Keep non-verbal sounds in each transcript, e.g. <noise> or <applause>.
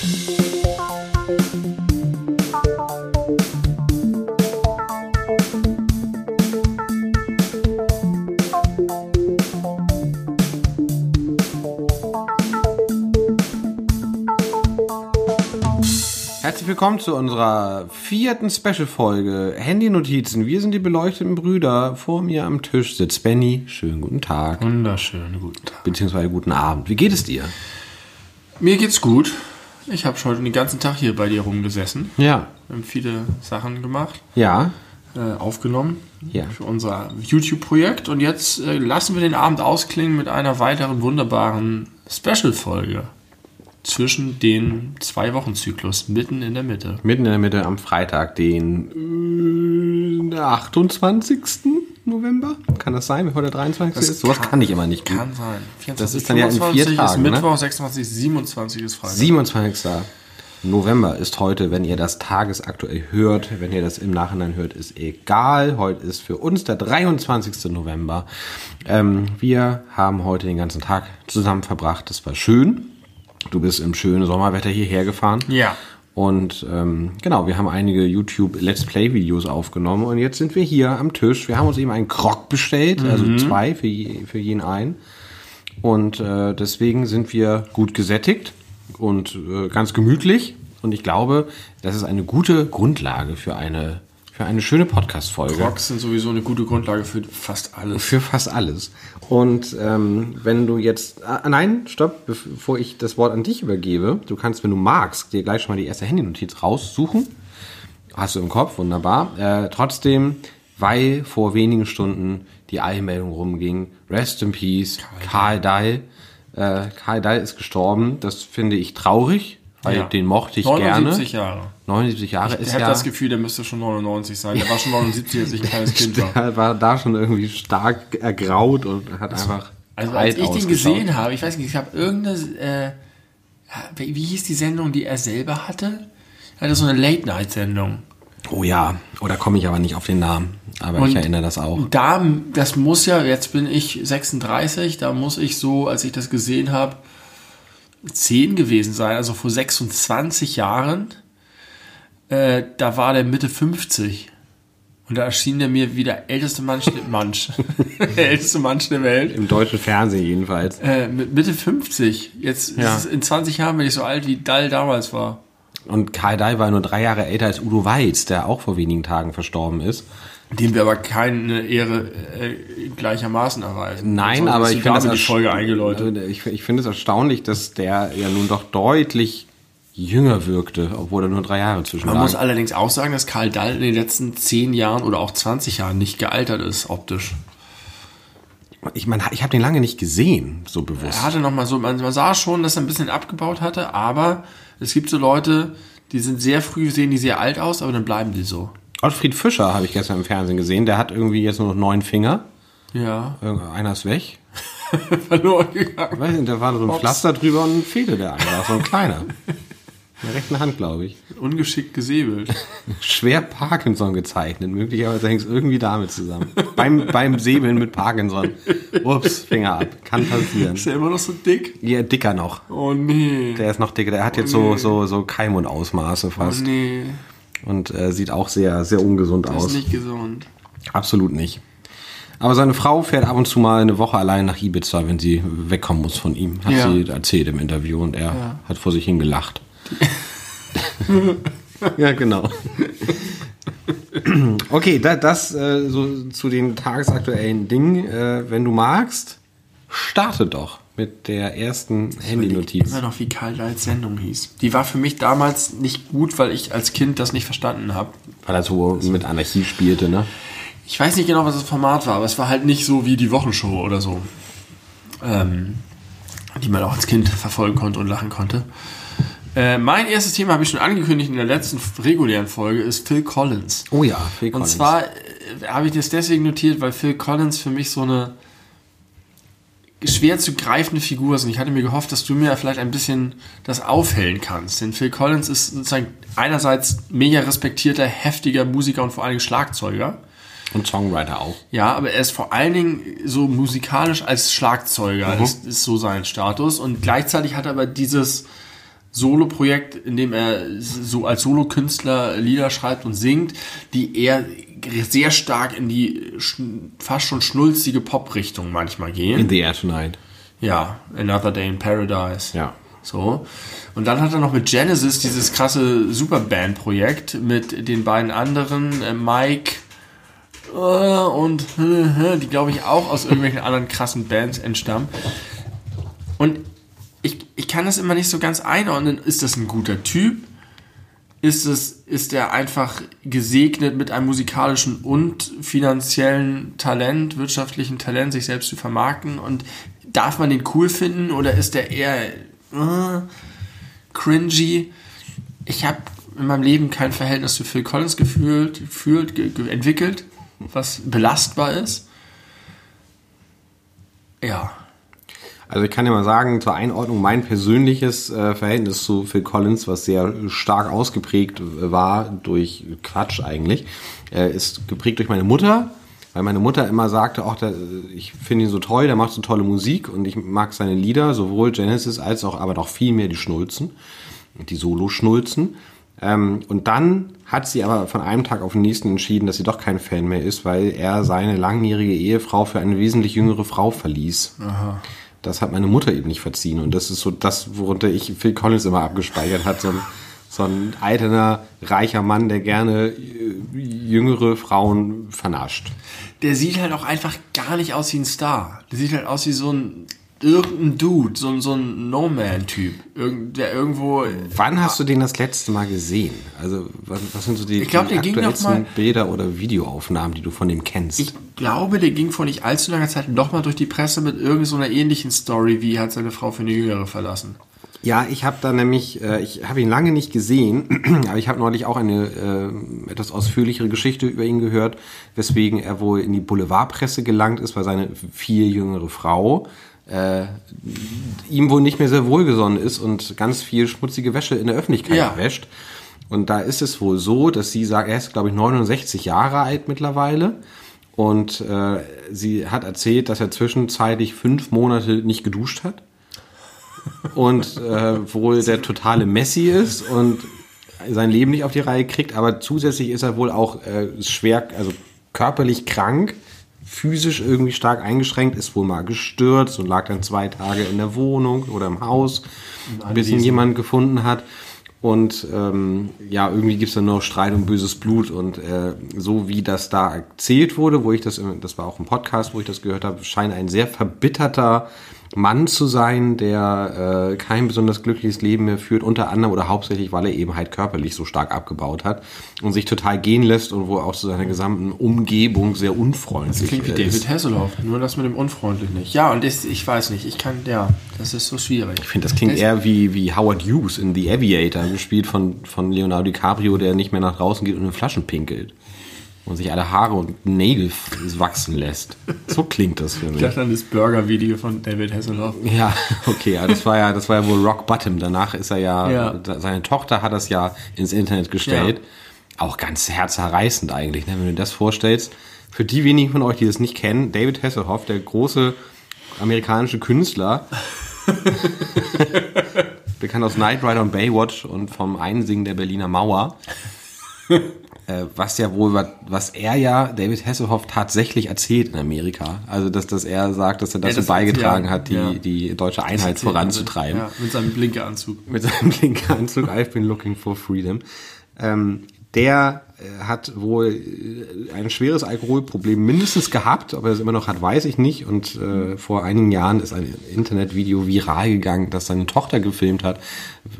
Herzlich willkommen zu unserer vierten Special-Folge Handy-Notizen. Wir sind die beleuchteten Brüder. Vor mir am Tisch sitzt Benny. Schönen guten Tag. Wunderschön, guten Tag. Beziehungsweise guten Abend. Wie geht es dir? Mir geht's gut. Ich habe schon den ganzen Tag hier bei dir rumgesessen. Ja. Wir haben viele Sachen gemacht, Ja. äh, aufgenommen Ja. für unser YouTube-Projekt. Und jetzt äh, lassen wir den Abend ausklingen mit einer weiteren wunderbaren Special-Folge zwischen den zwei Wochen-Zyklus mitten in der Mitte. Mitten in der Mitte am Freitag, den äh, 28. November. Kann das sein, bevor der 23. Das ist? Sowas kann- kann ich immer nicht. Kann sein. 24, Das ist dann ja in vier 25 Tagen, ist ne? Mittwoch, 26, 27 ist Freitag. 27. November ist heute, wenn ihr das tagesaktuell hört, wenn ihr das im Nachhinein hört, ist egal. Heute ist für uns der 23. November. Ähm, wir haben heute den ganzen Tag zusammen verbracht. Das war schön. Du bist im schönen Sommerwetter hierher gefahren. Ja. Und ähm, genau, wir haben einige YouTube Let's Play Videos aufgenommen und jetzt sind wir hier am Tisch. Wir haben uns eben einen Krog bestellt, also zwei für, je, für jeden einen. Und äh, deswegen sind wir gut gesättigt und äh, ganz gemütlich. Und ich glaube, das ist eine gute Grundlage für eine, für eine schöne Podcast-Folge. Crocs sind sowieso eine gute Grundlage für fast alles. Für fast alles. Und ähm, wenn du jetzt. Ah, nein, stopp, bevor ich das Wort an dich übergebe. Du kannst, wenn du magst, dir gleich schon mal die erste Handynotiz raussuchen. Hast du im Kopf, wunderbar. Äh, trotzdem, weil vor wenigen Stunden die Eilmeldung rumging, Rest in Peace, Karl Dahl. Äh, Karl Dahl ist gestorben. Das finde ich traurig, weil Ja. den mochte ich 79 gerne. Jahre. 79 Jahre Ich habe ja. das Gefühl, der müsste schon 99 sein. Der war schon 79, als ich ein kleines Kind war. <laughs> Der war da schon irgendwie stark ergraut und hat einfach. Also als ich den gesehen habe, ich weiß nicht, ich habe irgendeine, äh, wie hieß die Sendung, die er selber hatte? Er hatte so eine Late-Night-Sendung. Oh ja, oder komme ich aber nicht auf den Namen. Aber ich Und- erinnere das auch. Und da, das muss ja, jetzt bin ich 36, da muss ich so, als ich das gesehen habe, 10 gewesen sein, also vor 26 Jahren. Äh, da war der Mitte 50. Und da erschien der mir wie der älteste Mensch, <laughs> Mensch <laughs> der älteste Mensch der Welt. Im deutschen Fernsehen jedenfalls. Äh, mit Mitte 50. Jetzt Ja. ist es in 20 Jahren bin ich so alt, wie Dall damals war. Und Karl Dahl war nur drei Jahre älter als Udo Walz, der auch vor wenigen Tagen verstorben ist. Dem wir aber keine Ehre äh, gleichermaßen erweisen. Nein, Sonst aber ich finde das Folge eingeläutet. Ich, ich finde es erstaunlich, dass der ja nun doch deutlich jünger wirkte, obwohl er nur drei Jahre zwischen Man muss allerdings auch sagen, dass Karl Dall in den letzten 10 Jahren oder auch 20 Jahren nicht gealtert ist, optisch. Ich meine, ich habe den lange nicht gesehen, so bewusst. Er hatte noch mal so, man, man sah schon, dass er ein bisschen abgebaut hatte, aber es gibt so Leute, die sind sehr früh, sehen die sehr alt aus, aber dann bleiben die so. Ottfried Fischer habe ich gestern im Fernsehen gesehen. Der hat irgendwie jetzt nur noch neun Finger. Ja, Einer ist weg. <laughs> verloren gegangen. Ich weiß nicht, da war so ein Ups. Pflaster drüber und fehlte der einfach. So ein kleiner. In der rechten Hand, glaube ich. Ungeschickt gesäbelt. <laughs> Schwer Parkinson gezeichnet. Möglicherweise hängt es irgendwie damit zusammen. beim, beim Säbeln mit Parkinson. Ups, Finger ab. Kann passieren. Ist er immer noch so dick? Ja, dicker noch. Oh nee. Der ist noch dicker. Der hat jetzt so, so, so Keimund-Ausmaße Oh fast. nee. Und äh, sieht auch sehr, sehr ungesund Das aus. ist nicht gesund. Absolut nicht. Aber seine Frau fährt ab und zu mal eine Woche allein nach Ibiza, wenn sie wegkommen muss von ihm. Hat Ja. sie erzählt im Interview und er hat vor sich hingelacht. <laughs> ja, genau. okay, da, das äh, so zu den tagesaktuellen Dingen. Äh, wenn du magst, starte doch mit der ersten Handynotiz. Immer noch, wie Karl Dalls Sendung hieß. Die war für mich damals nicht gut, weil ich als Kind das nicht verstanden habe. Weil er so mit Anarchie spielte, ne? Ich weiß nicht genau, was das Format war, aber es war halt nicht so wie die Wochenshow oder so. Ähm, die man auch als Kind verfolgen konnte und lachen konnte. Äh, mein erstes Thema habe ich schon angekündigt in der letzten regulären Folge, ist Phil Collins. Oh ja, Phil Und Collins. zwar äh, habe ich das deswegen notiert, weil Phil Collins für mich so eine schwer zu greifende Figur ist. Und ich hatte mir gehofft, dass du mir vielleicht ein bisschen das aufhellen kannst. Denn Phil Collins ist sozusagen einerseits mega respektierter, heftiger Musiker und vor allem Schlagzeuger. Und Songwriter auch. Ja, aber er ist vor allen Dingen so musikalisch als Schlagzeuger, ist, ist so sein Status. Und gleichzeitig hat er aber dieses Solo-Projekt, in dem er so als Solokünstler Lieder schreibt und singt, die eher sehr stark in die fast schon schnulzige Pop-Richtung manchmal gehen. In the Air Tonight. Ja, Another Day in Paradise. Ja. So. Und dann hat er noch mit Genesis dieses krasse Superband-Projekt mit den beiden anderen, äh, Mike äh, und äh, <laughs> die, glaube ich, auch aus irgendwelchen anderen krassen Bands entstammen. Und ich, ich kann das immer nicht so ganz einordnen. Ist das ein guter Typ? Ist, es, ist er einfach gesegnet mit einem musikalischen und finanziellen Talent, wirtschaftlichen Talent, sich selbst zu vermarkten? Und darf man den cool finden oder ist er eher äh, cringy? Ich habe in meinem Leben kein Verhältnis zu Phil Collins gefühlt, gefühlt ge, ge, entwickelt, was belastbar ist. Ja. Also ich kann dir mal sagen, zur Einordnung, mein persönliches äh, Verhältnis zu Phil Collins, was sehr stark ausgeprägt war durch Quatsch eigentlich, äh, ist geprägt durch meine Mutter, weil meine Mutter immer sagte, auch ich finde ihn so toll, der macht so tolle Musik und ich mag seine Lieder, sowohl Genesis als auch, aber noch viel mehr die Schnulzen, die Solo-Schnulzen. Ähm, und dann hat sie aber von einem Tag auf den nächsten entschieden, dass sie doch kein Fan mehr ist, weil er seine langjährige Ehefrau für eine wesentlich jüngere Frau verließ. Aha das hat meine Mutter eben nicht verziehen. Und das ist so das, worunter ich Phil Collins immer abgespeichert hat. So ein, so ein alterner, reicher Mann, der gerne äh, jüngere Frauen vernascht. Der sieht halt auch einfach gar nicht aus wie ein Star. Der sieht halt aus wie so ein irgendein Dude, so, so ein No-Man-Typ, der irgendwo. Wann hast du den das letzte Mal gesehen? Also, was, was sind so die, ich glaub, die aktuellsten Bilder oder Videoaufnahmen, die du von dem kennst? Ich glaube, der ging vor nicht allzu langer Zeit noch mal durch die Presse mit irgendeiner so ähnlichen Story, wie hat seine Frau für eine Jüngere verlassen. Ja, ich habe da nämlich, äh, ich habe ihn lange nicht gesehen, <clears throat> aber ich habe neulich auch eine äh, etwas ausführlichere Geschichte über ihn gehört, weswegen er wohl in die Boulevardpresse gelangt ist, weil seine viel jüngere Frau äh, ihm wohl nicht mehr sehr wohlgesonnen ist und ganz viel schmutzige Wäsche in der Öffentlichkeit ja. wäscht. Und da ist es wohl so, dass sie sagt, er ist, glaube ich, 69 Jahre alt mittlerweile. Und äh, sie hat erzählt, dass er zwischenzeitlich fünf Monate nicht geduscht hat. Und äh, wohl der totale Messi ist und sein Leben nicht auf die Reihe kriegt. Aber zusätzlich ist er wohl auch äh, schwer, also körperlich krank physisch irgendwie stark eingeschränkt, ist wohl mal gestürzt und lag dann zwei Tage in der Wohnung oder im Haus, bis ihn jemand gefunden hat. Und ähm, ja, irgendwie gibt's dann noch Streit und böses Blut. Und äh, so wie das da erzählt wurde, wo ich das, das war auch ein Podcast, wo ich das gehört habe, scheint ein sehr verbitterter Mann zu sein, der äh, kein besonders glückliches Leben mehr führt, unter anderem oder hauptsächlich, weil er eben halt körperlich so stark abgebaut hat und sich total gehen lässt und wo auch zu seiner gesamten Umgebung sehr unfreundlich ist. Das klingt wie David Hasselhoff, nur das mit dem unfreundlich nicht. Ja, und das, ich weiß nicht, ich kann, ja, das ist so schwierig. Ich finde, das klingt das eher wie, wie Howard Hughes in The Aviator, gespielt von, von Leonardo DiCaprio, der nicht mehr nach draußen geht und in Flaschen pinkelt und sich alle Haare und Nägel wachsen lässt. So klingt das für mich. Ich dachte an das Burger-Video von David Hasselhoff. Ja, okay, ja, das war ja, das war ja wohl Rock Bottom. Danach ist er ja, ja. seine Tochter hat das ja ins Internet gestellt. Ja. Auch ganz herzerreißend eigentlich, ne, wenn du dir das vorstellst. Für die wenigen von euch, die das nicht kennen, David Hasselhoff, der große amerikanische Künstler, <laughs> bekannt aus Knight Rider und Baywatch und vom Einsingen der Berliner Mauer <laughs> was ja wohl, was er ja, David Hasselhoff, tatsächlich erzählt in Amerika. Also, dass, dass er sagt, dass er dazu ja, das beigetragen ja, hat, die, ja. die deutsche Einheit voranzutreiben. Ja, mit seinem Blinkeranzug. Mit seinem <laughs> Blinkeranzug, I've been looking for freedom. Ähm, der äh, hat wohl äh, ein schweres Alkoholproblem mindestens gehabt, ob er es immer noch hat, weiß ich nicht. Und äh, vor einigen Jahren ist ein Internetvideo viral gegangen, das seine Tochter gefilmt hat,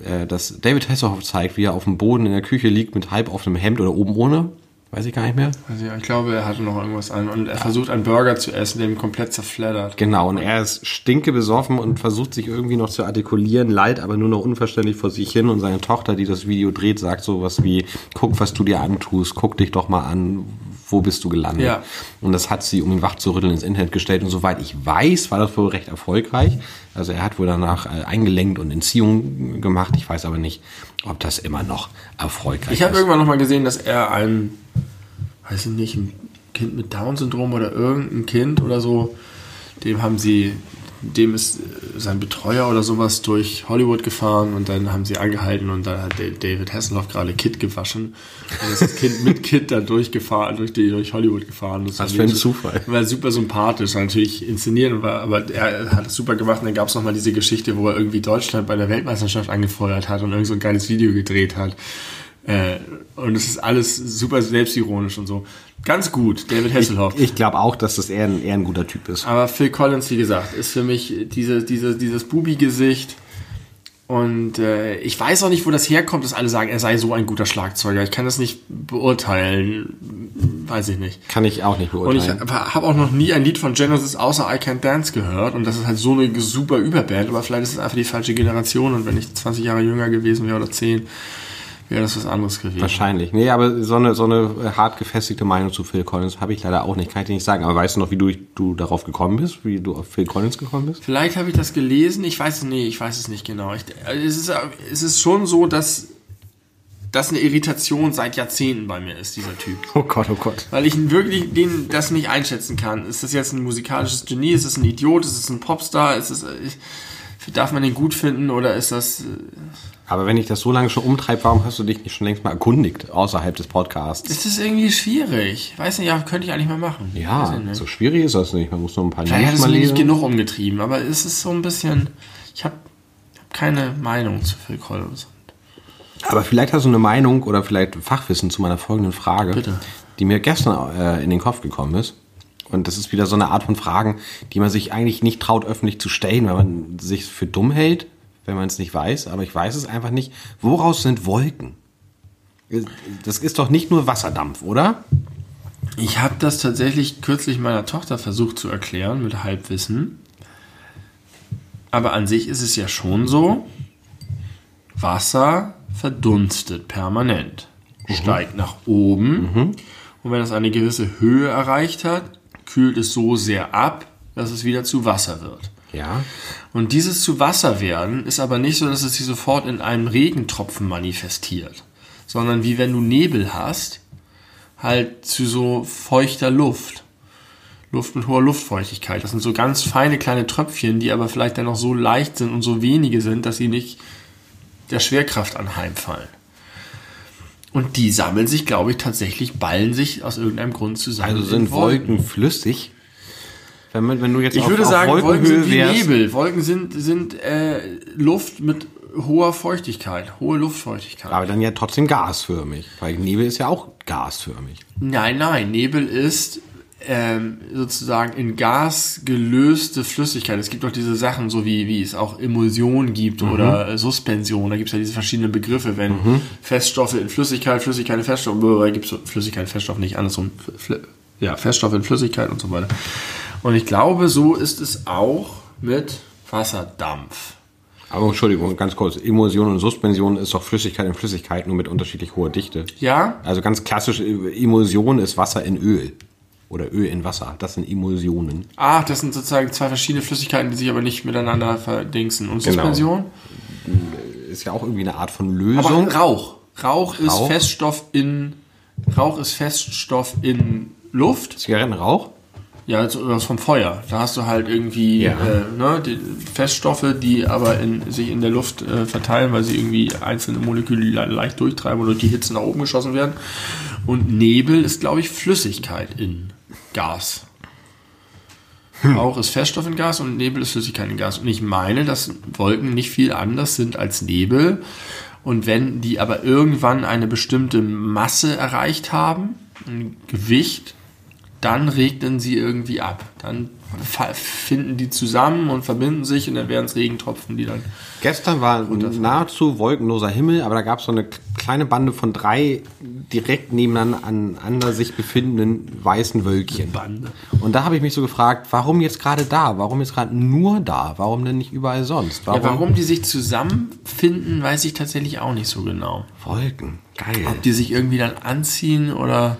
äh, das David Hasselhoff zeigt, wie er auf dem Boden in der Küche liegt mit halb offenem Hemd oder oben ohne. Weiß ich gar nicht mehr. Also ja, ich glaube, er hatte noch irgendwas an und er ja. versucht einen Burger zu essen, der ihm komplett zerfleddert. Genau, und er ist stinke besoffen und versucht sich irgendwie noch zu artikulieren, leid aber nur noch unverständlich vor sich hin und seine Tochter, die das Video dreht, sagt sowas wie, guck, was du dir antust, guck dich doch mal an, wo bist du gelandet? Ja. Und das hat sie, um ihn wach zu rütteln, ins Internet gestellt. Und soweit ich weiß, war das wohl recht erfolgreich. Also er hat wohl danach äh, eingelenkt und Entziehung gemacht. Ich weiß aber nicht, ob das immer noch erfolgreich ich ist. Ich habe irgendwann noch mal gesehen, dass er ein weiß ich nicht, ein Kind mit Down-Syndrom oder irgendein Kind oder so, dem haben sie dem ist äh, sein Betreuer oder sowas durch Hollywood gefahren und dann haben sie angehalten und da hat David Hasselhoff gerade Kit gewaschen. Und ist das Kind mit Kit da durchgefahren, durch, die, durch Hollywood gefahren. Das Was für ein Zufall. War super sympathisch, war natürlich inszeniert, war, aber er hat es super gemacht. Und dann gab es nochmal diese Geschichte, wo er irgendwie Deutschland bei der Weltmeisterschaft angefeuert hat und irgend so ein geiles Video gedreht hat. Äh, und es ist alles super selbstironisch und so. Ganz gut, David Hasselhoff. Ich, ich glaube auch, dass das eher ein, eher ein guter Typ ist. Aber Phil Collins, wie gesagt, ist für mich diese, diese, dieses Bubi-Gesicht. Und äh, ich weiß auch nicht, wo das herkommt, dass alle sagen, er sei so ein guter Schlagzeuger. Ich kann das nicht beurteilen. Weiß ich nicht. Kann ich auch nicht beurteilen. Und ich habe auch noch nie ein Lied von Genesis außer I Can't Dance gehört. Und das ist halt so eine super Überband. Aber vielleicht ist es einfach die falsche Generation. Und wenn ich 20 Jahre jünger gewesen wäre oder 10, wäre das was anderes gewesen. Wahrscheinlich. Nee, aber so eine, so eine hart gefestigte Meinung zu Phil Collins habe ich leider auch nicht. Kann ich dir nicht sagen. Aber weißt du noch, wie du, du darauf gekommen bist? Wie du auf Phil Collins gekommen bist? Vielleicht habe ich das gelesen. Ich weiß es nicht. Ich weiß es nicht genau. Ich, also es, ist, es ist schon so, dass das eine Irritation seit Jahrzehnten bei mir ist, dieser Typ. Oh Gott, oh Gott. Weil ich wirklich den, das nicht einschätzen kann. Ist das jetzt ein musikalisches Genie? Ist das ein Idiot? Ist das ein Popstar? Ist das, darf man den gut finden oder ist das... Aber wenn ich das so lange schon umtreibe, warum hast du dich nicht schon längst mal erkundigt außerhalb des Podcasts? Es ist irgendwie schwierig. Weiß nicht, ja, könnte ich eigentlich mal machen. Ja, so schwierig ist das nicht. Man muss nur ein paar hat es mich nicht genug umgetrieben, aber es ist so ein bisschen. Ich habe hab keine Meinung zu Phil Collins. Aber vielleicht hast du eine Meinung oder vielleicht Fachwissen zu meiner folgenden Frage, Bitte. die mir gestern äh, in den Kopf gekommen ist. Und das ist wieder so eine Art von Fragen, die man sich eigentlich nicht traut, öffentlich zu stellen, weil man sich für dumm hält wenn man es nicht weiß, aber ich weiß es einfach nicht. Woraus sind Wolken? Das ist doch nicht nur Wasserdampf, oder? Ich habe das tatsächlich kürzlich meiner Tochter versucht zu erklären mit Halbwissen. Aber an sich ist es ja schon so, Wasser verdunstet permanent, mhm. steigt nach oben mhm. und wenn es eine gewisse Höhe erreicht hat, kühlt es so sehr ab, dass es wieder zu Wasser wird. Ja. Und dieses zu Wasser werden ist aber nicht so, dass es sich sofort in einem Regentropfen manifestiert, sondern wie wenn du Nebel hast, halt zu so feuchter Luft. Luft mit hoher Luftfeuchtigkeit. Das sind so ganz feine kleine Tröpfchen, die aber vielleicht dann noch so leicht sind und so wenige sind, dass sie nicht der Schwerkraft anheimfallen. Und die sammeln sich, glaube ich, tatsächlich, ballen sich aus irgendeinem Grund zusammen. Also sind Wolken, Wolken flüssig? Wenn, man, wenn du jetzt ich auf, würde sagen, Wolken sind wie wärst. Nebel. Wolken sind, sind äh, Luft mit hoher Feuchtigkeit, hohe Luftfeuchtigkeit. Aber dann ja trotzdem gasförmig, weil Nebel ist ja auch gasförmig. Nein, nein, Nebel ist ähm, sozusagen in Gas gelöste Flüssigkeit. Es gibt auch diese Sachen, so wie, wie es auch Emulsion gibt mhm. oder Suspension. Da gibt es ja diese verschiedenen Begriffe, wenn mhm. Feststoffe in Flüssigkeit, Flüssigkeit in Feststoff, da gibt es Flüssigkeit, Feststoff nicht, andersrum. Ja, Feststoff in Flüssigkeit und so weiter. Und ich glaube, so ist es auch mit Wasserdampf. Aber Entschuldigung, ganz kurz. Emulsion und Suspension ist doch Flüssigkeit in Flüssigkeit, nur mit unterschiedlich hoher Dichte. Ja. Also ganz klassisch, Emulsion ist Wasser in Öl. Oder Öl in Wasser. Das sind Emulsionen. Ah, das sind sozusagen zwei verschiedene Flüssigkeiten, die sich aber nicht miteinander verdingsen. Und genau. Suspension? Ist ja auch irgendwie eine Art von Lösung. Aber Rauch. Rauch ist Rauch? Feststoff in Rauch ist Feststoff in Luft. Zigarettenrauch? Ja, das vom Feuer. Da hast du halt irgendwie ja. äh, ne, die Feststoffe, die aber in, sich in der Luft äh, verteilen, weil sie irgendwie einzelne Moleküle leicht durchtreiben oder die Hitze nach oben geschossen werden. Und Nebel ist, glaube ich, Flüssigkeit in Gas. Hm. Rauch ist Feststoff in Gas und Nebel ist Flüssigkeit in Gas. Und ich meine, dass Wolken nicht viel anders sind als Nebel. Und wenn die aber irgendwann eine bestimmte Masse erreicht haben, ein Gewicht, dann regnen sie irgendwie ab. Dann finden die zusammen und verbinden sich und dann werden es Regentropfen, die dann. Gestern war nahezu wolkenloser Himmel, aber da gab es so eine kleine Bande von drei direkt nebeneinander sich befindenden weißen Wölkchen. Bande. Und da habe ich mich so gefragt, warum jetzt gerade da? Warum jetzt gerade nur da? Warum denn nicht überall sonst? Warum? Ja, warum die sich zusammenfinden, weiß ich tatsächlich auch nicht so genau. Wolken, geil. Ob die sich irgendwie dann anziehen oder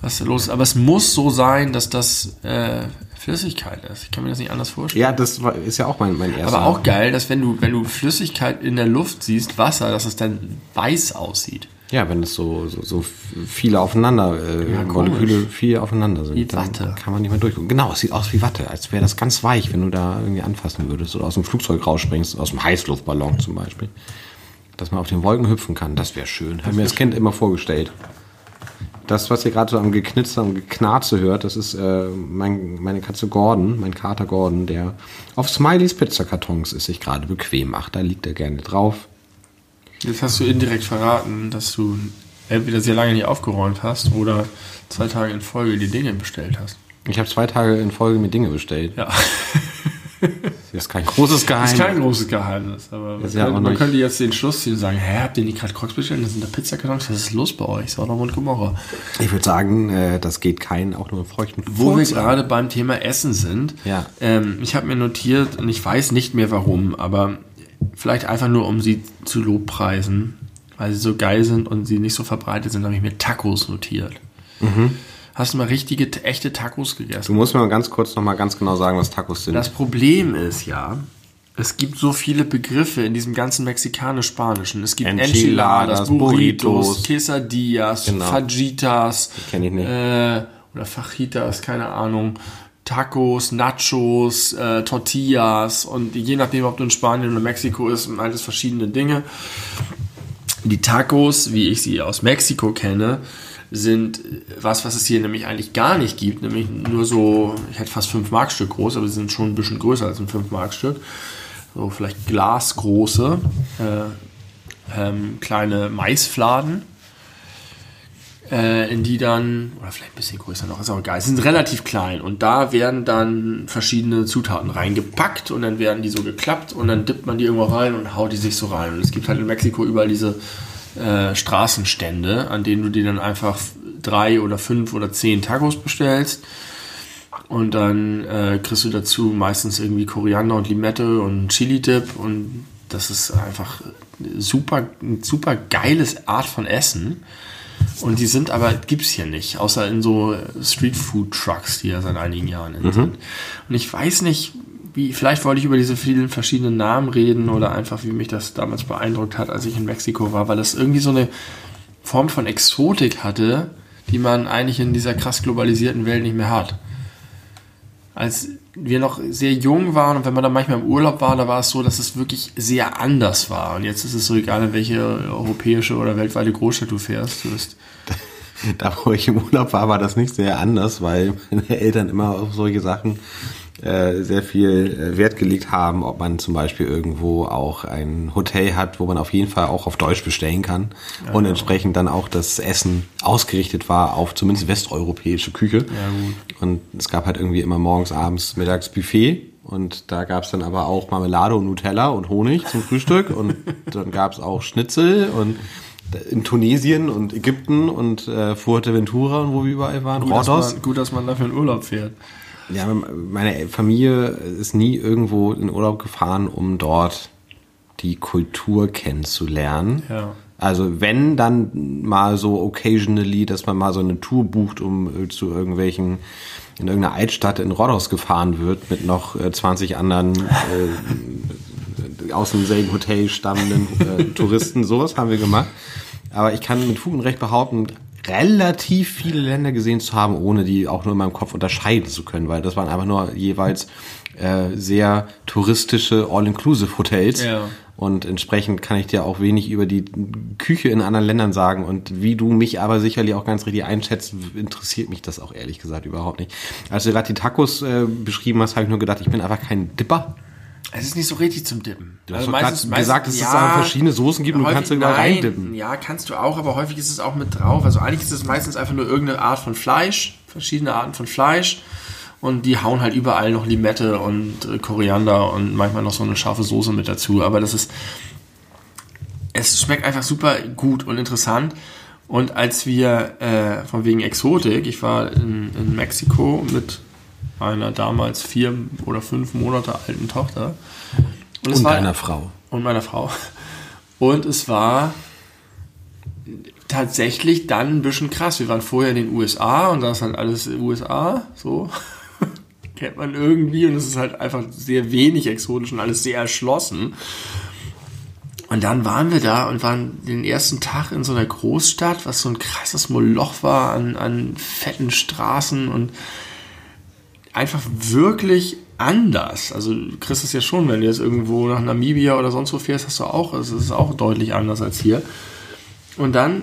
was da los ist. Aber es muss so sein, dass das äh, Flüssigkeit ist. Ich kann mir das nicht anders vorstellen. Ja, das ist ja auch mein, mein erster. Aber auch geil, dass wenn du, wenn du Flüssigkeit in der Luft siehst, Wasser, dass es dann weiß aussieht. Ja, wenn es so, so, so viele aufeinander, äh, Ja, Moleküle viel aufeinander sind, Wie dann Watte. kann man nicht mehr durchgucken. Genau, es sieht aus wie Watte, als wäre das ganz weich, wenn du da irgendwie anfassen würdest oder aus dem Flugzeug rausspringst, aus dem Heißluftballon zum Beispiel. Dass man auf den Wolken hüpfen kann, das wäre schön. Habe mir das Kind immer vorgestellt. Das, was ihr gerade so am Geknitzer und Geknarze hört, das ist äh, mein, meine Katze Gordon, mein Kater Gordon, der auf Smileys Pizzakartons es sich gerade bequem macht. Da liegt er gerne drauf. Jetzt hast du indirekt verraten, dass du entweder sehr lange nicht aufgeräumt hast oder zwei Tage in Folge die Dinge bestellt hast. Ich habe zwei Tage in Folge mir Dinge bestellt. Ja, <laughs> <laughs> Das ist kein großes Geheimnis. ist kein großes Geheimnis, aber man, ja könnte, man könnte jetzt den Schluss ziehen und sagen, hä, habt ihr nicht gerade Crocs bestellt? Das sind da Pizzakartons, was ist los bei euch? Sodom und Gomorra. Ich würde sagen, äh, das geht keinen auch nur im feuchten Wo wir Furz an. gerade beim Thema Essen sind, Ja. ähm, ich habe mir notiert und ich weiß nicht mehr warum, aber vielleicht einfach nur, um sie zu lobpreisen, weil sie so geil sind und sie nicht so verbreitet sind, habe ich mir Tacos notiert. Hast du mal richtige, echte Tacos gegessen? Du musst mir mal ganz kurz noch mal ganz genau sagen, was Tacos sind. Das Problem ist ja, es gibt so viele Begriffe in diesem ganzen mexikanisch-spanischen. Es gibt Enchiladas, Enchiladas, Burritos, Burritos. Quesadillas, Genau. Fajitas, kenn ich nicht. Äh, oder Fajitas, keine Ahnung. Tacos, Nachos, äh, Tortillas und je nachdem, ob du in Spanien oder Mexiko ist, sind alles verschiedene Dinge. Die Tacos, wie ich sie aus Mexiko kenne, sind was, was es hier nämlich eigentlich gar nicht gibt, nämlich nur so, ich hätte fast 5 Markstück groß, aber sie sind schon ein bisschen größer als ein 5 Markstück. So vielleicht glasgroße, äh, ähm, kleine Maisfladen, äh, in die dann, oder vielleicht ein bisschen größer noch, ist auch egal, sie sind relativ klein und da werden dann verschiedene Zutaten reingepackt und dann werden die so geklappt und dann dippt man die irgendwo rein und haut die sich so rein. Und es gibt halt in Mexiko überall diese äh, Straßenstände, an denen du dir dann einfach drei oder fünf oder zehn Tacos bestellst. Und dann äh, kriegst du dazu meistens irgendwie Koriander und Limette und Chili-Dip und das ist einfach super, ein super geiles Art von Essen. Und die sind aber, gibt's hier nicht, außer in so Street-Food-Trucks, die ja seit einigen Jahren in sind. Und ich weiß nicht, wie, vielleicht wollte ich über diese vielen verschiedenen Namen reden oder einfach, wie mich das damals beeindruckt hat, als ich in Mexiko war, weil das irgendwie so eine Form von Exotik hatte, die man eigentlich in dieser krass globalisierten Welt nicht mehr hat. Als wir noch sehr jung waren und wenn man dann manchmal im Urlaub war, da war es so, dass es wirklich sehr anders war. Und jetzt ist es so egal, in welche europäische oder weltweite Großstadt du fährst. Du bist <laughs> Da, wo ich im Urlaub war, war das nicht sehr anders, weil meine Eltern immer auf solche Sachen sehr viel äh, Wert gelegt haben, ob man zum Beispiel irgendwo auch ein Hotel hat, wo man auf jeden Fall auch auf Deutsch bestellen kann und entsprechend dann auch das Essen ausgerichtet war auf zumindest westeuropäische Küche. gut. Und es gab halt irgendwie immer morgens, abends, mittags Buffet und da gab es dann aber auch Marmelade und Nutella und Honig zum Frühstück und <laughs> dann gab es auch Schnitzel und in Tunesien und Ägypten und äh, Fuerteventura und wo wir überall waren, gut, dass Rhodos. man, gut, dass man dafür in Urlaub fährt. Ja, meine Familie ist nie irgendwo in Urlaub gefahren, um dort die Kultur kennenzulernen. Ja. Also wenn dann mal so occasionally, dass man mal so eine Tour bucht, um äh, zu irgendwelchen in irgendeiner Altstadt in Rhodos gefahren wird mit noch äh, 20 anderen äh, <laughs> aus demselben Hotel stammenden äh, Touristen, sowas haben wir gemacht. Aber ich kann mit Fug und Recht behaupten, relativ viele Länder gesehen zu haben, ohne die auch nur in meinem Kopf unterscheiden zu können, weil das waren einfach nur jeweils äh, sehr touristische All-Inclusive-Hotels. Ja. Und entsprechend kann ich dir auch wenig über die Küche in anderen Ländern sagen. Und wie du mich aber sicherlich auch ganz richtig einschätzt, interessiert mich das auch ehrlich gesagt überhaupt nicht. Als du gerade die Tacos äh, beschrieben hast, habe ich nur gedacht, ich bin einfach kein Dipper. Es ist nicht so richtig zum Dippen. Du hast doch grad gesagt, dass es da verschiedene Soßen gibt und du kannst da nein, reindippen. Ja, kannst du auch, aber häufig ist es auch mit drauf. Also eigentlich ist es meistens einfach nur irgendeine Art von Fleisch, verschiedene Arten von Fleisch. Und die hauen halt überall noch Limette und äh, Koriander und manchmal noch so eine scharfe Soße mit dazu. Aber das ist, es schmeckt einfach super gut und interessant. Und als wir äh, von wegen Exotik, ich war in, in Mexiko mit einer damals vier oder fünf Monate alten Tochter. es Und war- deiner Frau. und meiner Frau. Und es war tatsächlich dann ein bisschen krass. Wir waren vorher in den USA und da ist halt alles USA, so. <laughs> Kennt man irgendwie und es ist halt einfach sehr wenig exotisch und alles sehr erschlossen. Und dann waren wir da und waren den ersten Tag in so einer Großstadt, was so ein krasses Moloch war an, an fetten Straßen und einfach wirklich anders. Also du kriegst es ja schon, wenn du jetzt irgendwo nach Namibia oder sonst wo fährst, hast du auch, also es ist auch deutlich anders als hier. Und dann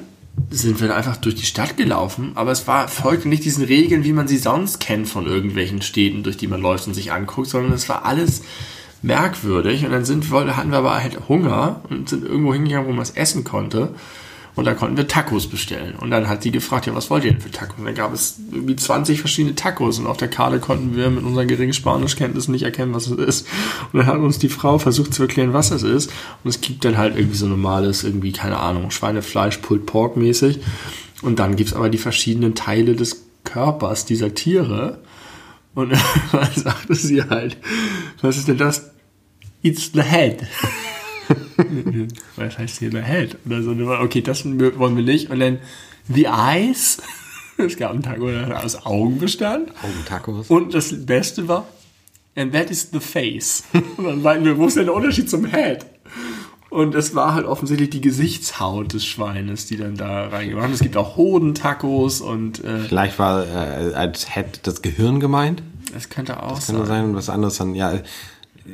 sind wir einfach durch die Stadt gelaufen, aber es war, folgte nicht diesen Regeln, wie man sie sonst kennt von irgendwelchen Städten, durch die man läuft und sich anguckt, sondern es war alles merkwürdig und dann sind hatten wir aber halt Hunger und sind irgendwo hingegangen, wo man es essen konnte und da konnten wir Tacos bestellen. Und dann hat die gefragt, ja, was wollt ihr denn für Tacos? Und dann gab es irgendwie 20 verschiedene Tacos. Und auf der Karte konnten wir mit unseren geringen Spanischkenntnissen nicht erkennen, was es ist. Und dann hat uns die Frau versucht zu erklären, was es ist. Und es gibt dann halt irgendwie so normales, irgendwie, keine Ahnung, Schweinefleisch, Pulled Pork mäßig. Und dann gibt's aber die verschiedenen Teile des Körpers dieser Tiere. Und <laughs> dann sagte sie halt, was ist denn das? It's the head. <laughs> Was heißt hier der Held? Oder so. Okay, das wollen wir nicht. Und dann The Eyes. <laughs> Es gab einen Taco, der aus Augen bestand. Augentacos. Und das Beste war, and that is the face. Und dann meinten wir, wo ist denn der Unterschied zum Head? Und es war halt offensichtlich die Gesichtshaut des Schweines, die dann da reingemacht haben. Es gibt auch Hodentacos und... Äh, Vielleicht war äh, als Head das Gehirn gemeint. Das könnte auch das sein. Könnte sein was anderes dann, ja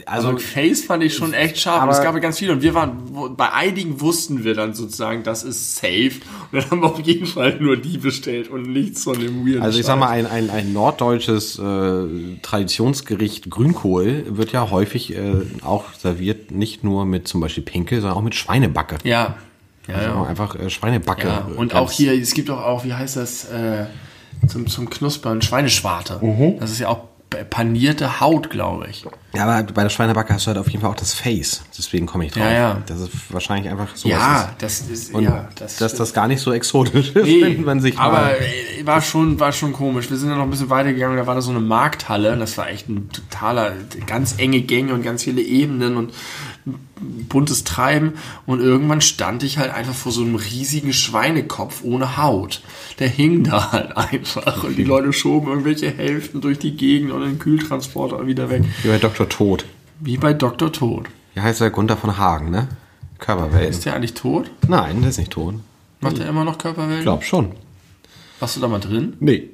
also, also Face fand ich schon echt scharf. Aber es gab ja ganz viele und wir waren, bei einigen wussten wir dann sozusagen, das ist safe. Und dann haben wir auf jeden Fall nur die bestellt und nichts von dem Weird. Also ich sag mal, ein, ein, ein norddeutsches äh, Traditionsgericht Grünkohl wird ja häufig äh, auch serviert, nicht nur mit zum Beispiel Pinkel, sondern auch mit Schweinebacke. Ja. Ja, also ja. einfach äh, Schweinebacke. Ja. Und auch hier, es gibt auch, auch wie heißt das, äh, zum, zum Knuspern, Schweineschwarte. Mhm. Das ist ja auch panierte Haut, glaube ich. Ja, aber bei der Schweinebacke hast du halt auf jeden Fall auch das Face. Deswegen komme ich drauf. Ja, ja. Das ist wahrscheinlich einfach so. Ja, das ist, Und ja, das dass das gar nicht so exotisch ist, nee, wenn man sich Aber äh, war schon, war schon komisch. Wir sind dann noch ein bisschen weiter gegangen, da war da so eine Markthalle. Und das war echt ein totaler, ganz enge Gänge und ganz viele Ebenen und buntes Treiben. Und irgendwann stand ich halt einfach vor so einem riesigen Schweinekopf ohne Haut. Der hing da halt einfach. Und die <laughs> Leute schoben irgendwelche Hälften durch die Gegend und den Kühltransporter wieder weg. Wie bei Dr. Tod. Wie bei Dr. Tod. Wie heißt der Gunther von Hagen, ne? Körperwellen. Ist der eigentlich tot? Nein, der ist nicht tot. Macht er immer noch Körperwellen? Ich glaub schon. Warst du da mal drin? Nee.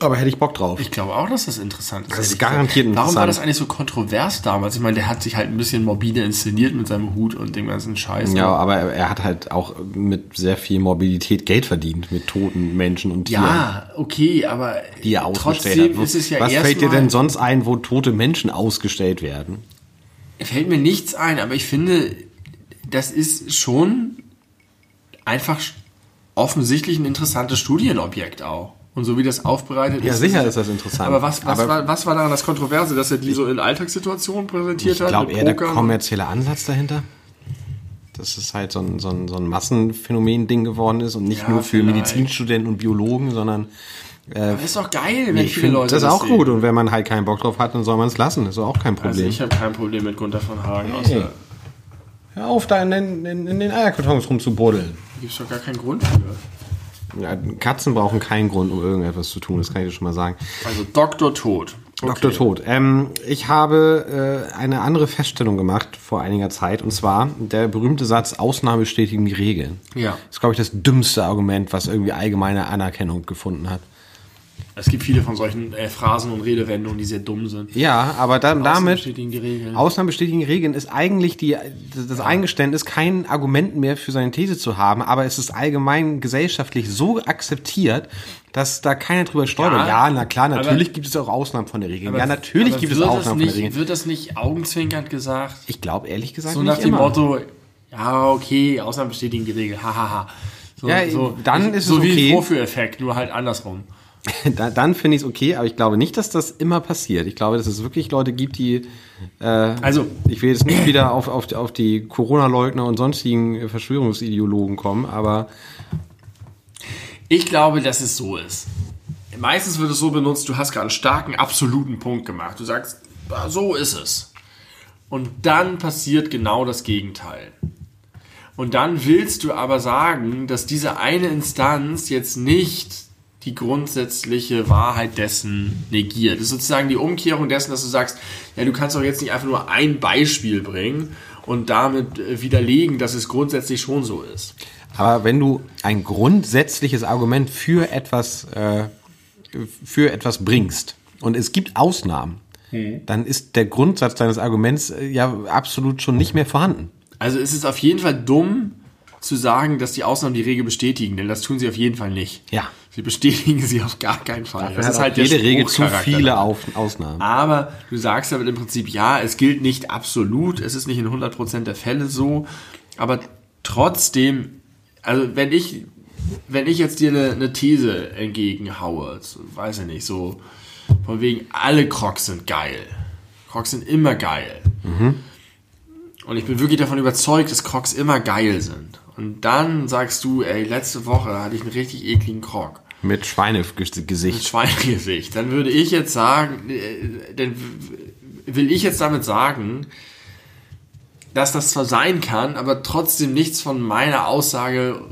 Aber hätte ich Bock drauf. Ich glaube auch, dass das interessant ist. Das ist garantiert interessant. Warum war das eigentlich so kontrovers damals? Ich meine, der hat sich halt ein bisschen morbide inszeniert mit seinem Hut und dem ganzen Scheiß. Ja, aber er hat halt auch mit sehr viel Mobilität Geld verdient mit toten Menschen und Tieren. Ja, okay, aber die er ausgestellt hat. Es ja Was fällt dir denn sonst ein, wo tote Menschen ausgestellt werden? Fällt mir nichts ein, aber ich finde, das ist schon einfach offensichtlich ein interessantes Studienobjekt auch. Und so wie das aufbereitet ja, ist. Ja, sicher ist das interessant. Aber was, was, aber war, was war daran das Kontroverse, dass er die so in Alltagssituationen präsentiert ich hat? Ich glaube eher der kommerzielle Ansatz dahinter. Dass es halt so ein, so ein, so ein Massenphänomen-Ding geworden ist und nicht ja, nur für vielleicht. Medizinstudenten und Biologen, sondern äh, das ist doch geil, wenn nee, viele Leute das ist auch sehen. gut. Und wenn man halt keinen Bock drauf hat, dann soll man es lassen. Das ist auch kein also Problem. Also ich habe kein Problem mit Gunther von Hagen. Hey. Hör auf, da in den, in, in den Eierkartons rumzubuddeln. Da gibt es doch gar keinen Grund für. Ja, Katzen brauchen keinen Grund, um irgendetwas zu tun, das kann ich dir schon mal sagen. Also Dr. Tod. Okay. Dr. Tod. Ähm, ich habe äh, eine andere Feststellung gemacht vor einiger Zeit, und zwar der berühmte Satz, Ausnahme bestätigen die Regeln. Ja. Das ist, glaube ich, das dümmste Argument, was irgendwie allgemeine Anerkennung gefunden hat. Es gibt viele von solchen äh, Phrasen und Redewendungen, die sehr dumm sind. Ja, aber da, damit Ausnahmen bestätigen Regeln. Ausnahmen bestätigen Regeln ist eigentlich die, das Eingeständnis, kein Argument mehr für seine These zu haben, aber es ist allgemein gesellschaftlich so akzeptiert, dass da keiner drüber stolpert. Ja, ja, na klar, natürlich aber, gibt es auch Ausnahmen von der Regel. ja, natürlich gibt es Ausnahmen nicht, von der Regel. Wird das nicht augenzwinkernd gesagt? Ich glaube ehrlich gesagt so nicht nach dem immer. Motto, ja, okay, Ausnahmen bestätigen die Regel, hahaha. Ha, ha. So, ja, so, dann ist so es okay. So wie Vorführeffekt, nur halt andersrum. <laughs> da, dann finde ich es okay, aber ich glaube nicht, dass das immer passiert. Ich glaube, dass es wirklich Leute gibt, die. Äh, also, ich will jetzt nicht wieder auf, auf, auf die Corona-Leugner und sonstigen Verschwörungsideologen kommen, aber. Ich glaube, dass es so ist. Meistens wird es so benutzt, du hast gerade einen starken, absoluten Punkt gemacht. Du sagst, so ist es. Und dann passiert genau das Gegenteil. Und dann willst du aber sagen, dass diese eine Instanz jetzt nicht die grundsätzliche Wahrheit dessen negiert. Das ist sozusagen die Umkehrung dessen, dass du sagst, ja, du kannst doch jetzt nicht einfach nur ein Beispiel bringen und damit äh, widerlegen, dass es grundsätzlich schon so ist. Aber wenn du ein grundsätzliches Argument für etwas, äh, für etwas bringst und es gibt Ausnahmen, dann ist der Grundsatz deines Arguments äh, ja absolut schon nicht mehr vorhanden. Also es ist auf jeden Fall dumm zu sagen, dass die Ausnahmen die Regel bestätigen, denn das tun sie auf jeden Fall nicht. Ja. Sie bestätigen sie auf gar keinen Fall. Das ist halt jede Regel zu viele. Auf Ausnahmen. Aber du sagst damit im Prinzip, ja, es gilt nicht absolut, es ist nicht in 100% der Fälle so, aber trotzdem, also wenn ich, wenn ich jetzt dir eine, eine These entgegenhaue, weiß ich nicht, so von wegen, alle Crocs sind geil. Crocs sind immer geil. Und ich bin wirklich davon überzeugt, dass Crocs immer geil sind. Und dann sagst du, ey, letzte Woche hatte ich einen richtig ekligen Croc Mit mit Schweinegesicht. Dann würde ich jetzt sagen, äh, dann will ich jetzt damit sagen, dass das zwar sein kann, aber trotzdem nichts von meiner Aussage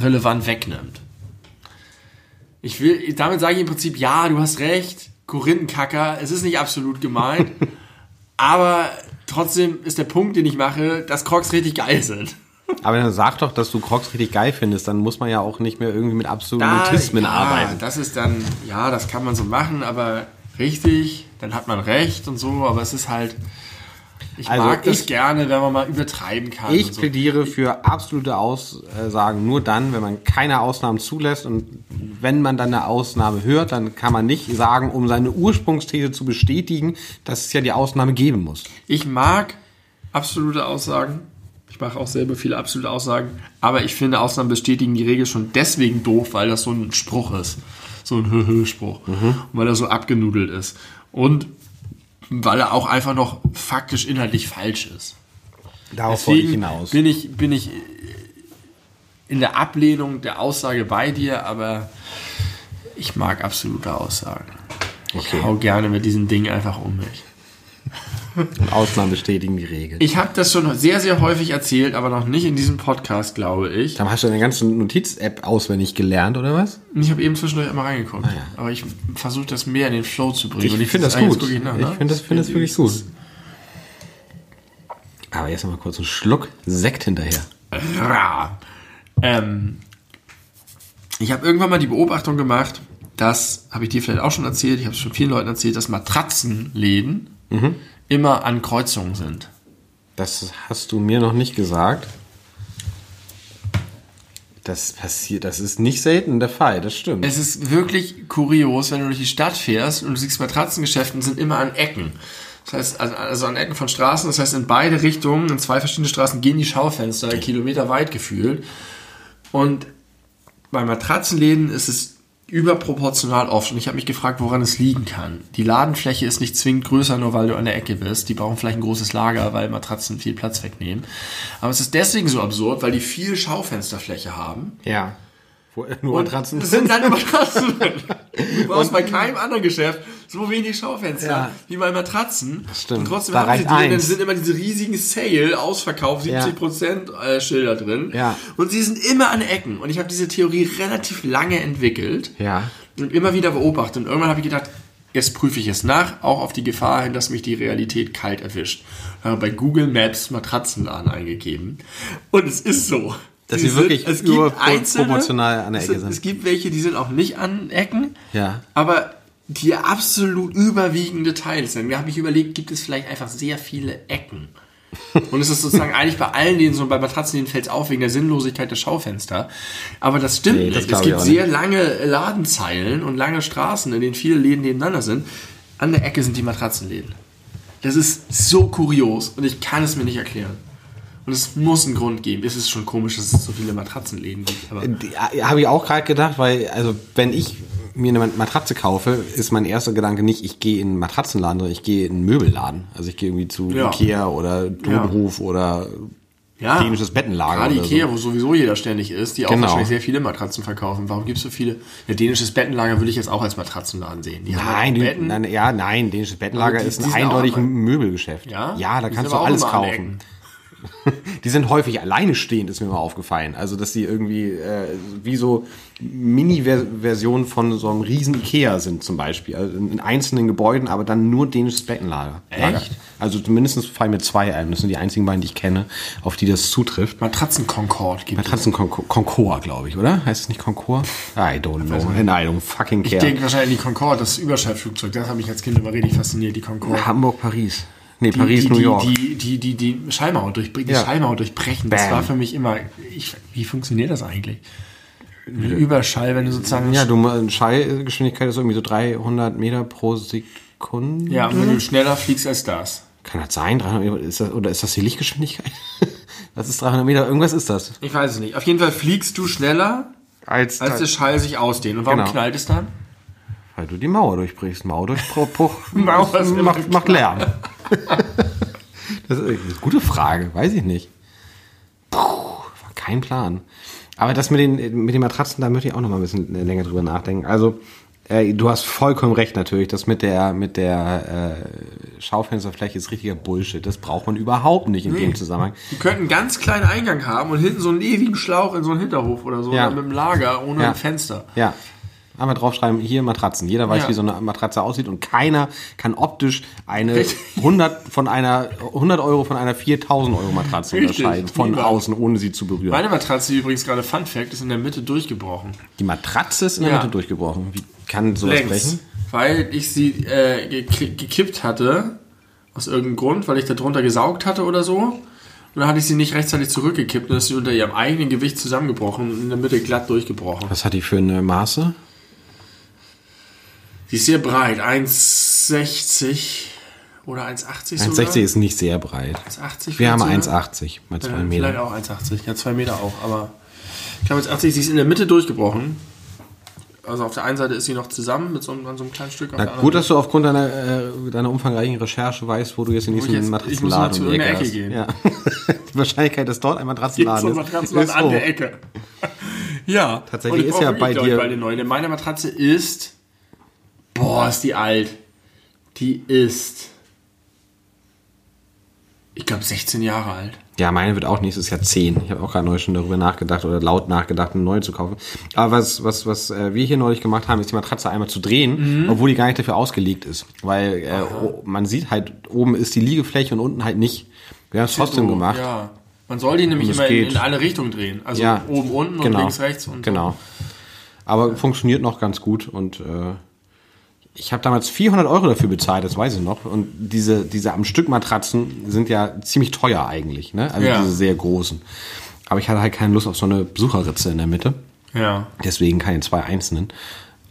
relevant wegnimmt. Ich will, damit sage ich im Prinzip, ja, du hast recht, Korinthenkacker, es ist nicht absolut gemeint, <laughs> aber trotzdem ist der Punkt, den ich mache, dass Crocs richtig geil sind. Aber dann sag doch, dass du Crocs richtig geil findest. Dann muss man ja auch nicht mehr irgendwie mit Absolutismen ja, arbeiten. Das ist dann, ja, das kann man so machen, aber richtig, dann hat man recht und so, aber es ist halt, ich Also mag das ich- gerne, wenn man mal übertreiben kann. Ich so. plädiere für absolute Aussagen nur dann, wenn man keine Ausnahmen zulässt und wenn man dann eine Ausnahme hört, dann kann man nicht sagen, um seine Ursprungsthese zu bestätigen, dass es ja die Ausnahme geben muss. Ich mag absolute Aussagen. Ich mache auch selber viele absolute Aussagen. Aber ich finde, Ausnahmen bestätigen die Regel schon deswegen doof, weil das so ein Spruch ist. So ein Hö-Hö-Spruch. Und weil er so abgenudelt ist. Und weil er auch einfach noch faktisch inhaltlich falsch ist. Darauf wollte ich hinaus. bin ich, bin ich in der Ablehnung der Aussage bei dir, aber ich mag absolute Aussagen. Okay. Ich hau gerne mit diesen Dingen einfach um mich. <laughs> Und Ausnahmen bestätigen die Regel. Ich habe das schon sehr, sehr häufig erzählt, aber noch nicht in diesem Podcast, glaube ich. Dann hast du deine ganze Notiz-App auswendig gelernt, oder was? Ich habe eben zwischendurch einmal reingeguckt. ja. Aber ich versuche das mehr in den Flow zu bringen. Ich Und finde das eigentlich gut. Ich ne? finde das, finde das wirklich gut. Aber jetzt mal kurz einen Schluck Sekt hinterher. Ähm, ich habe irgendwann mal die Beobachtung gemacht, das habe ich dir vielleicht auch schon erzählt, ich habe es schon vielen Leuten erzählt, dass Matratzenläden Mhm. Immer an Kreuzungen sind. Das hast du mir noch nicht gesagt. Das passiert, das ist nicht selten der Fall, das stimmt. Es ist wirklich kurios, wenn du durch die Stadt fährst und du siehst Matratzengeschäften sind immer an Ecken. Das heißt, also, an Ecken von Straßen, das heißt in beide Richtungen, in zwei verschiedene Straßen gehen die Schaufenster, kilometerweit gefühlt. Und bei Matratzenläden ist es überproportional oft. Und ich habe mich gefragt, woran es liegen kann. Die Ladenfläche ist nicht zwingend größer, nur weil du an der Ecke bist. Die brauchen vielleicht ein großes Lager, weil Matratzen viel Platz wegnehmen. Aber es ist deswegen so absurd, weil die viel Schaufensterfläche haben. ja. Wo, nur Matratzen das sind dann Matratzen. <laughs> Du brauchst bei keinem anderen Geschäft so wenig Schaufenster Ja. wie bei Matratzen. Stimmt. Und trotzdem Da haben sie die, dann sind immer diese riesigen Sale, Ausverkauf, Ja. 70% äh, Schilder drin. Ja. Und sie sind immer an Ecken. Und ich habe diese Theorie relativ lange entwickelt Ja. und immer wieder beobachtet. Und irgendwann habe ich gedacht, jetzt prüfe ich es nach, auch auf die Gefahr hin, dass mich die Realität kalt erwischt. Habe bei Google Maps Matratzenladen eingegeben. Und es ist so. Dass Sie sie wirklich es gibt einzelne, überproportional an der es- Ecke sind. Es gibt welche, die sind auch nicht an Ecken. Ja. Aber die absolut überwiegende Teil sind. Da habe ich überlegt, gibt es vielleicht einfach sehr viele Ecken. Und es ist sozusagen <laughs> eigentlich bei allen denen, so bei Matratzen, denen fällt es auf wegen der Sinnlosigkeit der Schaufenster. Aber das stimmt Nee, das nicht. Es gibt sehr lange Ladenzeilen und lange Straßen, in denen viele Läden nebeneinander sind. An der Ecke sind die Matratzenläden. Das ist so kurios und ich kann es mir nicht erklären. Und es muss einen Grund geben. Es ist schon komisch, dass es so viele Matratzenläden gibt. Aber Habe ich auch gerade gedacht, weil, also, wenn ich mir eine Matratze kaufe, ist mein erster Gedanke nicht, ich gehe in einen Matratzenladen, sondern ich gehe in einen Möbelladen. Also ich gehe irgendwie zu Ja. Ikea oder Domruf oder ja, dänisches Bettenlager Gerade Ikea, so. wo sowieso jeder ständig ist, die auch Genau. wahrscheinlich sehr viele Matratzen verkaufen. Warum gibt es so viele? Ja, dänisches Bettenlager würde ich jetzt auch als Matratzenladen sehen. Die Nein, auch die, nein, ja, nein, dänisches Bettenlager die- ist ein auch eindeutig immer- Möbelgeschäft. Ja? Ja, da kannst du auch alles kaufen. <laughs> Die sind häufig alleine stehend, ist mir mal aufgefallen. Also, dass die irgendwie äh, wie so Mini-Versionen von so einem riesen Ikea sind zum Beispiel. Also in einzelnen Gebäuden, aber dann nur dänisches Bettenlager. Echt? Also zumindest fallen mir zwei ein. Das sind die einzigen beiden, die ich kenne, auf die das zutrifft. Matratzen-Concord gibt es. Matratzen Concord, glaube ich, oder? Heißt es nicht Concord? I don't know. And I don't fucking Ich care. denke wahrscheinlich die Concorde, das Überschallflugzeug. Das habe ich als Kind immer richtig fasziniert, die Concorde. Hamburg, Paris. Nee, Die, Paris, die, New die, York. Die, die, die, die Schallmauer, durchbre die Ja. Schallmauer durchbrechen. Das war für mich immer. Ich, wie funktioniert das eigentlich? Mit Überschall, wenn du sozusagen. ja, du, Schallgeschwindigkeit ist irgendwie so 300 Meter pro Sekunde. ja, und wenn du schneller fliegst als das. Kann das sein? 300 Meter? Ist das, oder ist das die Lichtgeschwindigkeit? <laughs> Was ist 300 Meter? Irgendwas ist das. Ich weiß es nicht. Auf jeden Fall fliegst du schneller, Als, als der Schall sich ausdehnt. Und warum Genau. knallt es dann? weil du die Mauer durchbrichst. Mauer <laughs> immer macht, macht Lärm. <laughs> das ist eine gute Frage. Weiß ich nicht. Puh, war kein Plan. Aber das mit den, mit den Matratzen, da möchte ich auch noch mal ein bisschen länger drüber nachdenken. Also, äh, du hast vollkommen recht natürlich. Das mit der, mit der äh, Schaufensterfläche ist richtiger Bullshit. Das braucht man überhaupt nicht in dem Zusammenhang. Die könnten einen ganz kleinen Eingang haben und hinten so einen ewigen Schlauch in so einen Hinterhof oder so. Ja. Oder mit einem Lager ohne Ja. ein Fenster. Ja. Einmal draufschreiben, hier Matratzen. Jeder weiß, Ja. wie so eine Matratze aussieht und keiner kann optisch eine 100 von einer 100 Euro von einer 4000 Euro Matratze Richtig, unterscheiden von niemand. außen, ohne sie zu berühren. Meine Matratze, die übrigens gerade Fun Fact, ist in der Mitte durchgebrochen. Die Matratze ist in der Ja. Mitte durchgebrochen. Wie kann sowas Längs. brechen? Weil ich sie äh, gekippt hatte. Aus irgendeinem Grund, weil ich da drunter gesaugt hatte oder so. Und dann hatte ich sie nicht rechtzeitig zurückgekippt und ist sie unter ihrem eigenen Gewicht zusammengebrochen und in der Mitte glatt durchgebrochen. Was hat die für eine Maße? Die ist sehr breit, 1,60 oder 1,80 sogar. 1,60 ist nicht sehr breit. 1,80 Wir haben vielleicht sogar. 1,80 mal zwei Ja, Vielleicht Meter. auch 1,80. Ja, zwei Meter auch, aber ich glaube 1,80. Sie ist in der Mitte durchgebrochen. Also auf der einen Seite ist sie noch zusammen mit so einem, so einem kleinen Stück. Na, der gut, dass du aufgrund deiner, äh, deiner umfangreichen Recherche weißt, wo du jetzt den nächsten Matratzenladen um die Ecke Ecke gehen. Ja. <laughs> Die Wahrscheinlichkeit, dass dort ein Matratzenladen ist, Matratzenladen ist an hoch. der Ecke. <laughs> ja. Tatsächlich ist ja bei dir- bald eine neue. Denn Meine Matratze ist. Boah, ist die alt. Die ist. Ich glaube 16 Jahre alt. Ja, meine wird auch nächstes Jahr 10. Ich habe auch gerade neu schon darüber nachgedacht oder laut nachgedacht, eine neue zu kaufen. Aber was, was, was äh, wir hier neulich gemacht haben, ist die Matratze einmal zu drehen, obwohl die gar nicht dafür ausgelegt ist. Weil äh, man sieht halt, oben ist die Liegefläche und unten halt nicht. Wir haben es trotzdem So, gemacht. Ja. Man soll die nämlich immer in, in alle Richtungen drehen. Also Ja, oben, unten genau. und links, rechts und Genau. Aber funktioniert noch ganz gut und äh, ich habe damals 400 Euro dafür bezahlt, das weiß ich noch. Und diese, diese am Stück Matratzen sind ja ziemlich teuer eigentlich, ne? Also Ja. diese sehr großen. Aber ich hatte halt keine Lust auf so eine Besucherritze in der Mitte. Ja. Deswegen keine zwei einzelnen.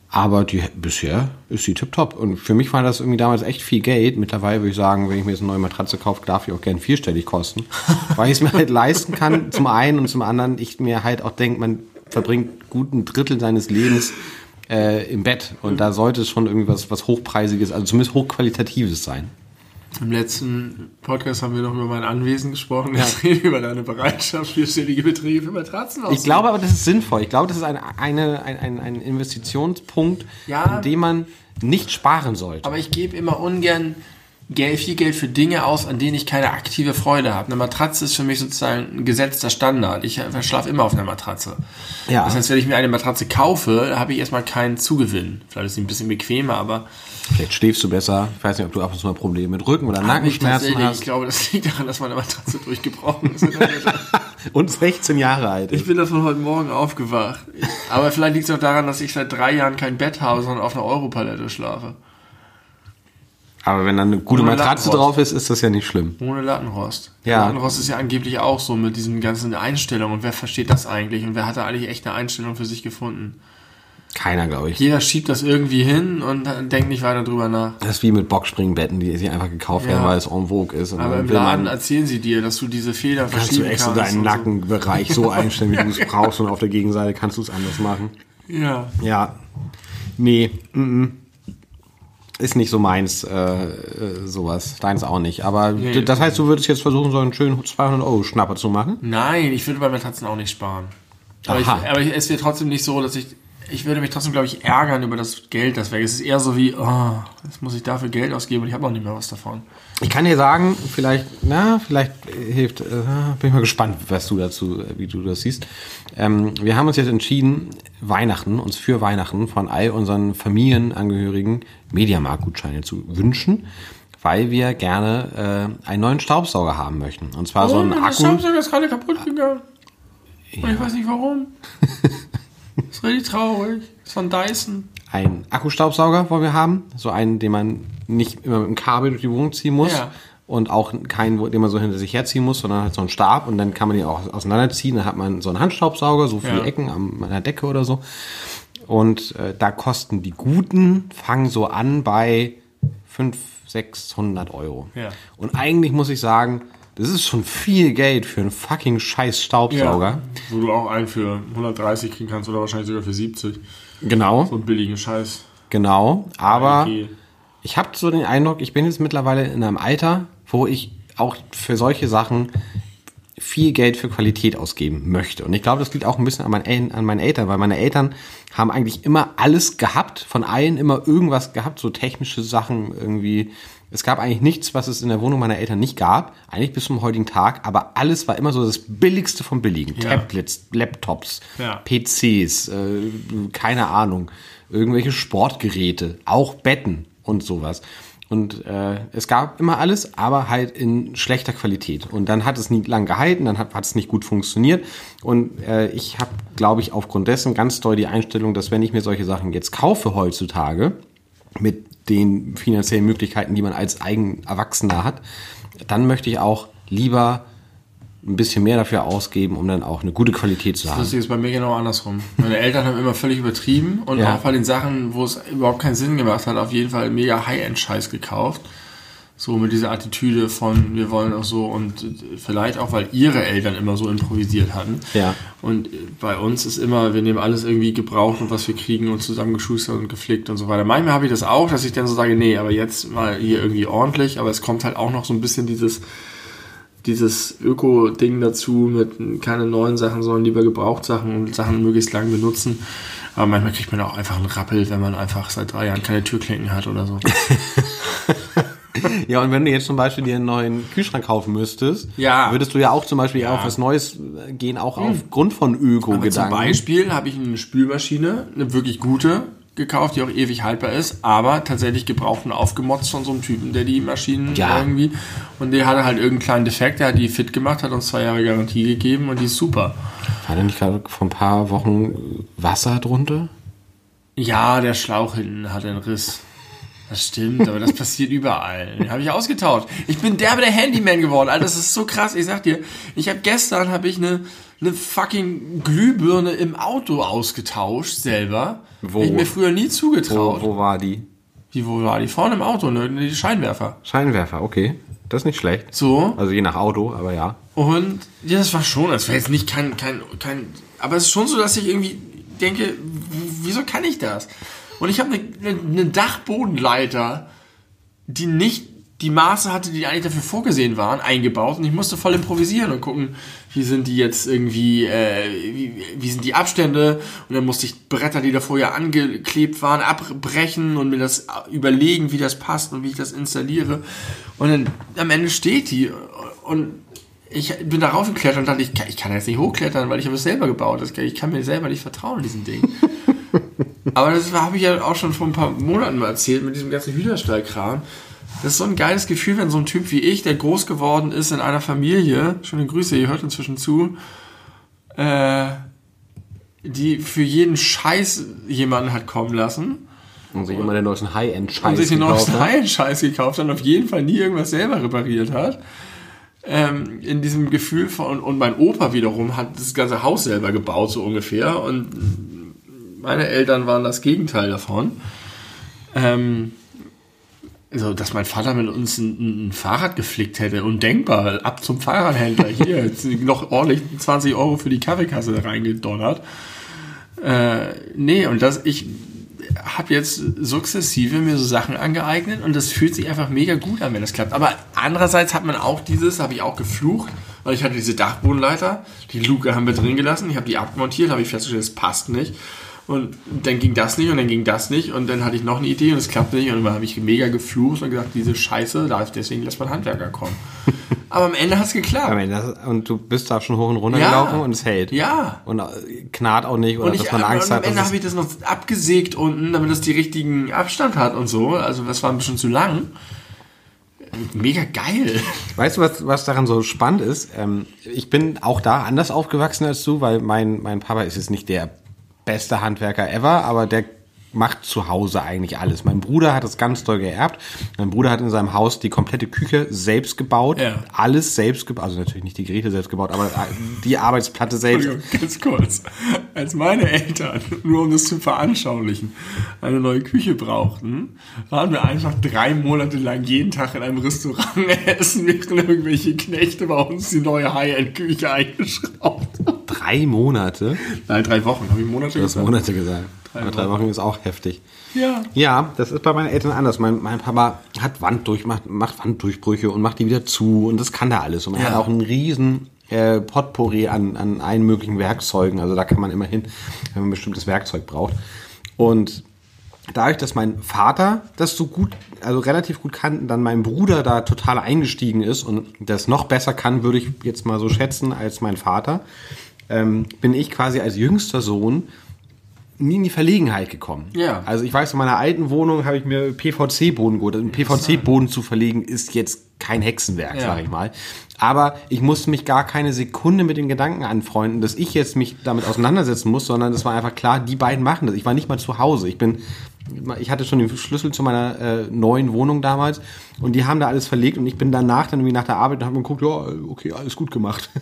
Aber die, bisher ist sie tipptopp. Und für mich war das irgendwie damals echt viel Geld. Mittlerweile würde ich sagen, wenn ich mir jetzt eine neue Matratze kaufe, darf ich auch gern vierstellig kosten. <laughs> weil ich es mir halt leisten kann, zum einen und zum anderen, ich mir halt auch denke, man verbringt guten Drittel seines Lebens äh, im Bett. Und da sollte es schon irgendwie was, Hochpreisiges, also zumindest Hochqualitatives sein. Im letzten Podcast haben wir noch über mein Anwesen gesprochen. Jetzt reden wir über deine Bereitschaft, vierstellige Beträge für Matratzen Ich auszugeben. glaube aber, das ist sinnvoll. Ich glaube, das ist eine, eine, ein, ein, ein Investitionspunkt, Ja. in dem man nicht sparen sollte. Aber ich gebe immer ungern Geld, viel Geld für Dinge aus, an denen ich keine aktive Freude habe. Eine Matratze ist für mich sozusagen ein gesetzter Standard. Ich äh, schlafe immer auf einer Matratze. Ja. Das heißt, wenn ich mir eine Matratze kaufe, habe ich erstmal keinen Zugewinn. Vielleicht ist sie ein bisschen bequemer, aber Vielleicht schläfst du besser. Ich weiß nicht, ob du ab und zu mal Probleme mit Rücken oder ich Nackenschmerzen tatsächlich, ich hast. glaube, das liegt daran, dass meine Matratze durchgebrochen ist. <laughs> Und 16 Jahre alt Ich ist. bin davon heute Morgen aufgewacht. Aber vielleicht liegt es auch daran, dass ich seit drei Jahren kein Bett habe, sondern auf einer Europalette schlafe. Aber wenn dann eine gute Ohne Matratze drauf ist, ist das ja nicht schlimm. Ohne Lattenrost. Ja. Lattenrost ist ja angeblich auch so mit diesen ganzen Einstellungen. Und wer versteht das eigentlich? Und wer hat da eigentlich echt eine Einstellung für sich gefunden? Keiner, glaube ich. Jeder schiebt das irgendwie hin und denkt nicht weiter drüber nach. Das ist wie mit Boxspringbetten, die sich einfach gekauft werden, Ja. weil es en vogue ist. Und Aber im Laden erzählen sie dir, dass du diese Federn kannst du verschieben extra kannst. deinen und so. Nackenbereich so <laughs> einstellen, wie du es brauchst. Und auf der Gegenseite kannst du es anders machen. Ja. Ja. Nee. Mm -mm. Ist nicht so meins, äh, äh, sowas. Deins auch nicht. Aber Nee. das heißt, du würdest jetzt versuchen, so einen schönen 200 Euro Schnapper zu machen? Nein, ich würde bei Matratzen auch nicht sparen. Aber, ich, aber ich, es wird trotzdem nicht so, dass ich ich würde mich trotzdem, glaube ich, ärgern über das Geld, das weg ist. Es ist eher so wie, oh, jetzt muss ich dafür Geld ausgeben und ich habe noch nicht mehr was davon. Ich kann dir sagen, vielleicht, na, vielleicht hilft, äh, bin ich mal gespannt, was du dazu, äh, wie du das siehst. Ähm, wir haben uns jetzt entschieden, Weihnachten, uns für Weihnachten von all unseren Familienangehörigen Mediamarkt-Gutscheine zu wünschen, weil wir gerne äh, einen neuen Staubsauger haben möchten. Und zwar so Oh, einen der Akku. Staubsauger ist gerade kaputt gegangen. Und ich weiß nicht warum. <laughs> das ist richtig traurig. Das ist von Dyson. Einen Akkustaubsauger wollen wir haben. So einen, den man nicht immer mit einem Kabel durch die Wohnung ziehen muss. Ja. Und auch keinen, den man so hinter sich herziehen muss, sondern halt so einen Stab und dann kann man den auch auseinanderziehen. Dann hat man so einen Handstaubsauger, so für Ja. Ecken an der Decke oder so. Und äh, da kosten die guten, fangen so an bei 500, 600 Euro. Ja. Und eigentlich muss ich sagen, das ist schon viel Geld für einen fucking scheiß Staubsauger. Wo du auch einen für 130 kriegen kannst oder wahrscheinlich sogar für 70. Genau, So einen billigen Scheiß. genau. Aber Okay. ich habe so den Eindruck, ich bin jetzt mittlerweile in einem Alter, wo ich auch für solche Sachen viel Geld für Qualität ausgeben möchte. Und ich glaube, das liegt auch ein bisschen an meinen, El- an meinen Eltern, weil meine Eltern haben eigentlich immer alles gehabt, von allen immer irgendwas gehabt, so technische Sachen irgendwie. Es gab eigentlich nichts, was es in der Wohnung meiner Eltern nicht gab, eigentlich bis zum heutigen Tag, aber alles war immer so das Billigste vom Billigen. Ja. Tablets, Laptops, Ja. PCs, äh, keine Ahnung, irgendwelche Sportgeräte, auch Betten und sowas. Und äh, es gab immer alles, aber halt in schlechter Qualität. Und dann hat es nie lang gehalten, dann hat, hat es nicht gut funktioniert. Und äh, ich habe, glaube ich, aufgrund dessen ganz doll die Einstellung, dass wenn ich mir solche Sachen jetzt kaufe heutzutage, mit den finanziellen Möglichkeiten, die man als eigen Erwachsener hat, dann möchte ich auch lieber ein bisschen mehr dafür ausgeben, um dann auch eine gute Qualität zu haben. Das ist bei mir genau andersrum. Meine Eltern haben immer völlig übertrieben und Ja. auch bei den Sachen, wo es überhaupt keinen Sinn gemacht hat, auf jeden Fall mega High-End-Scheiß gekauft. So mit dieser Attitüde von, wir wollen auch so und vielleicht auch, weil ihre Eltern immer so improvisiert hatten. Ja. Und bei uns ist immer, wir nehmen alles irgendwie gebraucht und was wir kriegen und zusammengeschustert und geflickt und so weiter. Manchmal habe ich das auch, dass ich dann so sage, nee, aber jetzt mal hier irgendwie ordentlich, aber es kommt halt auch noch so ein bisschen dieses, dieses Öko-Ding dazu mit keine neuen Sachen, sondern lieber Gebrauchtsachen und Sachen möglichst lang benutzen. Aber manchmal kriegt man auch einfach einen Rappel, wenn man einfach seit drei Jahren keine Türklinken hat oder so. <laughs> <laughs> Ja, und wenn du jetzt zum Beispiel dir einen neuen Kühlschrank kaufen müsstest, Ja. würdest du ja auch zum Beispiel auf was Neues gehen, auch aufgrund von Aber zum Öko-Gedanken. Beispiel habe ich eine Spülmaschine, eine wirklich gute, gekauft, die auch ewig haltbar ist, aber tatsächlich gebraucht und aufgemotzt von so einem Typen, der die Maschinen Ja. irgendwie und der hatte halt irgendeinen kleinen Defekt, der hat die fit gemacht, hat uns zwei Jahre Garantie gegeben und die ist super. War da nicht gerade vor ein paar Wochen Wasser drunter? Ja, der Schlauch hinten hat einen Riss. Das stimmt, aber das passiert überall. Den habe ich ausgetauscht. Ich bin derbe der Handyman geworden. Alter, das ist so krass. Ich sag dir, ich habe gestern habe ich eine eine fucking Glühbirne im Auto ausgetauscht selber. Wo? Hätte Ich mir früher nie Wo, zugetraut. wo war die? Wie, wo war die? Vorne im Auto, ne? Die Scheinwerfer. Scheinwerfer, okay. Das ist nicht schlecht. So. Also je nach Auto, aber ja. Und ja, das war schon, das war jetzt nicht kein, kein, kein, aber es ist schon so, dass ich irgendwie denke, wieso kann ich das? Und ich habe eine, eine, eine Dachbodenleiter, die nicht die Maße hatte, die eigentlich dafür vorgesehen waren, eingebaut. Und ich musste voll improvisieren und gucken, wie sind die jetzt irgendwie, äh, wie, wie sind die Abstände. Und dann musste ich Bretter, die da vorher angeklebt waren, abbrechen und mir das überlegen, wie das passt und wie ich das installiere. Und dann am Ende steht die und ich bin da raufgeklettert und dachte, ich kann, ich kann jetzt nicht hochklettern, weil ich habe es selber gebaut. Das, ich kann mir selber nicht vertrauen, diesem Ding. <laughs> Aber das habe ich ja auch schon vor ein paar Monaten mal erzählt mit diesem ganzen Hühnerstallkram. Das ist so ein geiles Gefühl, wenn so ein Typ wie ich, der groß geworden ist in einer Familie, schöne Grüße, ihr hört inzwischen zu, äh, die für jeden Scheiß jemanden hat kommen lassen Und sich immer den neuesten High-End-Scheiß und sich den gekauft neuesten hat. High-End-Scheiß gekauft hat und auf jeden Fall nie irgendwas selber repariert hat. Ähm, in diesem Gefühl von, und mein Opa wiederum hat das ganze Haus selber gebaut, so ungefähr. Und meine Eltern waren das Gegenteil davon. Ähm, also, dass mein Vater mit uns ein, ein Fahrrad geflickt hätte, undenkbar. Ab zum Fahrradhändler. Hier, <laughs> jetzt noch ordentlich 20 Euro für die Kaffeekasse reingedonnert. Äh, nee, und das, ich habe jetzt sukzessive mir so Sachen angeeignet und das fühlt sich einfach mega gut an, wenn das klappt. Aber andererseits hat man auch dieses, habe ich auch geflucht, weil ich hatte diese Dachbodenleiter, die Luke haben wir drin gelassen, ich habe die abmontiert, habe ich festgestellt, das passt nicht. Und dann ging das nicht und dann ging das nicht und dann hatte ich noch eine Idee und es klappte nicht und dann habe ich mega geflucht und gesagt, diese Scheiße, deswegen lässt man Handwerker kommen. <laughs> Aber am Ende hat es geklappt. Ende, und du bist da schon hoch und runter ja. gelaufen und es hält. Ja. Und äh, knarrt auch nicht oder und ich, dass man Angst und hat. Am Ende habe ich das noch abgesägt unten, damit es die richtigen Abstand hat und so. Also das war ein bisschen zu lang. Mega geil. Weißt du, was, was daran so spannend ist? Ähm, ich bin auch da anders aufgewachsen als du, weil mein, mein Papa ist jetzt nicht der beste Handwerker ever, aber der macht zu Hause eigentlich alles. Mein Bruder hat das ganz doll geerbt. Mein Bruder hat in seinem Haus die komplette Küche selbst gebaut. Ja. Alles selbst gebaut. Also natürlich nicht die Geräte selbst gebaut, aber die Arbeitsplatte selbst. Ganz kurz. Als meine Eltern, nur um das zu veranschaulichen, eine neue Küche brauchten, waren wir einfach drei Monate lang jeden Tag in einem Restaurant <laughs> essen, während irgendwelche Knechte bei uns die neue High-End-Küche eingeschraubt Drei Monate? Nein, drei Wochen. Habe ich Monate gesagt? Du hast Monate gesagt. Drei, drei Wochen ist auch heftig. Ja. Ja, das ist bei meinen Eltern anders. Mein, mein Papa hat Wand durch, macht, macht Wanddurchbrüche und macht die wieder zu und das kann da alles. Und er ja. hat auch einen riesen äh, Potpourri an, an allen möglichen Werkzeugen. Also da kann man immer hin, wenn man ein bestimmtes Werkzeug braucht. Und dadurch, dass mein Vater das so gut, also relativ gut kann, dann mein Bruder da total eingestiegen ist und das noch besser kann, würde ich jetzt mal so schätzen als mein Vater, ähm, bin ich quasi als jüngster Sohn nie in die Verlegenheit gekommen. Ja. Also ich weiß, in meiner alten Wohnung habe ich mir PVC-Boden geholt. Ein PVC-Boden zu verlegen ist jetzt kein Hexenwerk, ja. sage ich mal. Aber ich musste mich gar keine Sekunde mit den Gedanken anfreunden, dass ich jetzt mich damit auseinandersetzen muss, sondern es war einfach klar, die beiden machen das. Ich war nicht mal zu Hause. Ich bin ich hatte schon den Schlüssel zu meiner äh, neuen Wohnung damals und die haben da alles verlegt und ich bin danach dann irgendwie nach der Arbeit und habe geguckt, ja, okay, alles gut gemacht. <laughs>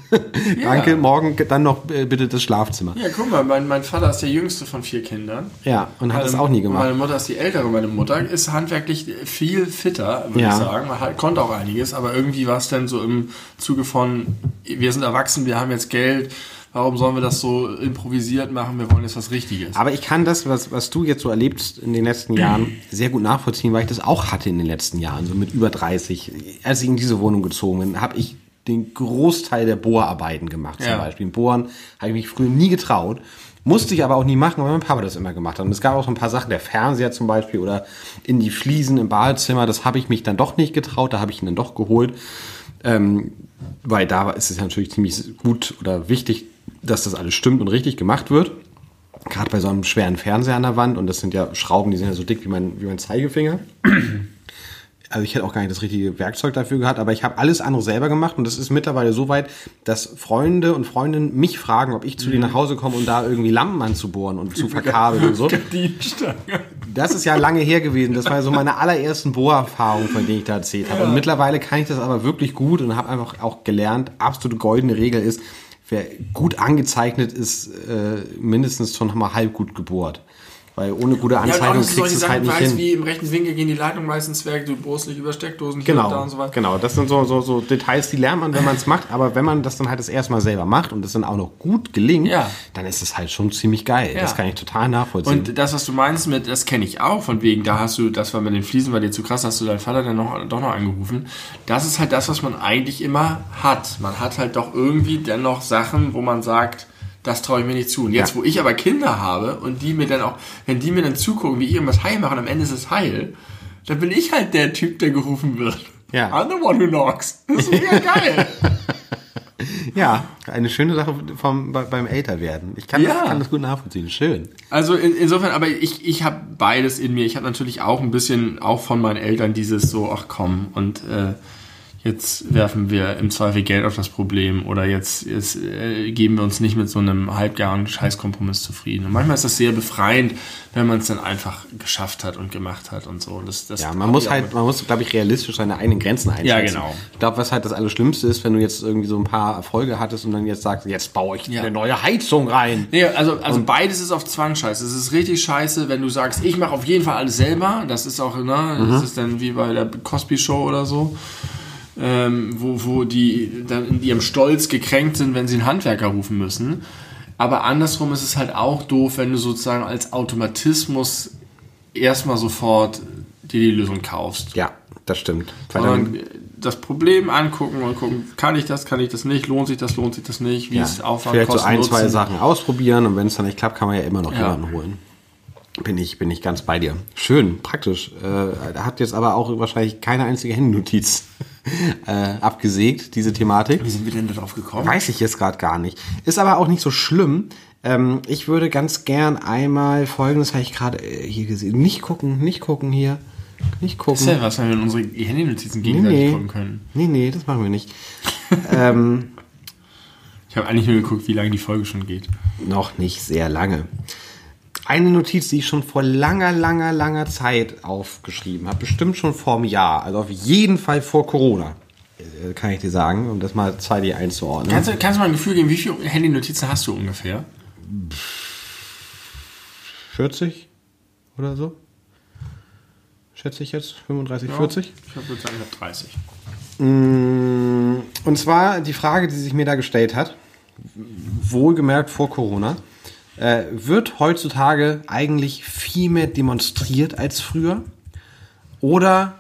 Ja. Danke, morgen dann noch äh, bitte das Schlafzimmer. Ja, guck mal, mein, mein Vater ist der jüngste von vier Kindern. Ja, und hat es auch nie gemacht. Meine Mutter ist die ältere, meine Mutter ist handwerklich viel fitter, würde ja. ich sagen. Man konnte auch einiges, aber irgendwie war es dann so im Zuge von, wir sind erwachsen, wir haben jetzt Geld, Warum sollen wir das so improvisiert machen? Wir wollen jetzt was Richtiges. Aber ich kann das, was, was du jetzt so erlebst in den letzten Jahren, <clears throat> sehr gut nachvollziehen, weil ich das auch hatte in den letzten Jahren, so mit über 30. Als ich in diese Wohnung gezogen bin, habe ich den Großteil der Bohrarbeiten gemacht, zum ja. Beispiel. Bohren habe ich mich früher nie getraut. Musste ich aber auch nie machen, weil mein Papa das immer gemacht hat. Und es gab auch so ein paar Sachen, der Fernseher zum Beispiel oder in die Fliesen im Badezimmer, das habe ich mich dann doch nicht getraut, da habe ich ihn dann doch geholt. Ähm, weil da ist es natürlich ziemlich gut oder wichtig, dass das alles stimmt und richtig gemacht wird. Gerade bei so einem schweren Fernseher an der Wand und das sind ja Schrauben, die sind ja so dick wie mein, wie mein Zeigefinger. <clears throat> Also ich hätte auch gar nicht das richtige Werkzeug dafür gehabt, aber ich habe alles andere selber gemacht und das ist mittlerweile so weit, dass Freunde und Freundinnen mich fragen, ob ich zu mhm. denen nach Hause komme, um da irgendwie Lampen anzubohren und zu <laughs> verkabeln und so. Das ist ja lange her gewesen. Das war so meine allerersten Bohrerfahrungen, von denen ich da erzählt habe. Ja. Und mittlerweile kann ich das aber wirklich gut und habe einfach auch gelernt, absolute goldene Regel ist, wer gut angezeichnet ist, äh, mindestens schon mal halb gut gebohrt. Weil ohne gute Anzeichnung ja, kriegst du es halt nicht hin. wie im rechten Winkel gehen die Leitungen meistens weg, du bohrst nicht über Steckdosen genau, da und so weiter. Genau, das sind so, so, so Details, die lernt man, wenn man es macht. Aber wenn man das dann halt das erste Mal selber macht und das dann auch noch gut gelingt, ja. dann ist es halt schon ziemlich geil. Ja. Das kann ich total nachvollziehen. Und das, was du meinst mit, das kenne ich auch, von wegen, da hast du, das war mit den Fliesen war dir zu krass, hast du deinen Vater dann noch, doch noch angerufen. Das ist halt das, was man eigentlich immer hat. Man hat halt doch irgendwie dennoch Sachen, wo man sagt, das traue ich mir nicht zu. Und jetzt, ja. wo ich aber Kinder habe und die mir dann auch, wenn die mir dann zugucken, wie ich irgendwas heil mache und am Ende ist es heil, dann bin ich halt der Typ, der gerufen wird. Ja. I'm the one who knocks. Das ist mega <laughs> geil. ja, eine schöne Sache vom, beim Älterwerden. Ich kann, ja. das, kann das gut nachvollziehen. Schön. Also in, insofern, aber ich, ich habe beides in mir. Ich habe natürlich auch ein bisschen, auch von meinen Eltern, dieses so, ach komm, und äh, jetzt werfen wir im Zweifel Geld auf das Problem oder jetzt, jetzt äh, geben wir uns nicht mit so einem halbgaren Scheißkompromiss zufrieden. Und manchmal ist das sehr befreiend, wenn man es dann einfach geschafft hat und gemacht hat und so. Das, das ja, man muss halt, man muss, glaube ich, realistisch seine eigenen Grenzen einschätzen. Ja, genau. Ich glaube, was halt das Allerschlimmste ist, wenn du jetzt irgendwie so ein paar Erfolge hattest und dann jetzt sagst, jetzt baue ich ja. eine neue Heizung rein. Nee, also, also und beides ist auf Zwang scheiße. Es ist richtig scheiße, wenn du sagst, ich mache auf jeden Fall alles selber. Das ist auch, ne, mhm. das ist dann wie bei der Cosby Show oder so ähm, wo, wo die dann in ihrem Stolz gekränkt sind, wenn sie einen Handwerker rufen müssen. Aber andersrum ist es halt auch doof, wenn du sozusagen als Automatismus erstmal sofort dir die Lösung kaufst. Ja, das stimmt. Sondern das Problem angucken und gucken, kann ich das, kann ich das nicht, lohnt sich das, lohnt sich das nicht, wie Ja, ist Aufwand, vielleicht so Kosten, ein, zwei Nutzen. Sachen ausprobieren und wenn es dann nicht klappt, kann man ja immer noch Ja. jemanden holen. Bin ich, bin ich ganz bei dir. Schön, praktisch. Äh, hat jetzt aber auch wahrscheinlich keine einzige Handynotiz <laughs> äh, abgesägt, diese Thematik. Wie sind wir denn darauf gekommen? Weiß ich jetzt gerade gar nicht. Ist aber auch nicht so schlimm. Ähm, ich würde ganz gern einmal folgendes habe ich gerade äh, hier gesehen. Nicht gucken, nicht gucken hier. Nicht gucken. ist ja was, wenn wir in unsere Handynotizen nee, gegenseitig nee. gucken können. nee, nee, das machen wir nicht. <laughs> ähm, Ich habe eigentlich nur geguckt, wie lange die Folge schon geht. noch nicht sehr lange. Eine Notiz, die ich schon vor langer, langer, langer Zeit aufgeschrieben habe, bestimmt schon vor einem Jahr, also auf jeden Fall vor Corona, äh, kann ich dir sagen, um das mal 2D einzuordnen. Kannst du, kannst du mal ein Gefühl geben, wie viele Handynotizen hast du ungefähr? 40 oder so? Schätze ich jetzt? 35, 40? Ich würde sagen, ich habe 30. Mm, Und zwar die Frage, die sich mir da gestellt hat, wohlgemerkt vor Corona, äh, wird heutzutage eigentlich viel mehr demonstriert als früher? Oder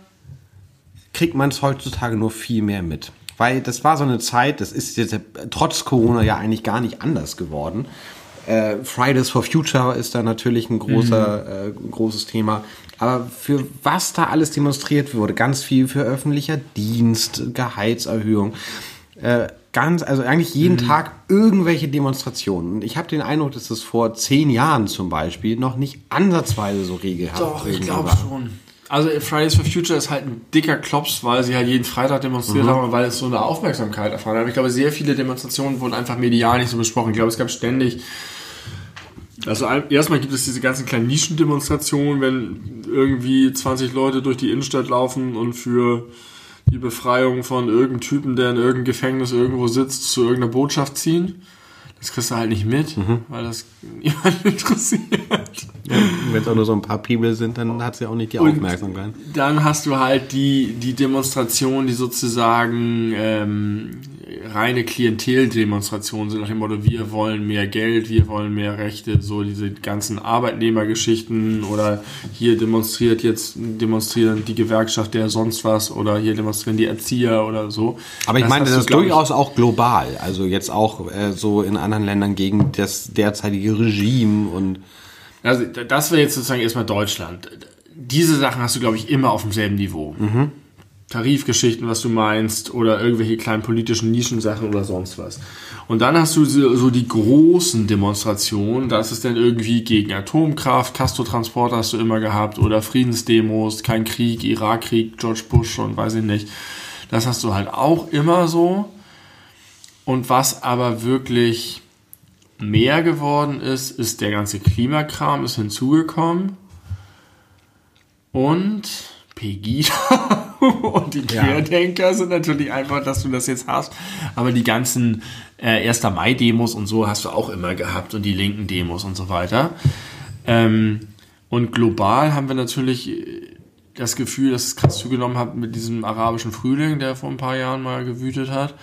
kriegt man es heutzutage nur viel mehr mit? Weil das war so eine Zeit, das ist jetzt trotz Corona ja eigentlich gar nicht anders geworden. Äh, Fridays for Future ist da natürlich ein großer, äh, großes Thema. Aber für was da alles demonstriert wurde, ganz viel für öffentlicher Dienst, Gehaltserhöhung, äh, ganz, also eigentlich jeden Tag irgendwelche Demonstrationen. Und ich habe den Eindruck, dass das vor zehn Jahren zum Beispiel noch nicht ansatzweise so regelhaft Doch, ich glaube schon. Also Fridays for Future ist halt ein dicker Klops, weil sie halt jeden Freitag demonstriert haben und weil es so eine Aufmerksamkeit erfahren hat. Ich glaube, sehr viele Demonstrationen wurden einfach medial nicht so besprochen. Ich glaube, es gab ständig. Also erstmal gibt es diese ganzen kleinen Nischendemonstrationen, wenn irgendwie 20 Leute durch die Innenstadt laufen und für die Befreiung von irgendeinem Typen, der in irgendeinem Gefängnis irgendwo sitzt, zu irgendeiner Botschaft ziehen. Das kriegst du halt nicht mit, weil das <laughs> niemand interessiert. Wenn es auch nur so ein paar People sind, dann hat sie auch nicht die Und Aufmerksamkeit. Dann hast du halt die, die Demonstrationen, die sozusagen ähm, reine Klienteldemonstrationen sind, nach dem Motto, wir wollen mehr Geld, wir wollen mehr Rechte, so diese ganzen Arbeitnehmergeschichten oder hier demonstriert jetzt, demonstrieren die Gewerkschaft der sonst was oder hier demonstrieren die Erzieher oder so. Aber ich meine, hast das ist durchaus auch global. Also jetzt auch äh, so in anderen Ländern gegen das derzeitige Regime und Also das wäre jetzt sozusagen erstmal Deutschland. Diese Sachen hast du, glaube ich, immer auf demselben Niveau. Tarifgeschichten, was du meinst, oder irgendwelche kleinen politischen Nischensachen oder sonst was. Und dann hast du so, die großen Demonstrationen, das ist dann irgendwie gegen Atomkraft, Castor-Transporter hast du immer gehabt, oder Friedensdemos, kein Krieg, Irakkrieg, George Bush und weiß ich nicht. Das hast du halt auch immer so. Und was aber wirklich mehr geworden ist, ist der ganze Klimakram ist hinzugekommen. Und Pegida <laughs> und die Ja. Querdenker sind natürlich einfach, dass du das jetzt hast. Aber die ganzen äh, 1. Mai-Demos und so hast du auch immer gehabt und die linken Demos und so weiter. Ähm, und global haben wir natürlich äh, das Gefühl, dass es krass zugenommen hat mit diesem arabischen Frühling, der vor ein paar Jahren mal gewütet hat.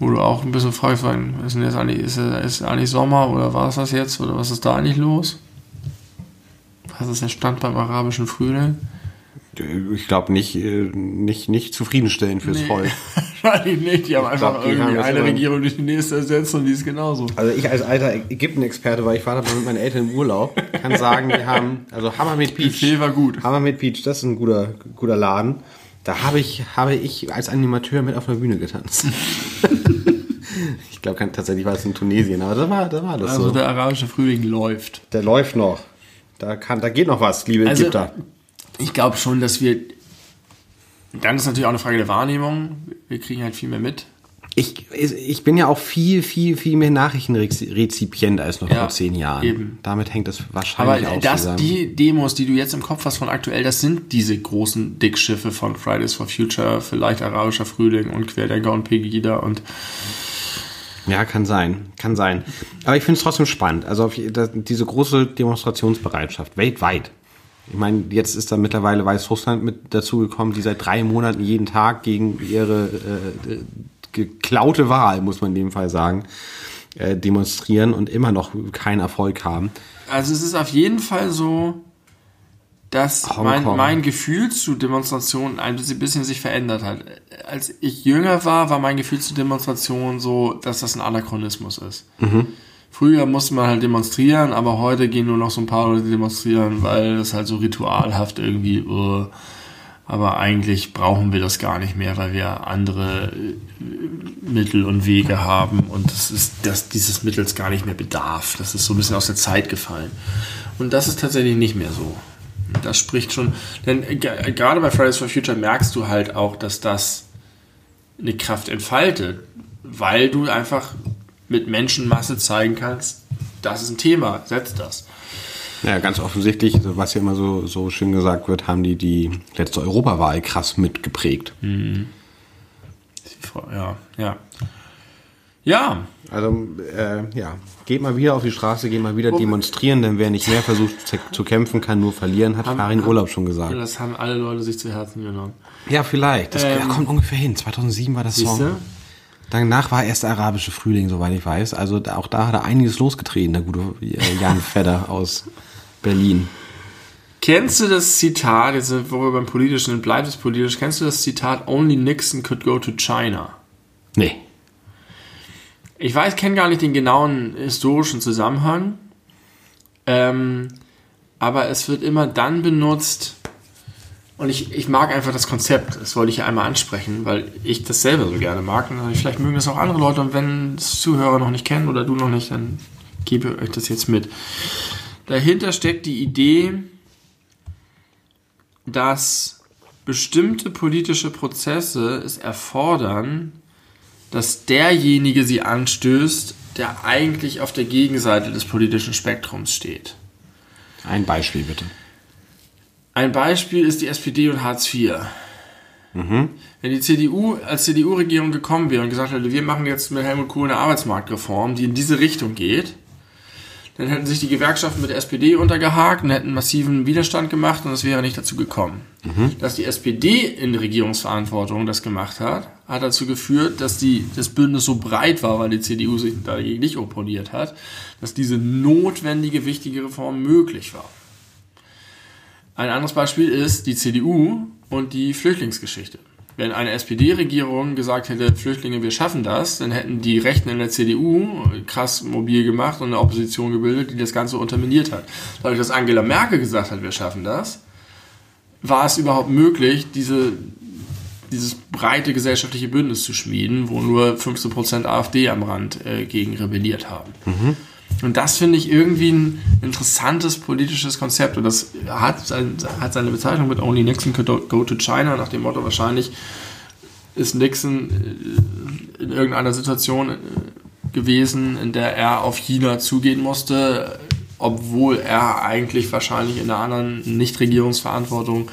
Wo du auch ein bisschen fragst, wann ist denn jetzt eigentlich, ist, ist eigentlich Sommer oder war es das jetzt oder was ist da eigentlich los? Was ist der Stand beim arabischen Frühling? ich glaube nicht, äh, nicht, nicht zufriedenstellend fürs Nee. Volk. <laughs> Wahrscheinlich nicht, die haben einfach glaub, die irgendwie haben eine Regierung durch die nächste ersetzt und die ist genauso. Also ich als alter Ägypten-Experte, weil ich war da mit meinen Eltern im Urlaub, kann sagen, die haben, also Hammer mit Peach. Buffet war gut. Hammer mit Peach, das ist ein guter, guter Laden. Da habe ich, habe ich als Animateur mit auf der Bühne getanzt. <laughs> ich glaube, tatsächlich war es in Tunesien, aber da war, da war das Also so. der arabische Frühling läuft. Der läuft noch. Da, kann, da geht noch was, liebe Also, Ägypter. ich glaube schon, dass wir. Dann ist natürlich auch eine Frage der Wahrnehmung. Wir kriegen halt viel mehr mit. Ich, ich bin ja auch viel, viel, viel mehr Nachrichtenrezipient als noch Ja, vor zehn Jahren. eben. Damit hängt das Aber wahrscheinlich auch das, zusammen. die Demos, die du jetzt im Kopf hast von aktuell, das sind diese großen Dickschiffe von Fridays for Future, vielleicht arabischer Frühling und Querdenker und Pegida und Ja, kann sein, kann sein. Aber ich finde es trotzdem spannend. Also diese große Demonstrationsbereitschaft weltweit. Ich meine, jetzt ist da mittlerweile Weißrussland mit dazugekommen, die seit drei Monaten jeden Tag gegen ihre äh, äh, geklaute Wahl, muss man in dem Fall sagen, äh, demonstrieren und immer noch keinen Erfolg haben. Also es ist auf jeden Fall so, dass mein, mein Gefühl zu Demonstrationen ein bisschen sich verändert hat. Als ich jünger war, war mein Gefühl zu Demonstrationen so, dass das ein Anachronismus ist. Mhm. Früher musste man halt demonstrieren, aber heute gehen nur noch so ein paar Leute demonstrieren, weil das halt so ritualhaft irgendwie, uh, aber eigentlich brauchen wir das gar nicht mehr, weil wir andere äh, Mittel und Wege haben und das ist, dass dieses Mittels gar nicht mehr bedarf. Das ist so ein bisschen aus der Zeit gefallen. Und das ist tatsächlich nicht mehr so. Das spricht schon, denn gerade bei Fridays for Future merkst du halt auch, dass das eine Kraft entfaltet, weil du einfach mit Menschenmasse zeigen kannst, das ist ein Thema, setzt das. Ja, ganz offensichtlich, was ja immer so, so schön gesagt wird, haben die die letzte Europawahl krass mitgeprägt. Mhm. Ja, ja. Ja. Also, äh, ja, geht mal wieder auf die Straße, geht mal wieder demonstrieren, denn wer nicht mehr versucht zu kämpfen, kann nur verlieren, hat haben, Farin Urlaub schon gesagt. Das haben alle Leute sich zu Herzen genommen. Ja, vielleicht. Das ähm, kommt ungefähr hin. 2007 war das Song. Danach war erst der arabische Frühling, soweit ich weiß. Also auch da hat er einiges losgetreten, der gute äh, Jan Fedder aus Berlin. Kennst du das Zitat, jetzt wo wir beim Politischen bleibt es politisch, kennst du das Zitat Only Nixon could go to China? Nee. Ich weiß, kenne gar nicht den genauen historischen Zusammenhang. Ähm, aber es wird immer dann benutzt, und ich, ich mag einfach das Konzept, das wollte ich ja einmal ansprechen, weil ich das selber so gerne mag. Und vielleicht mögen das auch andere Leute. Und wenn es Zuhörer noch nicht kennen oder du noch nicht, dann gebe ich euch das jetzt mit. Dahinter steckt die Idee, dass bestimmte politische Prozesse es erfordern, dass derjenige sie anstößt, der eigentlich auf der Gegenseite des politischen Spektrums steht. Ein Beispiel bitte. Ein Beispiel ist die SPD und Hartz IV. Mhm. Wenn die CDU als CDU-Regierung gekommen wäre und gesagt hätte, wir machen jetzt mit Helmut Kohl eine Arbeitsmarktreform, die in diese Richtung geht, dann hätten sich die Gewerkschaften mit der SPD untergehakt und hätten massiven Widerstand gemacht und es wäre nicht dazu gekommen. Mhm. Dass die SPD in Regierungsverantwortung das gemacht hat, hat dazu geführt, dass die, das Bündnis so breit war, weil die CDU sich dagegen nicht opponiert hat, dass diese notwendige, wichtige Reform möglich war. Ein anderes Beispiel ist die CDU und die Flüchtlingsgeschichte. Wenn eine SPD-Regierung gesagt hätte, Flüchtlinge, wir schaffen das, dann hätten die Rechten in der CDU krass mobil gemacht und eine Opposition gebildet, die das Ganze unterminiert hat. Dadurch, dass Angela Merkel gesagt hat, wir schaffen das, war es überhaupt möglich, diese, dieses breite gesellschaftliche Bündnis zu schmieden, wo nur 15% AfD am Rand äh, gegen rebelliert haben. Mhm. Und das finde ich irgendwie ein interessantes politisches Konzept. Und das hat, hat seine Bezeichnung mit Only Nixon could go to China, nach dem Motto wahrscheinlich ist Nixon äh, in irgendeiner Situation äh, gewesen, in der er auf China zugehen musste, obwohl er eigentlich wahrscheinlich in einer anderen Nichtregierungsverantwortung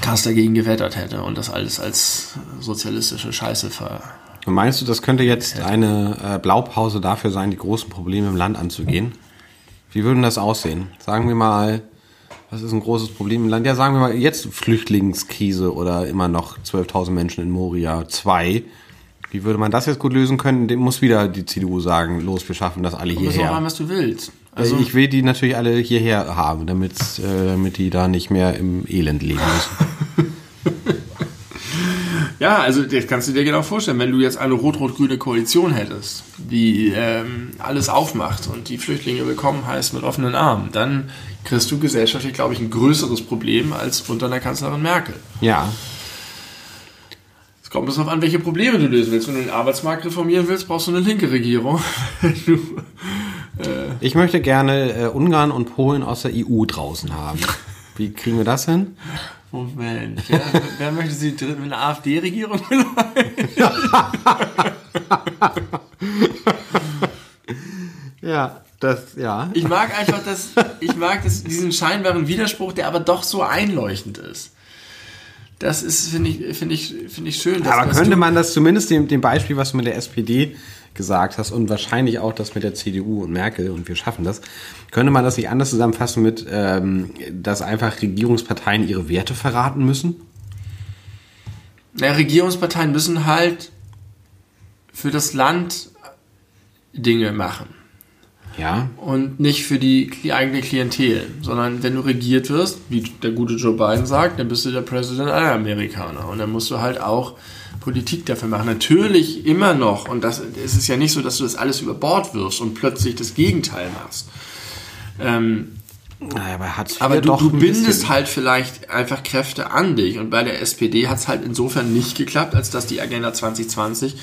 krass dagegen gewettert hätte und das alles als sozialistische Scheiße ver Meinst du, das könnte jetzt eine äh, Blaupause dafür sein, die großen Probleme im Land anzugehen? Wie würden das aussehen? Sagen wir mal, was ist ein großes Problem im Land? Ja, sagen wir mal, jetzt Flüchtlingskrise oder immer noch 12.000 Menschen in Moria 2. Wie würde man das jetzt gut lösen können? Dem muss wieder die CDU sagen, los, wir schaffen das alle hierher. Du machen, was du willst. Also ich will die natürlich alle hierher haben, damit, äh, damit die da nicht mehr im Elend leben müssen. <laughs> Ja, also das kannst du dir genau vorstellen, wenn du jetzt eine rot-rot-grüne Koalition hättest, die ähm, alles aufmacht und die Flüchtlinge willkommen heißt mit offenen Armen, dann kriegst du gesellschaftlich, glaube ich, ein größeres Problem als unter der Kanzlerin Merkel. Ja. Es kommt bis auf an, welche Probleme du lösen willst. Wenn du den Arbeitsmarkt reformieren willst, brauchst du eine linke Regierung. <laughs> du, äh ich möchte gerne äh, Ungarn und Polen aus der EU draußen haben. Wie kriegen wir das hin? Moment, wer, <laughs> wer möchte Sie drin mit einer AfD-Regierung <laughs> Ja, das, ja. Ich mag einfach das, ich mag das, diesen scheinbaren Widerspruch, der aber doch so einleuchtend ist. Das ist, finde ich, finde ich, finde ich schön. aber könnte man das zumindest dem, dem Beispiel, was du mit der SPD gesagt hast und wahrscheinlich auch das mit der CDU und Merkel und wir schaffen das, könnte man das nicht anders zusammenfassen mit, ähm, dass einfach Regierungsparteien ihre Werte verraten müssen? Na, Regierungsparteien müssen halt für das Land Dinge machen. Ja. und nicht für die eigene Klientel, sondern wenn du regiert wirst, wie der gute Joe Biden sagt, dann bist du der Präsident aller Amerikaner und dann musst du halt auch Politik dafür machen. Natürlich immer noch und das es ist ja nicht so, dass du das alles über Bord wirfst und plötzlich das Gegenteil machst. Ähm, Naja, aber IV aber du, doch du bindest bisschen. halt vielleicht einfach Kräfte an dich. Und bei der SPD hat es halt insofern nicht geklappt, als dass die Agenda 2020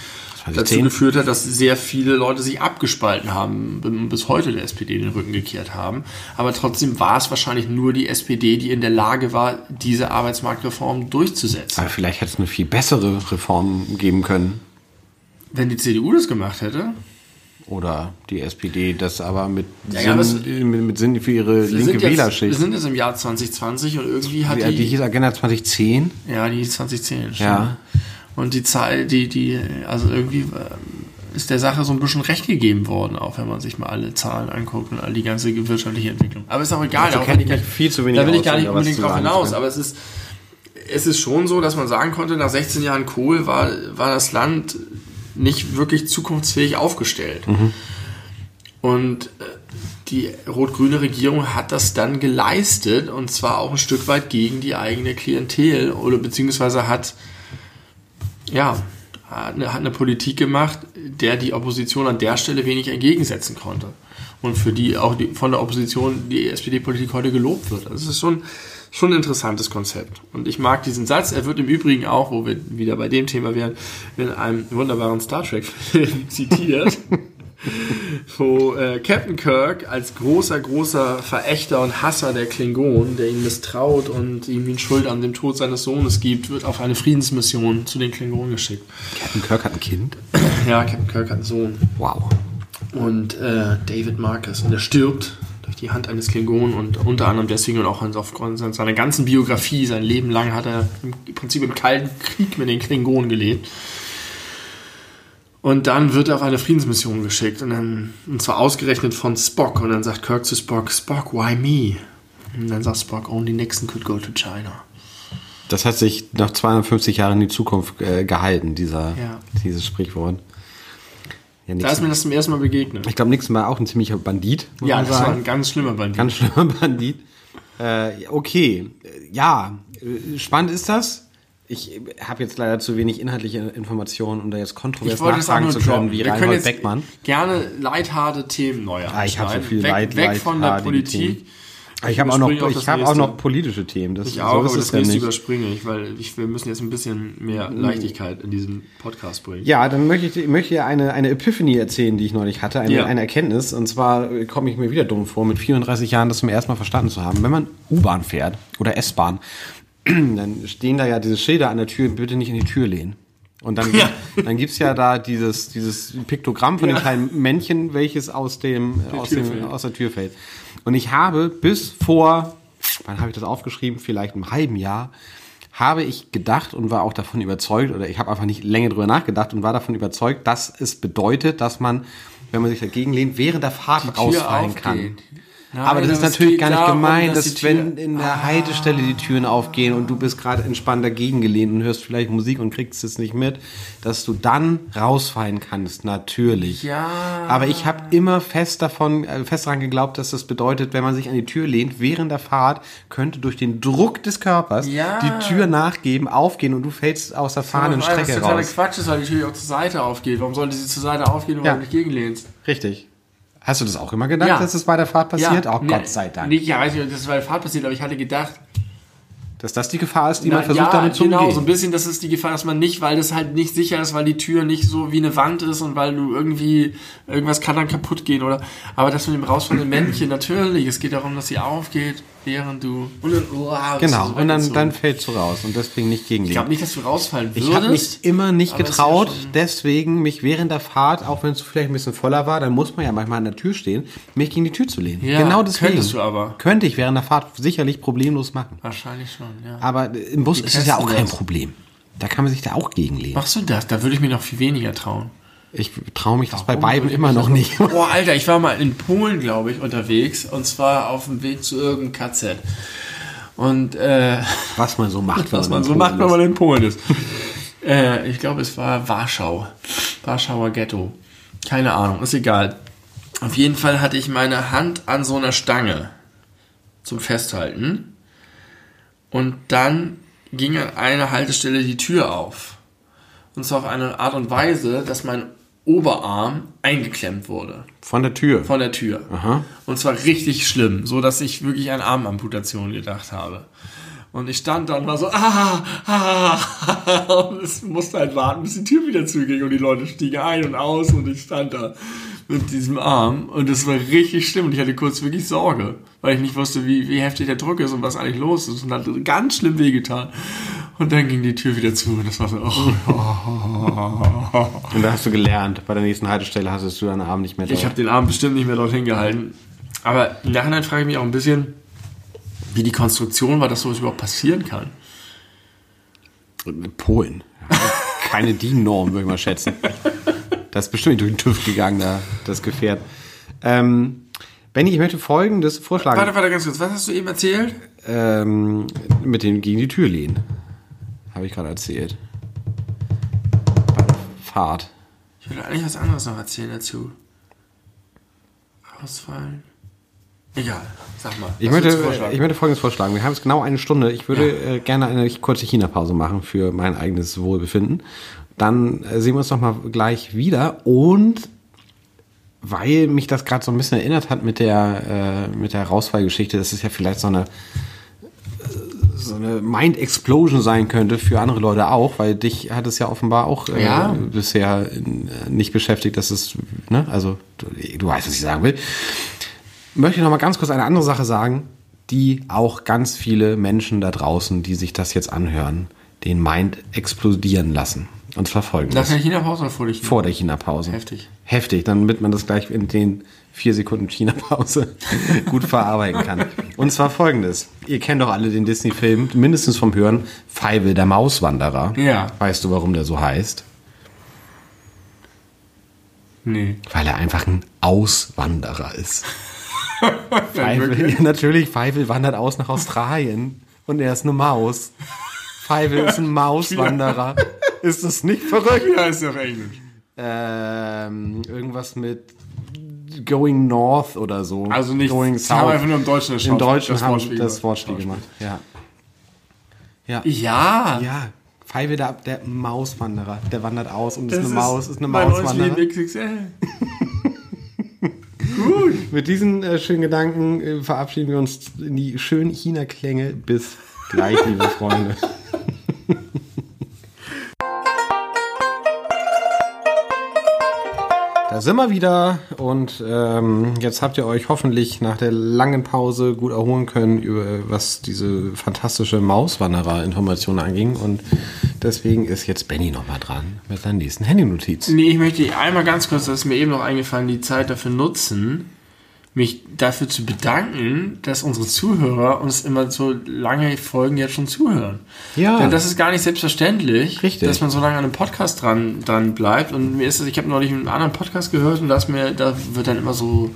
dazu 2010. geführt hat, dass sehr viele Leute sich abgespalten haben und bis heute der SPD den Rücken gekehrt haben. Aber trotzdem war es wahrscheinlich nur die SPD, die in der Lage war, diese Arbeitsmarktreform durchzusetzen. Aber vielleicht hätte es eine viel bessere Reform geben können. Wenn die CDU das gemacht hätte, Oder die SPD das aber mit, Ja, Sinn, mit, mit Sinn für ihre linke jetzt, wir Wählerschicht. sind jetzt im Jahr 2020 und irgendwie hat Die, die die, hieß Agenda 2010. Ja, die 2010. Schon. Ja. Und die Zahl, die, die, also irgendwie ähm, ist der Sache so ein bisschen recht gegeben worden, auch wenn man sich mal alle Zahlen anguckt und all die ganze wirtschaftliche Entwicklung. Aber ist auch egal, da kennt will ich gar mich viel zu wenig Da will ich gar nicht unbedingt drauf hinaus, aber es ist, es ist schon so, dass man sagen konnte, nach 16 Jahren Kohl war, war das Land nicht wirklich zukunftsfähig aufgestellt. Mhm. Und äh, die rot-grüne Regierung hat das dann geleistet und zwar auch ein Stück weit gegen die eigene Klientel oder beziehungsweise hat ja hat eine, hat eine Politik gemacht, der die Opposition an der Stelle wenig entgegensetzen konnte und für die auch die, von der Opposition die SPD-Politik heute gelobt wird. Also es ist schon schon ein interessantes Konzept und ich mag diesen Satz. Er wird im Übrigen auch, wo wir wieder bei dem Thema wären, in einem wunderbaren Star Trek-Film <laughs> zitiert wo äh, Captain Kirk als großer, großer Verächter und Hasser der Klingonen, der ihn misstraut und ihm die Schuld an dem Tod seines Sohnes gibt, wird auf eine Friedensmission zu den Klingonen geschickt. Captain Kirk hat ein Kind. Ja, Captain Kirk hat einen Sohn. Wow. Und äh, David Marcus. Und er stirbt durch die Hand eines Klingonen und unter anderem deswegen und auch aufgrund seiner ganzen Biografie, sein Leben lang hat er im Prinzip im Kalten Krieg mit den Klingonen gelebt. Und dann wird er auf eine Friedensmission geschickt und dann, und zwar ausgerechnet von Spock. Und dann sagt Kirk zu Spock, Spock, why me? Und dann sagt Spock, only Nixon could go to China. Das hat sich nach 250 Jahren in die Zukunft äh, gehalten, dieser, Ja. dieses Sprichwort. Ja, Da ist mir das zum ersten Mal begegnet. ich glaube, Nixon war auch ein ziemlicher Bandit, Ja, das war sagen. ein ganz schlimmer Bandit. Ganz schlimmer <laughs> Bandit. Äh, okay, ja, äh, spannend ist das. Ich habe jetzt leider zu wenig inhaltliche Informationen, um da jetzt kontrovers nachfragen zu können, wie Wir können Reinhold jetzt Beckmann. gerne leitharte Themen neu Ah, ich hab so viel weg, leid- weg von der Politik. Ich habe auch noch, ich habe auch noch politische Themen. Das, Ich auch, so aber das nächste nicht. überspringe ich, weil ich, wir müssen jetzt ein bisschen mehr Leichtigkeit in diesen Podcast bringen. Ja, dann möchte ich, dir- möchte ich eine, eine Epiphany erzählen, die ich neulich hatte, eine, Ja. eine Erkenntnis. Und zwar komme ich mir wieder dumm vor, mit 34 Jahren das zum ersten Mal verstanden zu haben. Wenn man U-Bahn fährt oder S-Bahn, <clears throat> dann stehen da ja diese Schilder an der Tür, bitte nicht in die Tür lehnen. Und dann, Ja. dann gibt's ja da dieses, dieses Piktogramm von Ja. dem kleinen Männchen, welches aus, dem, aus, Tür dem, fällt. aus der Tür fällt. Und ich habe bis vor, wann habe ich das aufgeschrieben? Vielleicht einem halben Jahr, habe ich gedacht und war auch davon überzeugt, oder ich habe einfach nicht länger drüber nachgedacht und war davon überzeugt, dass es bedeutet, dass man, wenn man sich dagegen lehnt, während der Fahrt rausfallen kann. Nein, Aber das ist natürlich gar nicht gemeint, dass dass, wenn in der Haltestelle die Türen aufgehen und du bist gerade entspannt dagegen gelehnt und hörst vielleicht Musik und kriegst es nicht mit, dass du dann rausfallen kannst, natürlich. Ja. Aber ich habe immer fest davon, äh, fest daran geglaubt, dass das bedeutet, wenn man sich an die Tür lehnt während der Fahrt, könnte durch den Druck des Körpers Ja. die Tür nachgeben, aufgeben und du fällst aus der fahrenden Weil das Strecke totaler raus. Quatsch ist, weil die Tür auch zur Seite aufgeht. Warum sollte sie zur Seite aufgehen, wenn Ja. du nicht gegenlehnst? Richtig. Hast du das auch immer gedacht, Ja. dass es bei der Fahrt passiert? Ja. Oh Ne, Gott sei Dank. Nicht, ja, weiß nicht, dass es bei der Fahrt passiert, aber ich hatte gedacht, Dass das die Gefahr ist, die man Na, versucht ja, damit zu genau, umgehen. so ein bisschen, das ist die Gefahr, dass man nicht, weil das halt nicht sicher ist, weil die Tür nicht so wie eine Wand ist und weil du irgendwie, irgendwas kann dann kaputt gehen oder, aber das mit dem rausfallenden Männchen, natürlich, es geht darum, dass sie aufgeht, während du, und dann, oh, Genau, und dann, dann fällst du raus und deswegen nicht ich gegenlegen. glaube nicht, dass du rausfallen würdest. Ich habe mich immer nicht getraut, ja deswegen mich während der Fahrt, auch wenn es vielleicht ein bisschen voller war, dann muss man ja manchmal an der Tür stehen, mich gegen die Tür zu lehnen. Ja, genau deswegen. könntest du aber. Könnte ich während der Fahrt sicherlich problemlos machen. Wahrscheinlich schon, ja. Aber im Bus Wie ist es ja auch kein das? Problem. Da kann man sich da auch gegenlehnen. Machst du das? Da würde ich mir noch viel weniger trauen. Ich traue mich das bei beiden immer noch nicht. <laughs> Boah, Alter, ich war mal in Polen, glaube ich, unterwegs und zwar auf dem Weg zu irgendeinem KZ. Und äh, Was man so macht, <laughs> was wenn man in so Polen macht, wenn ist. man in Polen ist. <laughs> äh, ich glaube, es war Warschau. Warschauer Ghetto. Keine Ahnung, ist egal. Auf jeden Fall hatte ich meine Hand an so einer Stange zum Festhalten. Und dann ging an einer Haltestelle die Tür auf. Und zwar auf eine Art und Weise, dass mein Oberarm eingeklemmt wurde. Von der Tür. Von der Tür. Aha. Und zwar richtig schlimm, so dass ich wirklich an Armamputation gedacht habe. Und ich stand dann war so, ah, ah, und es musste halt warten, bis die Tür wieder zuging und die Leute stiegen ein und aus und ich stand da mit diesem Arm und es war richtig schlimm und ich hatte kurz wirklich Sorge, weil ich nicht wusste, wie, wie heftig der Druck ist und was eigentlich los ist und hat ganz schlimm wehgetan. Und dann ging die Tür wieder zu und das war so, oh, Und da hast du gelernt, bei der nächsten Haltestelle hast du deinen Arm nicht mehr Ich habe den Arm bestimmt nicht mehr dorthin gehalten. Aber im Nachhinein frage ich mich auch ein bisschen, wie die Konstruktion war, dass sowas überhaupt passieren kann. Polen. Keine DIN-Norm, würde ich mal schätzen. Das ist bestimmt durch den TÜV gegangen, da, das Gefährt. Ähm, Benny, ich möchte folgendes vorschlagen. Warte, warte, ganz kurz. Was hast du eben erzählt? Ähm, mit dem gegen die Tür lehnen. Habe ich gerade erzählt. Bei der Fahrt. Ich würde eigentlich was anderes noch erzählen dazu. Ausfallen. Egal, sag mal. Ich möchte, ich möchte folgendes vorschlagen. Wir haben jetzt genau eine Stunde. Ich würde Ja. äh, gerne eine kurze China-Pause machen für mein eigenes Wohlbefinden. Dann äh, sehen wir uns noch mal gleich wieder. Und weil mich das gerade so ein bisschen erinnert hat mit der, äh, mit der Rausfallgeschichte, dass es ja vielleicht so eine, so eine Mind-Explosion sein könnte für andere Leute auch, weil dich hat es ja offenbar auch äh, Ja. bisher äh, nicht beschäftigt, dass es, ne, also du, du weißt, was ich sagen will möchte ich noch mal ganz kurz eine andere Sache sagen, die auch ganz viele Menschen da draußen, die sich das jetzt anhören, den Mind explodieren lassen. Und zwar Nach der China-Pause oder vor der China? Vor der China-Pause. Heftig. Heftig, damit man das gleich in den vier Sekunden China-Pause <laughs> gut verarbeiten kann. Und zwar folgendes. Ihr kennt doch alle den Disney-Film, mindestens vom Hören, Feivel, der Mauswanderer. Ja. Weißt du, warum der so heißt? Nee. Weil er einfach ein Auswanderer ist. <laughs> Feivel, natürlich, Feivel wandert aus nach Australien und er ist eine Maus. Feivel ist ein Mauswanderer. <laughs> Ist das nicht verrückt? Ja, ist ja auf Englisch. Ähm, irgendwas mit Going North oder so. Also nicht, Going sie haben einfach nur im Deutschen das Im Deutschen das haben Wortspiel das gemacht. Wortspiel gemacht. Ja. Ja. Ja. Ja. Feivel, der, der Mauswanderer, der wandert aus und ist Das eine Maus, ist eine mein neues Mauswanderer. Leben <laughs> XXL. Mit diesen äh, schönen Gedanken äh, verabschieden wir uns in die schönen China-Klänge. Bis gleich, liebe Freunde. Da sind wir wieder und ähm, jetzt habt ihr euch hoffentlich nach der langen Pause gut erholen können, über was diese fantastische Mauswanderer-Information anging. Und deswegen ist jetzt Benny nochmal dran mit seiner nächsten Handynotiz. Nee, ich möchte einmal ganz kurz, das ist mir eben noch eingefallen, die Zeit dafür nutzen, mich dafür zu bedanken, dass unsere Zuhörer uns immer so lange Folgen jetzt schon zuhören. Ja. Denn das ist gar nicht selbstverständlich, Richtig. dass man so lange an einem Podcast dran, dran bleibt. Und mir ist es, ich habe neulich einen anderen Podcast gehört und da, mir, da wird dann immer so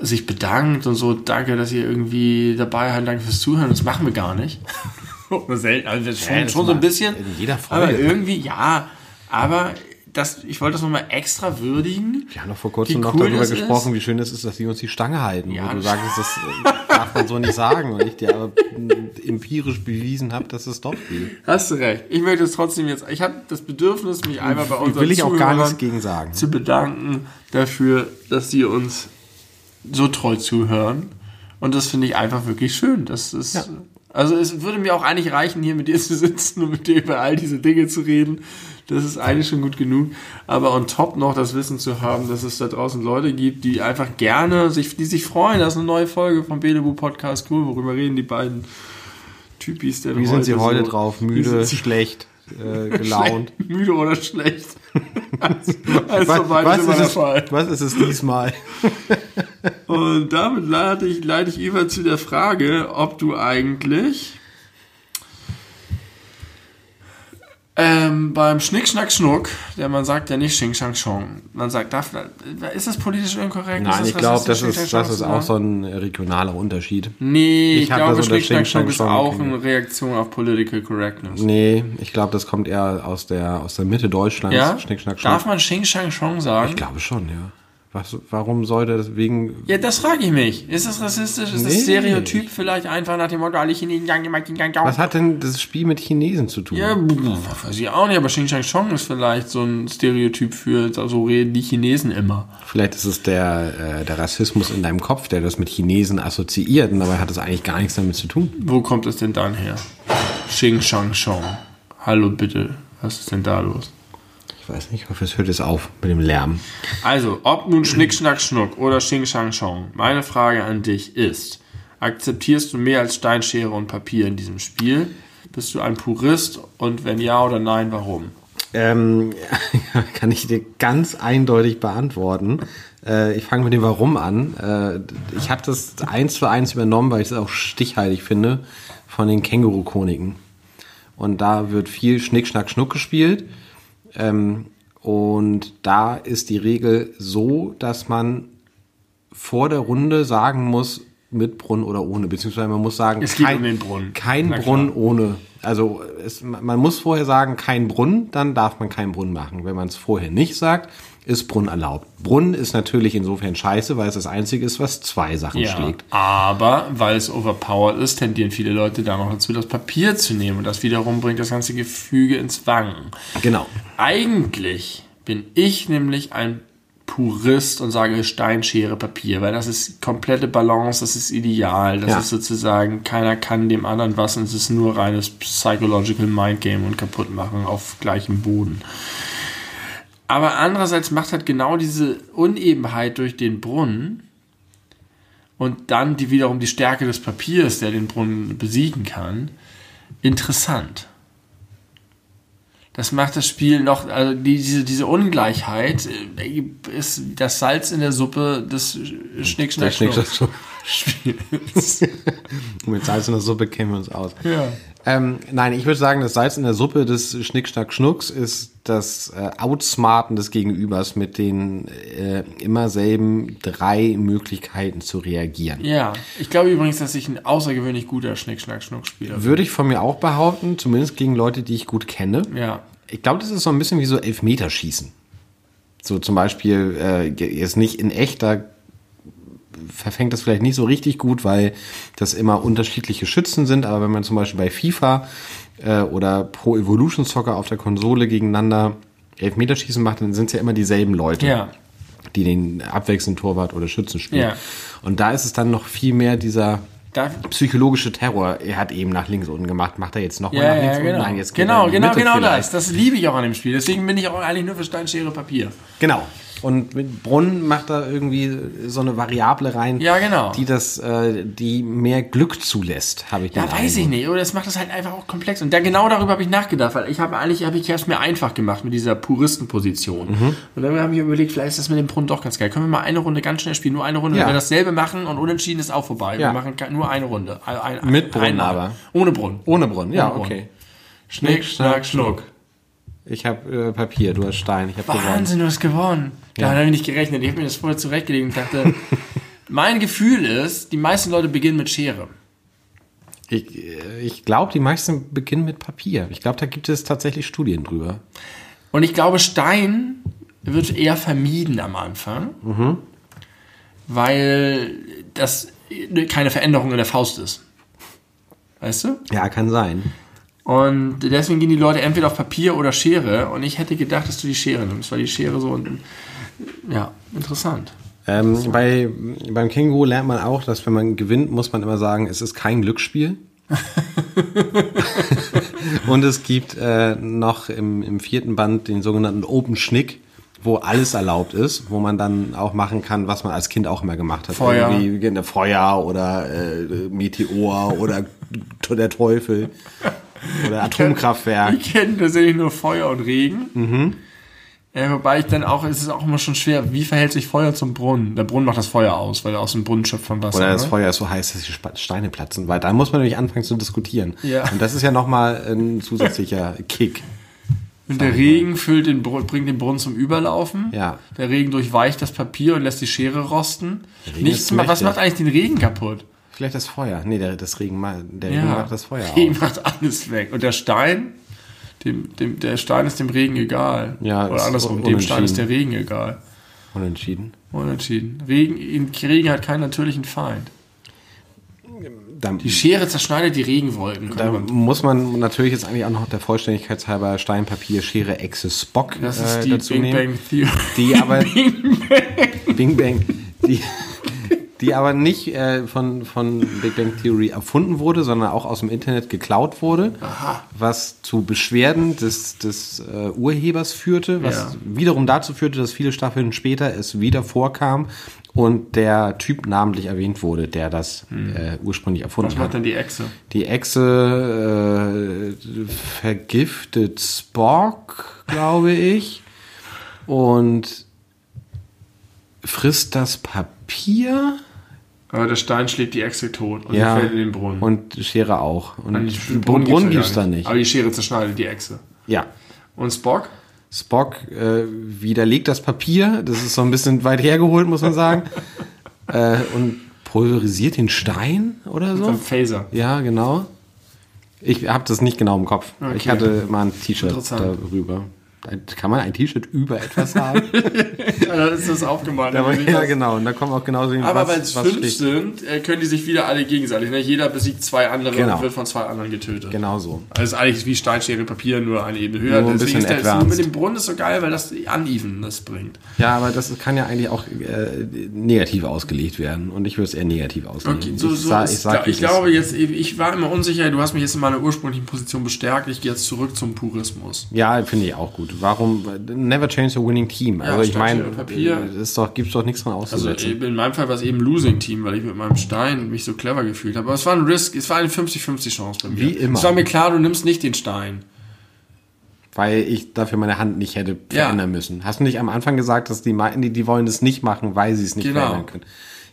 sich bedankt und so, danke, dass ihr irgendwie dabei seid, danke fürs Zuhören. Das machen wir gar nicht. <laughs> Selten, also das schon, Ja, schon so ein bisschen. in jeder Folge. Aber irgendwie, ja, aber das, ich wollte das nochmal extra würdigen. Wir haben doch vor kurzem noch cool darüber gesprochen, ist. wie schön es ist, dass sie uns die Stange halten. Ja, wo du sagst, das äh, darf man so nicht sagen. Und ich dir aber äh, empirisch bewiesen habe, dass es doch geht. Hast du recht. Ich möchte es trotzdem jetzt, ich habe das Bedürfnis, mich einmal bei unseren Will ich auch gar nichts gegen sagen. zu bedanken dafür, dass sie uns so treu zuhören. Und das finde ich einfach wirklich schön. Das ist, Ja. also es würde mir auch eigentlich reichen, hier mit dir zu sitzen und mit dir über all diese Dinge zu reden. Das ist eigentlich schon gut genug. Aber on top noch das Wissen zu haben, dass es da draußen Leute gibt, die einfach gerne, sich, die sich freuen, dass eine neue Folge vom Belebu Podcast cool, worüber reden die beiden Typis denn Wie sind sie heute so- drauf? Müde, schlecht, äh, <laughs> gelaunt? Schlecht, müde oder schlecht? also, <laughs> also Was, was, ist es, Fall. was ist es diesmal? <laughs> Und damit leite ich, leite ich über zu der Frage, ob du eigentlich ähm, beim Schnick, Schnack, Schnuck, der man sagt ja nicht Xing, Shang, Chong, man sagt, darf, ist das politisch inkorrekt? Nein, ich glaube, das ist, das ist auch so ein regionaler Unterschied. Nee, ich, Ich glaube, Schnick, Schnack, Schnuck ist auch eine Reaktion auf Political Correctness. Nee, ich glaube, das kommt eher aus der, aus der Mitte Deutschlands. Ja? Schnick, schnack, schnack. Darf man Xing, Shang, Chong sagen? Ich glaube schon, ja. Was, warum sollte das wegen. Ja, das frage ich mich. Ist das rassistisch? Ist das Nee. Stereotyp vielleicht einfach nach dem Motto, alle Chinesen gang, gang, gang, gang, Was hat denn das Spiel mit Chinesen zu tun? Ja, weiß ich auch nicht, aber Xing Shang Chong ist vielleicht so ein Stereotyp für, so reden die Chinesen immer. Vielleicht ist es der, äh, der Rassismus in deinem Kopf, der das mit Chinesen assoziiert, und dabei hat das eigentlich gar nichts damit zu tun. Wo kommt es denn dann her? Xing Shang Chong. Hallo bitte, was ist denn da los? Ich weiß nicht, ich hoffe, es hört jetzt auf mit dem Lärm. Also, ob nun Schnick, Schnack, Schnuck oder Xing Shang Chong, meine Frage an dich ist, akzeptierst du mehr als Steinschere und Papier in diesem Spiel? Bist du ein Purist und wenn ja oder nein, warum? Ähm, <laughs> kann ich dir ganz eindeutig beantworten. Äh, ich fange mit dem Warum an. Äh, ich habe das eins zu eins übernommen, weil ich es auch stichhaltig finde, von den Känguru-Chroniken. Und da wird viel Schnick, Schnack, Schnuck gespielt. Ähm, und da ist die Regel so, dass man vor der Runde sagen muss, mit Brunnen oder ohne, beziehungsweise man muss sagen, Es geht um den Brunnen. kein Na klar. Brunnen ohne. Also es, man muss vorher sagen, kein Brunnen, dann darf man keinen Brunnen machen. Wenn man es vorher nicht sagt, ist Brunnen erlaubt. Brunnen ist natürlich insofern scheiße, weil es das Einzige ist, was zwei Sachen Ja, schlägt. aber weil es overpowered ist, tendieren viele Leute da noch dazu, das Papier zu nehmen. Und das wiederum bringt das ganze Gefüge ins Wanken. Genau. Eigentlich bin ich nämlich ein Purist und sage Steinschere Papier, weil das ist komplette Balance, das ist ideal, das Ja. ist sozusagen, keiner kann dem anderen was und es ist nur reines Psychological Mind Game und kaputt machen auf gleichem Boden. Aber andererseits macht halt genau diese Unebenheit durch den Brunnen und dann die wiederum die Stärke des Papiers, der den Brunnen besiegen kann, interessant. Das macht das Spiel noch, also die, diese, diese Ungleichheit äh, ist das Salz in der Suppe des schnick schnack Schnick. Mit Salz in der Suppe kennen wir uns aus. Ja. Ähm, nein, ich würde sagen, das Salz in der Suppe des Schnick, Schnack, Schnucks ist das äh, Outsmarten des Gegenübers mit den äh, immer selben drei Möglichkeiten zu reagieren. ja, ich glaube übrigens, dass ich ein außergewöhnlich guter schnick schnack schnuck Spieler bin. Würde ich von mir auch behaupten, zumindest gegen Leute, die ich gut kenne. Ja. Ich glaube, das ist so ein bisschen wie so Elfmeterschießen. So zum Beispiel, äh, jetzt nicht in echt, da verfängt das vielleicht nicht so richtig gut, weil das immer unterschiedliche Schützen sind, aber wenn man zum Beispiel bei FIFA äh, oder Pro Evolution Soccer auf der Konsole gegeneinander Elfmeterschießen macht, dann sind es ja immer dieselben Leute, Ja. die den abwechselnd Torwart oder Schützen spielen. Ja. Und da ist es dann noch viel mehr dieser Da, psychologische Terror. Er hat eben nach links unten gemacht, macht er jetzt nochmal ja, nach links ja, unten? genau. Nein, jetzt geht genau, genau, Mitte genau vielleicht. das. Das liebe ich auch an dem Spiel. Deswegen bin ich auch eigentlich nur für Steinschere Papier. Genau. Und mit Brunnen macht er irgendwie so eine Variable rein, Ja, genau. die das, äh, die mehr Glück zulässt, habe ich den Ja, weiß ich nicht. Oder das macht das halt einfach auch komplex. Und da genau darüber habe ich nachgedacht, weil ich habe eigentlich, habe ich es mir einfach gemacht mit dieser Puristenposition. Mhm. Und dann habe ich mir überlegt, vielleicht ist das mit dem Brunnen doch ganz geil. Können wir mal eine Runde ganz schnell spielen? Nur eine Runde. Ja. Wenn wir dasselbe machen und unentschieden ist auch vorbei. Ja. Wir machen nur eine Runde. Ein, ein, Mit Brunnen aber. Ohne Brunnen. Ohne Brunnen, ja, Ohne Brunnen. okay. Schnick, schnack, schnuck. Ich habe äh, Papier, du hast Stein, ich habe gewonnen. Wahnsinn, du hast gewonnen. Da habe ich nicht gerechnet. Ich habe mir das vorher zurechtgelegt und dachte, <laughs> mein Gefühl ist, die meisten Leute beginnen mit Schere. Ich, äh, ich glaube, die meisten beginnen mit Papier. Ich glaube, da gibt es tatsächlich Studien drüber. Und ich glaube, Stein wird eher vermieden am Anfang, weil das keine Veränderung in der Faust ist. Weißt du? Ja, kann sein. Und deswegen gehen die Leute entweder auf Papier oder Schere. Und ich hätte gedacht, dass du die Schere nimmst, weil die Schere so. Ja, interessant. Ähm, bei, beim Känguru lernt man auch, dass wenn man gewinnt, muss man immer sagen, es ist kein Glücksspiel. <laughs> Und es gibt äh, noch im, im vierten Band den sogenannten Open Schnick, wo alles erlaubt ist, wo man dann auch machen kann, was man als Kind auch immer gemacht hat. Feuer. Irgendwie Feuer oder äh, Meteor oder der Teufel oder Atomkraftwerk. Ich kenne tatsächlich nur Feuer und Regen. Äh, wobei ich dann auch, es ist auch immer schon schwer, wie verhält sich Feuer zum Brunnen? Der Brunnen macht das Feuer aus, weil er aus dem Brunnen schöpft von Wasser. Oder das ne? Feuer ist so heiß, dass die Steine platzen, weil dann muss man nämlich anfangen zu diskutieren. Ja. Und das ist ja nochmal ein zusätzlicher <laughs> Kick. Und der Regen füllt den Br bringt den Brunnen zum Überlaufen. Ja. Der Regen durchweicht das Papier und lässt die Schere rosten. Nichts was macht eigentlich den Regen kaputt? Vielleicht das Feuer. Nee, der, das Regen, der Regen macht das Feuer Regen aus. macht alles weg. Und der Stein, dem, dem, der Stein ist dem Regen egal. Ja, Oder andersrum, dem Stein ist der. Regen egal. Unentschieden. Unentschieden. Regen, in- Regen hat keinen natürlichen Feind. Da, Die Schere zerschneidet die Regenwolken. da man- muss man natürlich jetzt eigentlich auch noch der Vollständigkeit halber Stein, Papier, Schere, Echse, Spock Das ist äh, die Big nehmen. Bang Theory. Die aber <laughs> Bing Bang, die, die aber nicht äh, von, von Big Bang Theory erfunden wurde, sondern auch aus dem Internet geklaut wurde, was zu Beschwerden des, des äh, Urhebers führte, was Ja. wiederum dazu führte, dass viele Staffeln später es wieder vorkam und der Typ namentlich erwähnt wurde, der das äh, ursprünglich erfunden Was hat. macht denn die Echse? Die Echse äh, vergiftet Spock, glaube ich, und frisst das Papier. Aber der Stein schlägt die Echse tot und Ja. fällt in den Brunnen. Und Schere auch. Und Den den Brunnen, Brunnen ja gibt's da nicht. Aber die Schere zerschneidet die Echse. Ja. Und Spock? Spock äh, widerlegt das Papier. Das ist so ein bisschen weit hergeholt, muss man sagen. <laughs> äh, und pulverisiert den Stein oder so. Beim Phaser. Ja, genau. Ich habe das nicht genau im Kopf. Okay. Ich hatte mal ein T-Shirt darüber. Kann man ein T-Shirt über etwas haben? <laughs> Ja, dann ist das aufgemalt. ich ja, das- genau. Und da kommen auch genauso hin, Aber weil es fünf steht. sind, äh, können die sich wieder alle gegenseitig. Ne? Jeder besiegt zwei andere Genau. und wird von zwei anderen getötet. Genau so. Also ist eigentlich wie Steinschere Papier, nur eine Ebene höher. Nur ein Deswegen bisschen ist der, mit dem Brunnen ist so geil, weil das Uneven bringt. Ja, aber das kann ja eigentlich auch äh, negativ ausgelegt werden. Und ich würde es eher negativ auslegen. Okay, so, ich, so ich, sag, ich, wie es glaube jetzt, ich war immer unsicher, du hast mich jetzt in meiner ursprünglichen Position bestärkt, ich gehe jetzt zurück zum Purismus. Ja, finde ich auch gut. Warum? Never change a winning team. Also ich meine, es doch, gibt's doch nichts dran Also auszusetzen. in meinem Fall war es eben Losing Team, weil ich mit meinem Stein mich so clever gefühlt habe. Aber es war ein Risk, es war eine 50-50 Chance bei mir. Wie immer. Es war mir klar, du nimmst nicht den Stein. weil ich dafür meine Hand nicht hätte Ja. verändern müssen. Hast du nicht am Anfang gesagt, dass die meinten, die, die wollen es nicht machen, weil sie es nicht Genau. verändern können?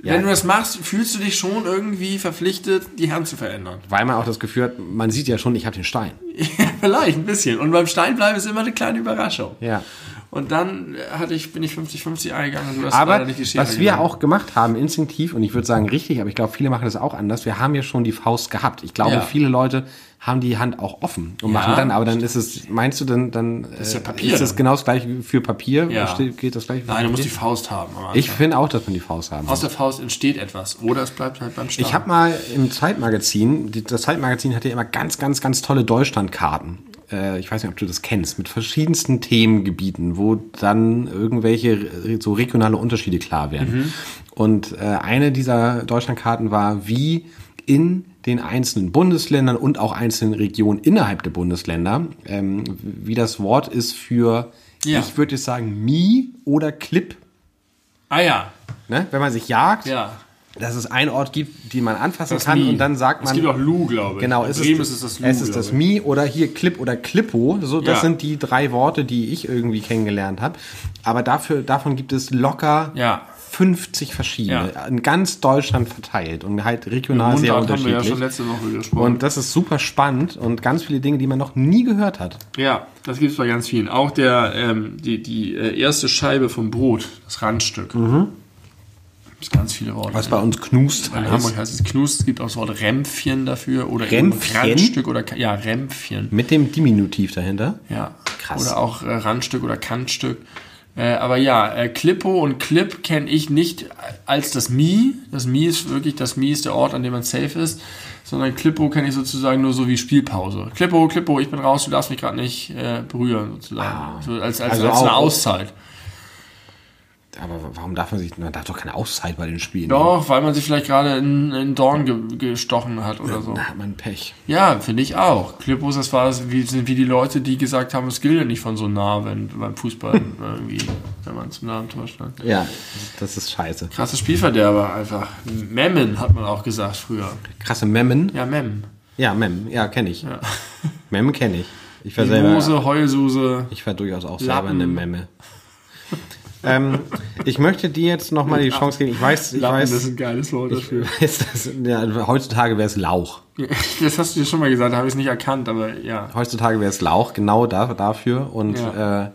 Ja, Wenn du das machst, fühlst du dich schon irgendwie verpflichtet, die Hand zu verändern. weil man auch das Gefühl hat, man sieht ja schon, ich habe den Stein. <laughs> Ja, vielleicht ein bisschen. Und beim Steinbleiben ist immer eine kleine Überraschung. Ja. Und dann hatte ich, bin ich 50-50 eingegangen und du hast leider Aber was wir auch gemacht haben, instinktiv, und ich würde sagen richtig, aber ich glaube, viele machen das auch anders, wir haben ja schon die Faust gehabt. Ich glaube, Ja. viele Leute haben die Hand auch offen und Ja. machen dann, aber dann ist es, meinst du, dann, dann ist ja äh, Papier ist es dann. genau das gleiche für Papier? Ja. Geht das gleiche für Nein, du musst die? Faust haben. Ich finde auch, dass man die Faust haben Aus der Faust entsteht etwas. Oder es bleibt halt beim Stein. Ich habe mal im Zeitmagazin, das Zeitmagazin hatte ja immer ganz, ganz, ganz tolle Deutschlandkarten. Äh, Ich weiß nicht, ob du das kennst, mit verschiedensten Themengebieten, wo dann irgendwelche so regionale Unterschiede klar werden. Und äh, eine dieser Deutschlandkarten war, wie in den einzelnen Bundesländern und auch einzelnen Regionen innerhalb der Bundesländer, ähm, wie das Wort ist für, Ja. ich würde jetzt sagen, Mi oder Clip. ah ja, Ne? Wenn man sich jagt, ja. dass es einen Ort gibt, den man anfassen Das kann Mi. und dann sagt Es man. gibt auch Lu, glaube ich. Genau, es Bremen ist, ist es das Lu. es ist das. Mi oder hier Clip oder Clippo. So, das Ja. sind die drei Worte, die ich irgendwie kennengelernt habe. Aber dafür, davon gibt es locker Ja. 50 verschiedene, Ja. in ganz Deutschland verteilt und halt regional sehr Mundart haben wir ja unterschiedlich. schon letzte Woche gesprochen. und das ist super spannend und ganz viele Dinge, die man noch nie gehört hat. ja, das gibt es bei ganz vielen. Auch der, ähm, die, die äh, erste Scheibe vom Brot, das Randstück. Mhm. gibt ganz viele Worte. Was bei uns Knust in heißt. Hamburg heißt es Knust. Es gibt auch das Wort Rämpfchen dafür. Oder Rämpfchen? Randstück oder, ja, Rämpfchen. Mit dem Diminutiv dahinter. Ja, Krass. Oder auch äh, Randstück oder Kantstück. Äh, aber ja, äh, Klippo und Clip kenne ich nicht als das Mi. Das Mi ist wirklich, das Mi ist der Ort, an dem man safe ist. Sondern Klippo kenne ich sozusagen nur so wie Spielpause. Klippo, Klippo, ich bin raus, du darfst mich gerade nicht äh, berühren, sozusagen. so als als, Also als eine Auszeit. Aber warum darf man sich, man darf doch keine Auszeit bei den Spielen. Doch, weil man sich vielleicht gerade in, in Dorn ge gestochen hat oder so. Da hat man Pech. Ja, finde ich auch. Klippos, das war wie, sind wie die Leute, die gesagt haben, es gilt ja nicht von so nah, wenn beim Fußball <laughs> irgendwie, wenn man zum nahen Tor stand. Ja, das ist scheiße. Krasses Spielverderber einfach. Memmen hat man auch gesagt früher. Krasse Memmen. Ja, Mem. Ja, Mem, ja, kenne ich. Memmen kenne ich. Ich war selber, Mose, Heulsuse. ich war durchaus auch selber Lappen. eine Memme. Ähm, ich möchte dir jetzt nochmal die Chance geben. Ich weiß, ich Lappen, das ist weiß, ein geiles Wort dafür. weiß dass, ja, heutzutage wäre es Lauch. <laughs> Das hast du dir schon mal gesagt, da habe ich es nicht erkannt, aber ja. Heutzutage wäre es Lauch, genau da, dafür. Und Ja. äh,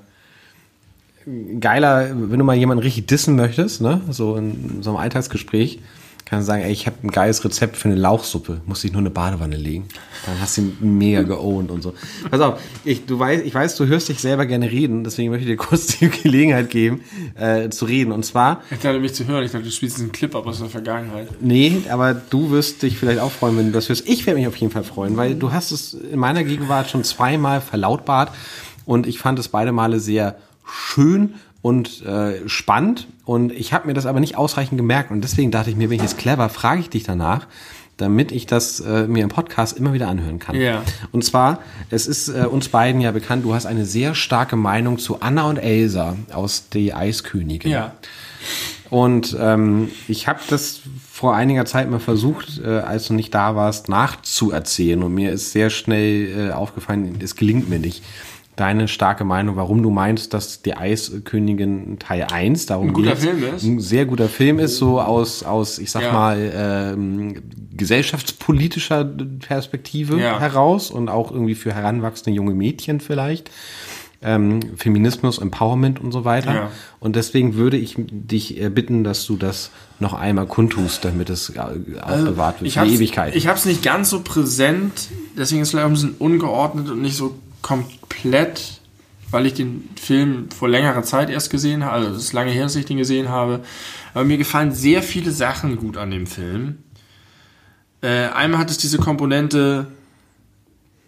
geiler, wenn du mal jemanden richtig dissen möchtest, ne, so in so einem Alltagsgespräch, Kannst sagen, ey, ich habe ein geiles Rezept für eine Lauchsuppe, muss ich nur eine Badewanne legen. Dann hast du ihn mega geowned und so. Pass auf, ich, du weißt, ich weiß, du hörst dich selber gerne reden, deswegen möchte ich dir kurz <laughs> die Gelegenheit geben, äh, zu reden. Und zwar. Ich dachte, mich zu hören, ich dachte, du spielst diesen Clip ab aus der Vergangenheit. Nee, aber du wirst dich vielleicht auch freuen, wenn du das hörst. Ich werde mich auf jeden Fall freuen, weil du hast es in meiner Gegenwart schon zweimal verlautbart und ich fand es beide Male sehr schön und äh, spannend. Und ich habe mir das aber nicht ausreichend gemerkt. Und deswegen dachte ich mir, wenn ich jetzt clever, frage ich dich danach, damit ich das äh, mir im Podcast immer wieder anhören kann. Ja. Und zwar, es ist äh, uns beiden ja bekannt, du hast eine sehr starke Meinung zu Anna und Elsa aus Die Eiskönigin. Ja. Und ähm, ich habe das vor einiger Zeit mal versucht, äh, als du nicht da warst, nachzuerzählen. Und mir ist sehr schnell äh, aufgefallen, es gelingt mir nicht deine starke Meinung, warum du meinst, dass die Eiskönigin Teil 1 darum ein guter geht's, Film ist. ein sehr guter Film ist, so aus, aus ich sag Ja. mal, ähm, gesellschaftspolitischer Perspektive Ja. heraus und auch irgendwie für heranwachsende junge Mädchen vielleicht. Ähm, Feminismus, Empowerment und so weiter. Ja. Und deswegen würde ich dich äh, bitten, dass du das noch einmal kundtust, damit es äh, aufbewahrt wird Ich für die Ewigkeit. ich habe es nicht ganz so präsent, deswegen ist es vielleicht ein bisschen ungeordnet und nicht so komplett, weil ich den Film vor längerer Zeit erst gesehen habe. Also es ist lange her, dass ich den gesehen habe. Aber mir gefallen sehr viele Sachen gut an dem Film. Äh, einmal hat es diese Komponente,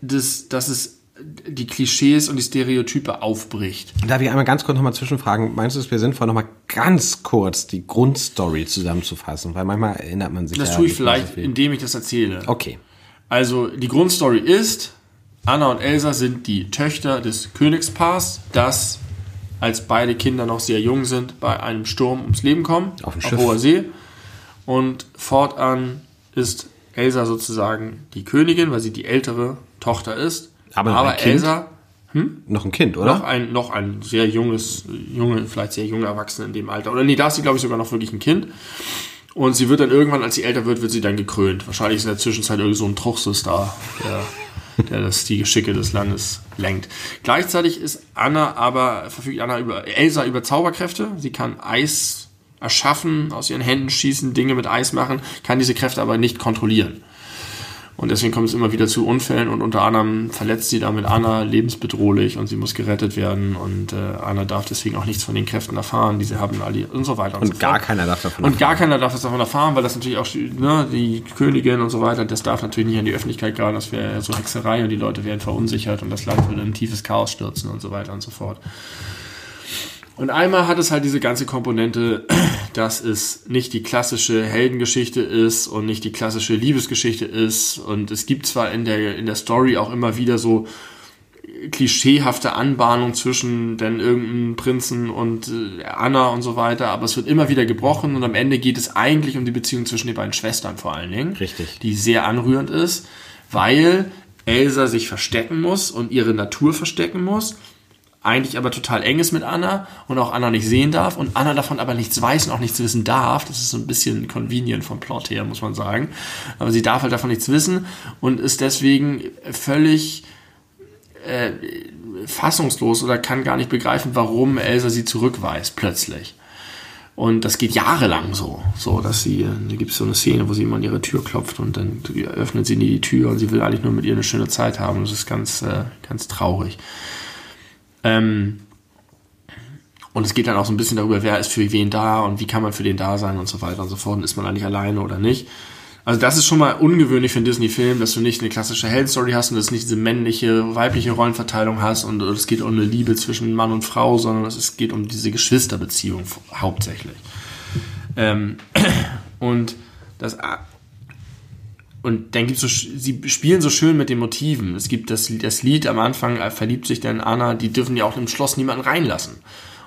des, dass es die Klischees und die Stereotype aufbricht. Darf ich einmal ganz kurz nochmal zwischenfragen? Meinst du, es wäre sinnvoll, nochmal ganz kurz die Grundstory zusammenzufassen? Weil manchmal erinnert man sich Das ja tue ich so vielleicht, viel. indem ich das erzähle. Okay. Also die Grundstory ist, Anna und Elsa sind die Töchter des Königspaars, das, als beide Kinder noch sehr jung sind, bei einem Sturm ums Leben kommen, Auf dem auf hoher See. Und fortan ist Elsa sozusagen die Königin, weil sie die ältere Tochter ist. Aber noch ein Kind? Elsa Noch ein Kind, oder? noch ein, noch ein sehr junges, junge, vielleicht sehr junge Erwachsene in dem Alter. Oder nee, da ist sie, glaube ich, sogar noch wirklich ein Kind. Und sie wird dann irgendwann, als sie älter wird, wird sie dann gekrönt. Wahrscheinlich ist in der Zwischenzeit irgendwie so ein Truchsess da, der, <laughs> der das, die Geschicke des Landes lenkt. Gleichzeitig ist Anna aber, verfügt Anna über, Elsa über Zauberkräfte. Sie kann Eis erschaffen, aus ihren Händen schießen, Dinge mit Eis machen, kann diese Kräfte aber nicht kontrollieren. Und deswegen kommt es immer wieder zu Unfällen und unter anderem verletzt sie damit Anna lebensbedrohlich und sie muss gerettet werden und äh, Anna darf deswegen auch nichts von den Kräften erfahren, die sie haben alle und so weiter und, so Und gar fort. keiner darf davon Und gar keiner darf es davon erfahren, weil das natürlich auch ne, die Königin und so weiter, das darf natürlich nicht an die Öffentlichkeit geraten, das wäre so Hexerei und die Leute wären verunsichert und das Land würde in ein tiefes Chaos stürzen und so weiter und so fort. Und einmal hat es halt diese ganze Komponente, <clears throat> dass es nicht die klassische Heldengeschichte ist und nicht die klassische Liebesgeschichte ist. Und es gibt zwar in der, in der Story auch immer wieder so klischeehafte Anbahnung zwischen denn irgendeinem Prinzen und äh, Anna und so weiter, aber es wird immer wieder gebrochen und am Ende geht es eigentlich um die Beziehung zwischen den beiden Schwestern vor allen Dingen. Richtig. Die sehr anrührend ist, weil Elsa sich verstecken muss und ihre Natur verstecken muss eigentlich aber total eng ist mit Anna und auch Anna nicht sehen darf und Anna davon aber nichts weiß und auch nichts wissen darf. Das ist so ein bisschen convenient vom Plot her, muss man sagen. Aber sie darf halt davon nichts wissen und ist deswegen völlig äh, fassungslos oder kann gar nicht begreifen, warum Elsa sie zurückweist plötzlich. Und das geht jahrelang so, so dass sie, da gibt es so eine Szene, wo sie immer an ihre Tür klopft und dann öffnet sie nie die Tür und sie will eigentlich nur mit ihr eine schöne Zeit haben. Das ist ganz, äh, ganz traurig. Ähm, und es geht dann auch so ein bisschen darüber, wer ist für wen da und wie kann man für den da sein und so weiter und so fort. Und ist man eigentlich alleine oder nicht? Also das ist schon mal ungewöhnlich für einen Disney-Film, dass du nicht eine klassische Heldenstory hast und dass nicht diese männliche, weibliche Rollenverteilung hast und es geht um eine Liebe zwischen Mann und Frau, sondern es geht um diese Geschwisterbeziehung hauptsächlich. Ähm, <clears throat> und das und dann gibt's so, sie spielen so schön mit den Motiven. Es gibt das, das Lied am Anfang, äh, verliebt sich dann Anna, die dürfen ja auch im Schloss niemanden reinlassen.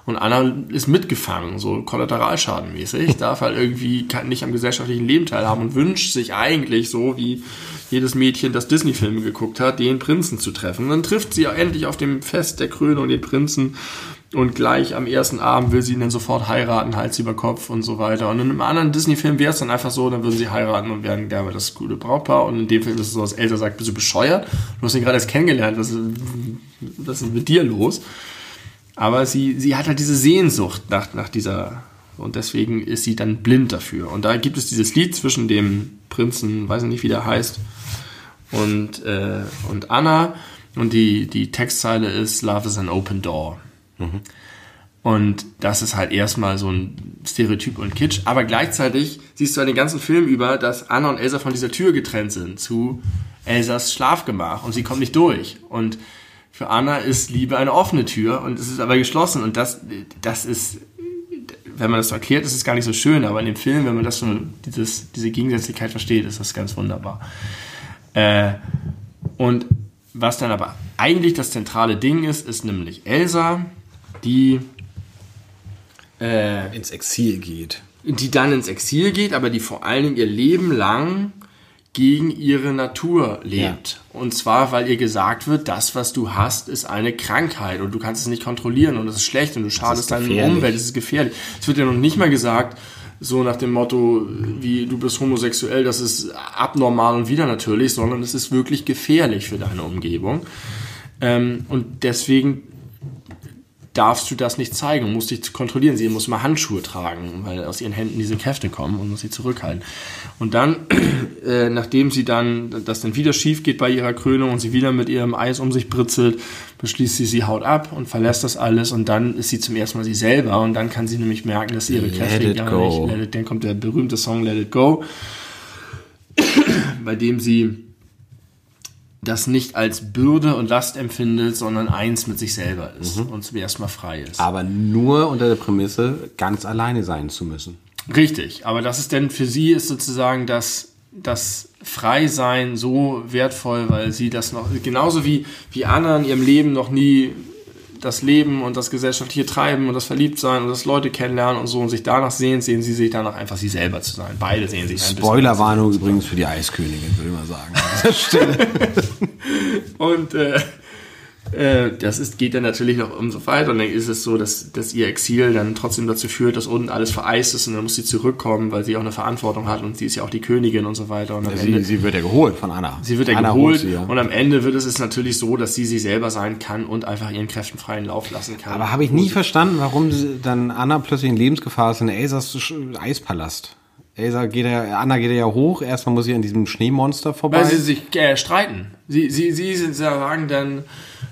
Und Anna ist mitgefangen, so kollateralschadenmäßig, <laughs> darf halt irgendwie kann nicht am gesellschaftlichen Leben teilhaben und wünscht sich eigentlich so, wie jedes Mädchen, das Disney-Filme geguckt hat, den Prinzen zu treffen. Und dann trifft sie ja endlich auf dem Fest der Krönung den Prinzen und gleich am ersten Abend will sie ihn dann sofort heiraten, Hals über Kopf und so weiter. Und in einem anderen Disney-Film wäre es dann einfach so, dann würden sie heiraten und wären gerne das gute Brautpaar. Und in dem Film ist es so, dass Elsa sagt, bist du bescheuert? Du hast ihn gerade erst kennengelernt, was ist, was ist mit dir los? Aber sie, sie hat halt diese Sehnsucht nach, nach dieser Und deswegen ist sie dann blind dafür. Und da gibt es dieses Lied zwischen dem Prinzen, weiß ich nicht, wie der heißt, und, äh, und Anna. Und die, die Textzeile ist Love is an open door. Mhm. Und das ist halt erstmal so ein Stereotyp und Kitsch. Aber gleichzeitig siehst du halt den ganzen Film über, dass Anna und Elsa von dieser Tür getrennt sind zu Elsas Schlafgemach und sie kommt nicht durch. Und für Anna ist Liebe eine offene Tür und es ist aber geschlossen. Und das, das ist, wenn man das so erklärt, ist es gar nicht so schön. Aber in dem Film, wenn man das so, dieses, diese Gegensätzlichkeit versteht, ist das ganz wunderbar. Äh, und was dann aber eigentlich das zentrale Ding ist, ist nämlich Elsa, die äh, ins Exil geht. Die dann ins Exil geht, aber die vor allen Dingen ihr Leben lang gegen ihre Natur lebt. Ja. Und zwar, weil ihr gesagt wird, das, was du hast, ist eine Krankheit und du kannst es nicht kontrollieren und es ist schlecht und du schadest deiner Umwelt, es ist gefährlich. Es wird ja noch nicht mal gesagt, so nach dem Motto, wie du bist homosexuell, das ist abnormal und wieder natürlich, sondern es ist wirklich gefährlich für deine Umgebung. Ähm, und deswegen darfst du das nicht zeigen und musst dich kontrollieren. Sie muss mal Handschuhe tragen, weil aus ihren Händen diese Kräfte kommen und muss sie zurückhalten. Und dann, <clears throat> äh, nachdem sie dann, das dann wieder schief geht bei ihrer Krönung und sie wieder mit ihrem Eis um sich britzelt, beschließt sie, sie haut ab und verlässt das alles und dann ist sie zum ersten Mal sie selber und dann kann sie nämlich merken, dass ihre Kräfte gar nicht, it, dann kommt der berühmte Song Let It Go, <clears throat> bei dem sie das nicht als Bürde und Last empfindet, sondern eins mit sich selber ist mhm. und zum ersten Mal frei ist. Aber nur unter der Prämisse, ganz alleine sein zu müssen. Richtig, aber das ist denn für sie ist sozusagen das, das Freisein so wertvoll, weil sie das noch, genauso wie, wie Anna in ihrem Leben noch nie das Leben und das gesellschaftliche Treiben und das Verliebtsein und das Leute kennenlernen und so und sich danach sehen, sehen sie sich danach einfach sie selber zu sein. Beide sehen sich Spoilerwarnung übrigens für die Eiskönigin, würde ich mal sagen. <laughs> An dieser Stelle. und äh, äh, das ist, geht dann natürlich noch umso weiter und dann ist es so, dass, dass ihr Exil dann trotzdem dazu führt, dass unten alles vereist ist und dann muss sie zurückkommen, weil sie auch eine Verantwortung hat und sie ist ja auch die Königin und so weiter. Und am sie, Ende, sie wird ja geholt von Anna. Sie wird ja Anna geholt sie, ja. und am Ende wird es, es natürlich so, dass sie sie selber sein kann und einfach ihren Kräften freien Lauf lassen kann. Aber habe ich nie verstanden, warum dann Anna plötzlich in Lebensgefahr ist in Elsas Eispalast. Elsa geht ja, Anna geht ja hoch. Erstmal muss sie an diesem Schneemonster vorbei. Weil sie sich äh, streiten. Sie, sie, sie sagen dann,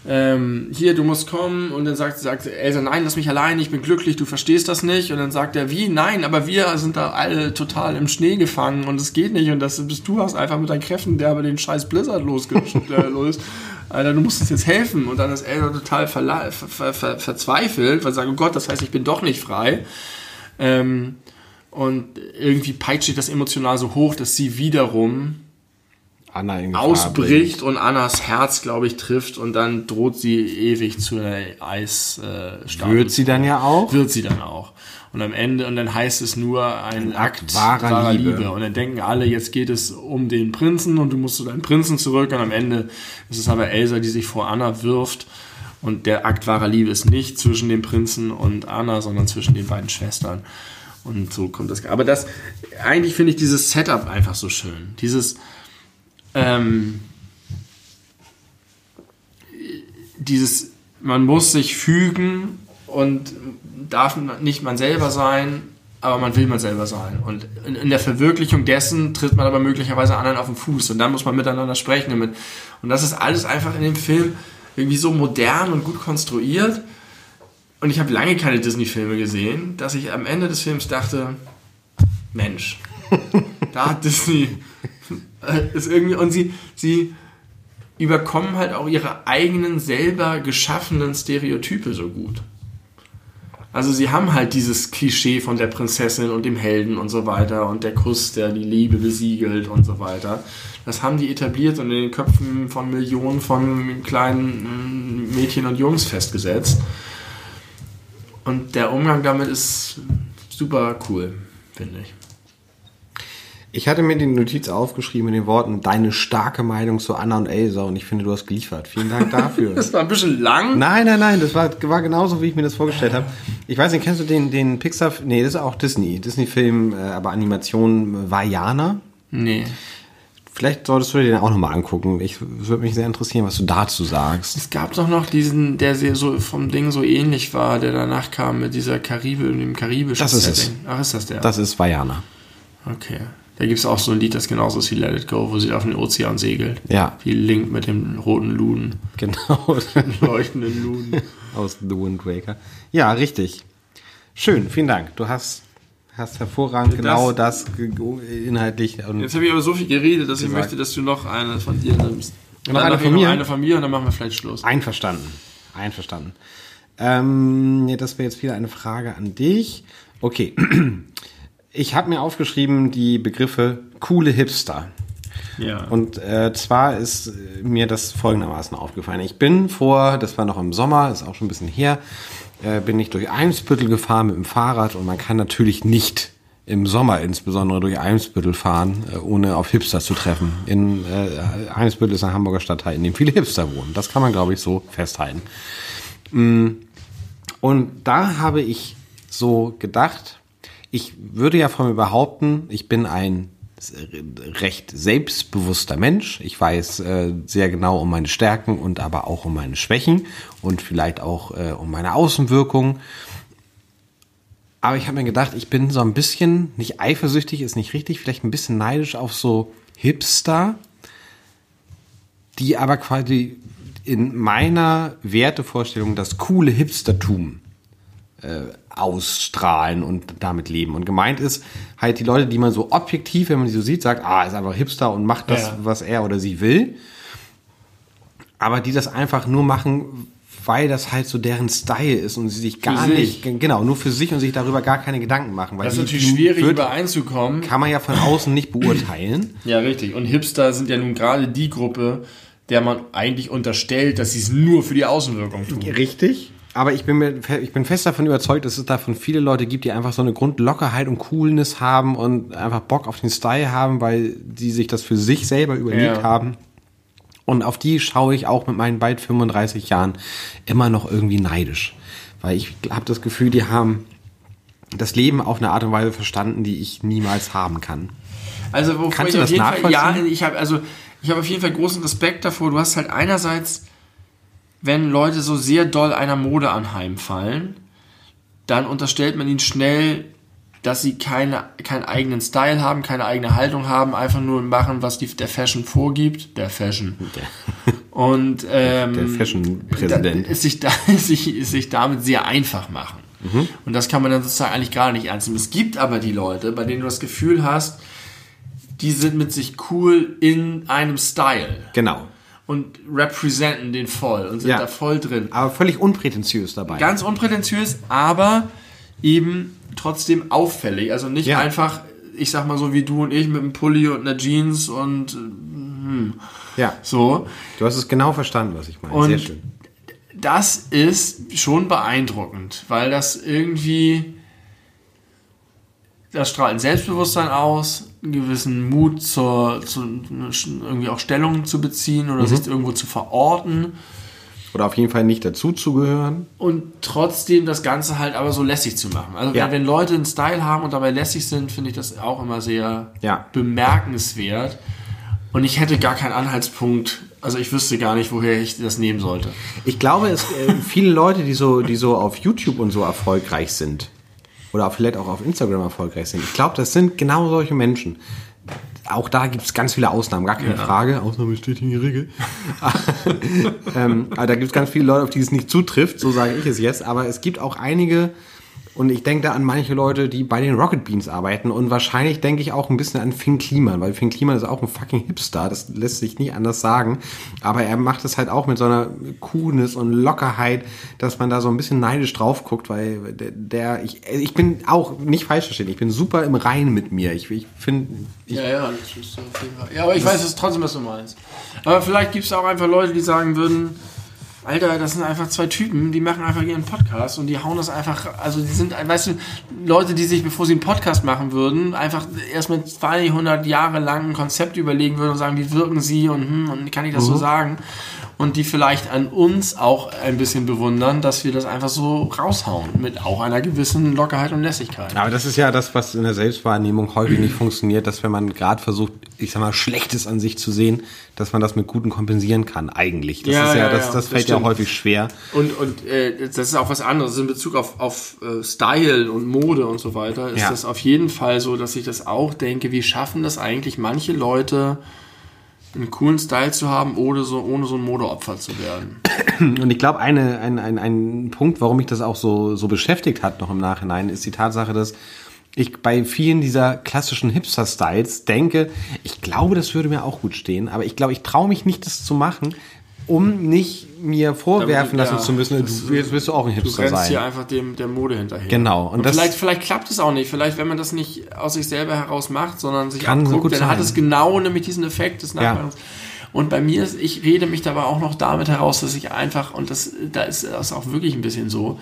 ähm, hier, du musst kommen. Und dann sagt, sagt Elsa, nein, lass mich allein, ich bin glücklich, du verstehst das nicht. Und dann sagt er, wie, nein, aber wir sind da alle total im Schnee gefangen und es geht nicht. Und das bist du hast einfach mit deinen Kräften, der aber den scheiß Blizzard losgelöst. äh, <laughs> Alter, du musst uns jetzt helfen. Und dann ist Elsa total ver ver ver verzweifelt, weil sie sagt, oh Gott, das heißt, ich bin doch nicht frei. Ähm, und irgendwie peitscht sich das emotional so hoch, dass sie wiederum Anna ausbricht und Annas Herz, glaube ich, trifft und dann droht sie ewig zu einer Eisstadt. Äh, Wird sie dann ja auch? Wird sie dann auch. Und am Ende, und dann heißt es nur ein, ein Akt, Akt wahrer, wahrer Liebe. Liebe. Und dann denken alle, jetzt geht es um den Prinzen und du musst zu deinem Prinzen zurück. Und am Ende ist es aber Elsa, die sich vor Anna wirft. Und der Akt wahrer Liebe ist nicht zwischen dem Prinzen und Anna, sondern zwischen den beiden Schwestern. Und so kommt das. Aber das, eigentlich finde ich dieses Setup einfach so schön. Dieses, ähm, dieses, man muss sich fügen und darf nicht man selber sein, aber man will man selber sein. Und in, in, der Verwirklichung dessen tritt man aber möglicherweise anderen auf den Fuß und dann muss man miteinander sprechen. Und, mit, und das ist alles einfach in dem Film irgendwie so modern und gut konstruiert und ich habe lange keine Disney-Filme gesehen, dass ich am Ende des Films dachte, Mensch, <laughs> da hat Disney ist irgendwie und sie sie überkommen halt auch ihre eigenen selber geschaffenen Stereotype so gut. Also sie haben halt dieses Klischee von der Prinzessin und dem Helden und so weiter und der Kuss, der die Liebe besiegelt und so weiter. Das haben die etabliert und in den Köpfen von Millionen von kleinen Mädchen und Jungs festgesetzt. Und der Umgang damit ist super cool, finde ich. Ich hatte mir die Notiz aufgeschrieben mit den Worten, deine starke Meinung zu Anna und Elsa und ich finde, du hast geliefert. Vielen Dank <laughs> dafür. das war ein bisschen lang. Nein, nein, nein, das war, war genauso, wie ich mir das vorgestellt habe. Ich weiß nicht, kennst du den, den Pixar, nee, das ist auch Disney, Disney-Film, äh, aber Animation Vajana? Nee Vielleicht solltest du dir den auch nochmal angucken. Ich würde mich sehr interessieren, was du dazu sagst. Es gab doch noch diesen, der sehr so vom Ding so ähnlich war, der danach kam mit dieser Karibe, dem karibischen Das ist es. Setting. Ach, ist das der? Das ist Vajana. Okay. Da gibt es auch so ein Lied, das genauso ist wie Let It Go, wo sie auf den Ozean segelt. Ja. Wie Link mit dem roten Luden. Genau. <laughs> Leuchtenden Luden. Aus The Wind Waker. Ja, richtig. Schön, vielen Dank. Du hast, hast hervorragend genau das inhaltlich. Und Jetzt habe ich aber so viel geredet, dass ich Gesagt. möchte, dass du noch eine von dir nimmst. Noch Dann eine noch von mir? Eine von mir und dann machen wir vielleicht Schluss. Einverstanden. Einverstanden. Ähm, ja, das wäre jetzt wieder eine Frage an dich. Okay. <clears throat> Ich habe mir aufgeschrieben die Begriffe coole Hipster. Ja. Und äh, zwar ist äh, mir das folgendermaßen aufgefallen. Ich bin vor, das war noch im Sommer, ist auch schon ein bisschen her, äh, bin ich durch Eimsbüttel gefahren mit dem Fahrrad und man kann natürlich nicht im Sommer insbesondere durch Eimsbüttel fahren, äh, ohne auf Hipster zu treffen. In äh, Eimsbüttel ist ein Hamburger Stadtteil, in dem viele Hipster wohnen. Das kann man, glaube ich, so festhalten. Mm. Und da habe ich so gedacht, ich würde ja von mir behaupten, ich bin ein recht selbstbewusster Mensch. Ich weiß äh, sehr genau um meine Stärken und aber auch um meine Schwächen und vielleicht auch äh, um meine Außenwirkung. Aber ich habe mir gedacht, ich bin so ein bisschen, nicht eifersüchtig, ist nicht richtig, vielleicht ein bisschen neidisch auf so Hipster, die aber quasi in meiner Wertevorstellung das coole Hipstertum äh, ausstrahlen und damit leben. Und gemeint ist halt die Leute, die man so objektiv, wenn man sie so sieht, sagt, ah, ist einfach Hipster und macht das, Ja. was er oder sie will. Aber die das einfach nur machen, weil das halt so deren Style ist und sie sich gar sich. nicht, genau, nur für sich und sich darüber gar keine Gedanken machen. Weil das ist natürlich schwierig wird- übereinzukommen. kann man ja von außen nicht beurteilen. <clears throat> Ja, richtig. Und Hipster sind ja nun gerade die Gruppe, der man eigentlich unterstellt, dass sie es nur für die Außenwirkung tun. Richtig. Aber ich bin mir, ich bin fest davon überzeugt, dass es davon viele Leute gibt, die einfach so eine Grundlockerheit und Coolness haben und einfach Bock auf den Style haben, weil die sich das für sich selber überlegt Ja. haben. Und auf die schaue ich auch mit meinen bald 35 Jahren immer noch irgendwie neidisch. Weil ich habe das Gefühl, die haben das Leben auf eine Art und Weise verstanden, die ich niemals haben kann. Also wovor Kannst ich du auf das jeden Fall, ja, ich habe also ich habe auf jeden Fall großen Respekt davor. Du hast halt einerseits, wenn Leute so sehr doll einer Mode anheimfallen, dann unterstellt man ihnen schnell, dass sie keine, keinen eigenen Style haben, keine eigene Haltung haben, einfach nur machen, was die, der Fashion vorgibt. Der Fashion. Und <laughs> ähm, Der Fashion-Präsident. da- sich, da, <laughs> sich, sich damit sehr einfach machen. Und das kann man dann sozusagen eigentlich gar nicht ernst nehmen. Es gibt aber die Leute, bei denen du das Gefühl hast, die sind mit sich cool in einem Style Genau. Und representen den voll und sind Ja. da voll drin. Aber völlig unprätentiös dabei. Ganz unprätentiös, aber eben trotzdem auffällig. Also nicht Ja. einfach, ich sag mal so wie du und ich mit einem Pulli und einer Jeans und äh, ja. so. Du hast es genau verstanden, was ich meine. Und- Sehr schön. das ist schon beeindruckend, weil das irgendwie, das strahlt ein Selbstbewusstsein aus, einen gewissen Mut zur, zu, irgendwie auch Stellung zu beziehen Mhm. oder sich irgendwo zu verorten Oder auf jeden Fall nicht dazuzugehören. und trotzdem das Ganze halt aber so lässig zu machen. Also Ja. wenn Leute einen Style haben und dabei lässig sind, finde ich das auch immer sehr Ja. bemerkenswert. Und ich hätte gar keinen Anhaltspunkt, also ich wüsste gar nicht, woher ich das nehmen sollte. Ich glaube, es äh, viele Leute, die so, die so auf YouTube und so erfolgreich sind oder vielleicht auch auf Instagram erfolgreich sind. Ich glaube, das sind genau solche Menschen. Auch da gibt es ganz viele Ausnahmen, gar keine Ja. Frage. Ausnahme steht in die Regel. <laughs> ähm, aber da gibt es ganz viele Leute, auf die es nicht zutrifft, so sage ich es jetzt. Aber es gibt auch einige, und ich denke da an manche Leute, die bei den Rocket Beans arbeiten. Und wahrscheinlich denke ich auch ein bisschen an Finn Kliman, weil Finn Kliman ist auch ein fucking Hipster. Das lässt sich nicht anders sagen. Aber er macht es halt auch mit so einer Coolness und Lockerheit, dass man da so ein bisschen neidisch drauf guckt, weil der, der ich, ich bin auch nicht falsch verstehen. Ich bin super im Reinen mit mir. Ich, ich finde, Ja, ja, das ist Fall. Ja, aber ich weiß es trotzdem, was du meinst. Aber vielleicht gibt es auch einfach Leute, die sagen würden, Alter, das sind einfach zwei Typen, die machen einfach ihren Podcast und die hauen das einfach, also die sind, weißt du, Leute, die sich, bevor sie einen Podcast machen würden, einfach erstmal 200 Jahre lang ein Konzept überlegen würden und sagen, wie wirken sie und, hm, und kann ich das so sagen? Und die vielleicht an uns auch ein bisschen bewundern, dass wir das einfach so raushauen mit auch einer gewissen Lockerheit und Lässigkeit. Aber das ist ja das, was in der Selbstwahrnehmung häufig nicht funktioniert, dass wenn man gerade versucht, ich sag mal, Schlechtes an sich zu sehen, dass man das mit Guten kompensieren kann, eigentlich. Das Ja, ist ja, ja, das, ja, das das fällt ja stimmt. häufig schwer. Und, und äh, das ist auch was anderes in Bezug auf, auf äh, Style und Mode und so weiter. Ist Ja. das auf jeden Fall so, dass ich das auch denke, wie schaffen das eigentlich manche Leute, einen coolen Style zu haben, ohne so, ohne so ein Modeopfer zu werden. <clears throat> Und ich glaube, ein, ein, ein Punkt, warum mich das auch so, so beschäftigt hat noch im Nachhinein, ist die Tatsache, dass ich bei vielen dieser klassischen Hipster-Styles denke, ich glaube, das würde mir auch gut stehen, aber ich glaube, ich traue mich nicht, das zu machen, um nicht mir vorwerfen Damit- lassen ja, zu müssen, du jetzt willst du auch ein Du Hipster rennst sein. hier einfach dem, der Mode hinterher. Genau. Und Und, vielleicht, vielleicht klappt es auch nicht. Vielleicht, wenn man das nicht aus sich selber heraus macht, sondern sich Kann so abguckt, gut dann sein. hat es genau nämlich diesen Effekt des Ja. Nachbarns. Und bei mir, ist, ich rede mich dabei auch noch damit heraus, dass ich einfach, und das, da ist das auch wirklich ein bisschen so,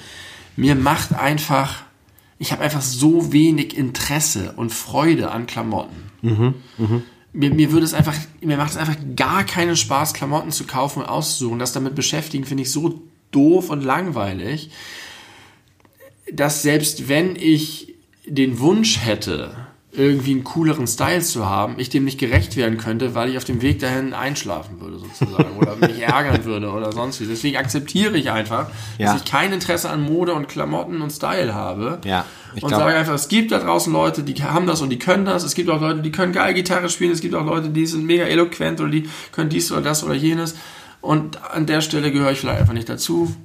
mir macht einfach, ich habe einfach so wenig Interesse und Freude an Klamotten. Mir, mir würde es einfach, mir macht es einfach gar keinen Spaß, Klamotten zu kaufen und auszusuchen. Das damit beschäftigen finde ich so doof und langweilig, dass selbst wenn ich den Wunsch hätte, irgendwie einen cooleren Style zu haben, ich dem nicht gerecht werden könnte, weil ich auf dem Weg dahin einschlafen würde sozusagen oder mich <laughs> ärgern würde oder sonst wie. Deswegen akzeptiere ich einfach, Ja. dass ich kein Interesse an Mode und Klamotten und Style habe. Ja, und sage einfach, es gibt da draußen Leute, die haben das und die können das. Es gibt auch Leute, die können geil Gitarre spielen. Es gibt auch Leute, die sind mega eloquent oder die können dies oder das oder jenes. Und an der Stelle gehöre ich vielleicht einfach nicht dazu.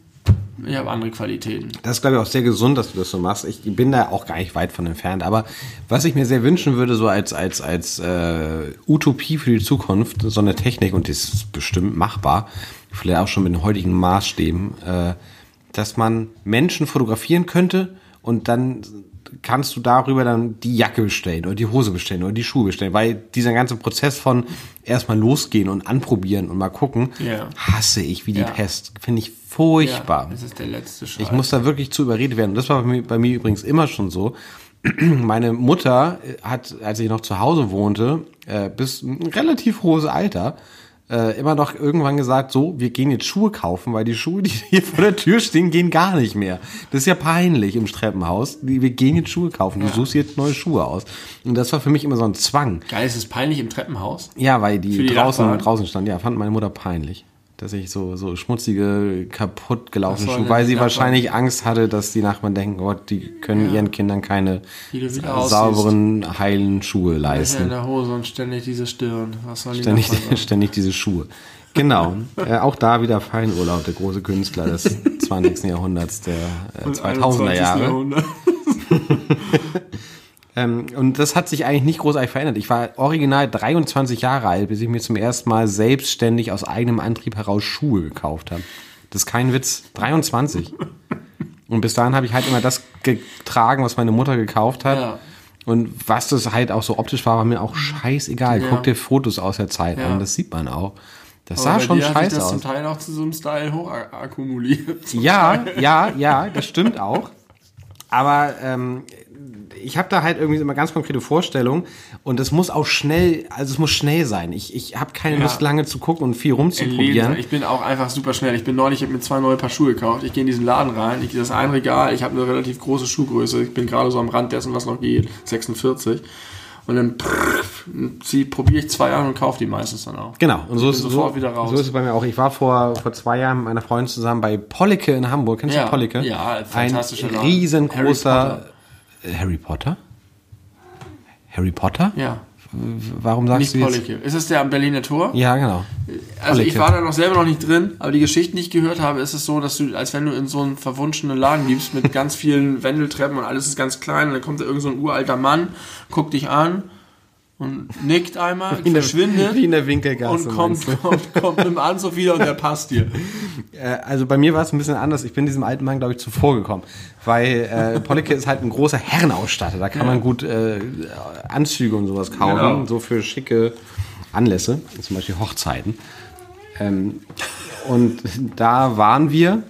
Ich habe andere Qualitäten. Das ist, glaube ich, auch sehr gesund, dass du das so machst. Ich bin da auch gar nicht weit von entfernt. Aber was ich mir sehr wünschen würde, so als, als, als äh, Utopie für die Zukunft, so eine Technik, und das ist bestimmt machbar, vielleicht auch schon mit den heutigen Maßstäben, äh, dass man Menschen fotografieren könnte und dann kannst du darüber dann die Jacke bestellen oder die Hose bestellen oder die Schuhe bestellen, weil dieser ganze Prozess von erstmal losgehen und anprobieren und mal gucken, Ja. hasse ich wie die Ja. Pest. Finde ich furchtbar. Ja, das ist der letzte Schritt. Ich muss da wirklich zu überredet werden. Und das war bei mir, bei mir übrigens immer schon so. <clears throat> Meine Mutter äh, hat, als ich noch zu Hause wohnte, äh, bis ein relativ hohes Alter, äh, immer noch irgendwann gesagt, so, wir gehen jetzt Schuhe kaufen, weil die Schuhe, <laughs> die hier vor der Tür stehen, gehen gar nicht mehr. Das ist ja peinlich im Treppenhaus. Wir gehen jetzt Schuhe kaufen. Du suchst jetzt neue Schuhe aus. Und das war für mich immer so ein Zwang. Geil, ist es peinlich im Treppenhaus? Ja, weil die, die draußen, Nachbarn? draußen stand. Ja, fand meine Mutter peinlich. Dass ich so, so schmutzige, kaputt gelaufene Schuhe, sollen weil sie Nachbarn? wahrscheinlich Angst hatte, dass die Nachbarn denken, Gott, die können ihren Kindern keine äh, aussiehst. sauberen, heilen Schuhe Ist ja in leisten. der Hose und ständig diese Stirn. Was soll die Ständig, <laughs> diese Schuhe. Genau. <laughs> äh, auch da wieder Feinurlaub, der große Künstler des <laughs> 20. Jahrhunderts, der äh, 2000er 21. Jahre. Ähm, und das hat sich eigentlich nicht großartig verändert. Ich war original 23 Jahre alt, bis ich mir zum ersten Mal selbstständig aus eigenem Antrieb heraus Schuhe gekauft habe. Das ist kein Witz. 23. Und bis dahin habe ich halt immer das getragen, was meine Mutter gekauft hat. Ja. Und was das halt auch so optisch war, war mir auch scheißegal. Ja. Guck dir Fotos aus der Zeit Ja. an, das sieht man auch. Das Aber sah schon dir hat sich scheiße das aus. zum Teil auch zu so einem Style hochakkumuliert. Ja, ja, ja, das stimmt auch. Aber ähm, ich habe da halt irgendwie immer ganz konkrete Vorstellungen und es muss auch schnell, also es muss schnell sein. Ich, ich habe keine Ja. Lust lange zu gucken und viel rumzuprobieren. Ich bin auch einfach super schnell. Ich bin neulich, ich habe mir zwei neue Paar Schuhe gekauft. Ich gehe in diesen Laden rein. Ich gehe das ein Regal. Ich habe eine relativ große Schuhgröße. Ich bin gerade so am Rand dessen, was noch geht. 46. Und dann probiere ich zwei an und kaufe die meistens dann auch. Genau, und so ist, sofort so, wieder raus. so ist es bei mir auch. Ich war vor, vor zwei Jahren mit meiner Freundin zusammen bei Pollicke in Hamburg. Kennst Ja, du Pollicke? ja, ein fantastischer Laden. riesengroßer Harry Potter. Harry Potter? Ja, Warum sagst nicht du jetzt? Pollicke. Ist es der am Berliner Tor? Ja, genau. Also ich Pollicke. war da noch selber noch nicht drin, aber die Geschichten, die ich gehört habe, ist es so, dass du, als wenn du in so einen verwunschenen Laden gibst mit <laughs> ganz vielen Wendeltreppen und alles ist ganz klein und dann kommt da irgend so ein uralter Mann, guckt dich an und nickt einmal, in der- verschwindet wie in der Winkelgasse, und kommt, <laughs> kommt, kommt mit dem Anzug wieder und der passt dir. Äh, also bei mir war es ein bisschen anders. Ich bin diesem alten Mann, glaube ich, zuvor gekommen. Weil äh, Pollicke ist halt ein großer Herrenausstatter. Da kann man gut äh, Anzüge und sowas kaufen. Genau. So für schicke Anlässe. Zum Beispiel Hochzeiten. Ähm, und da waren wir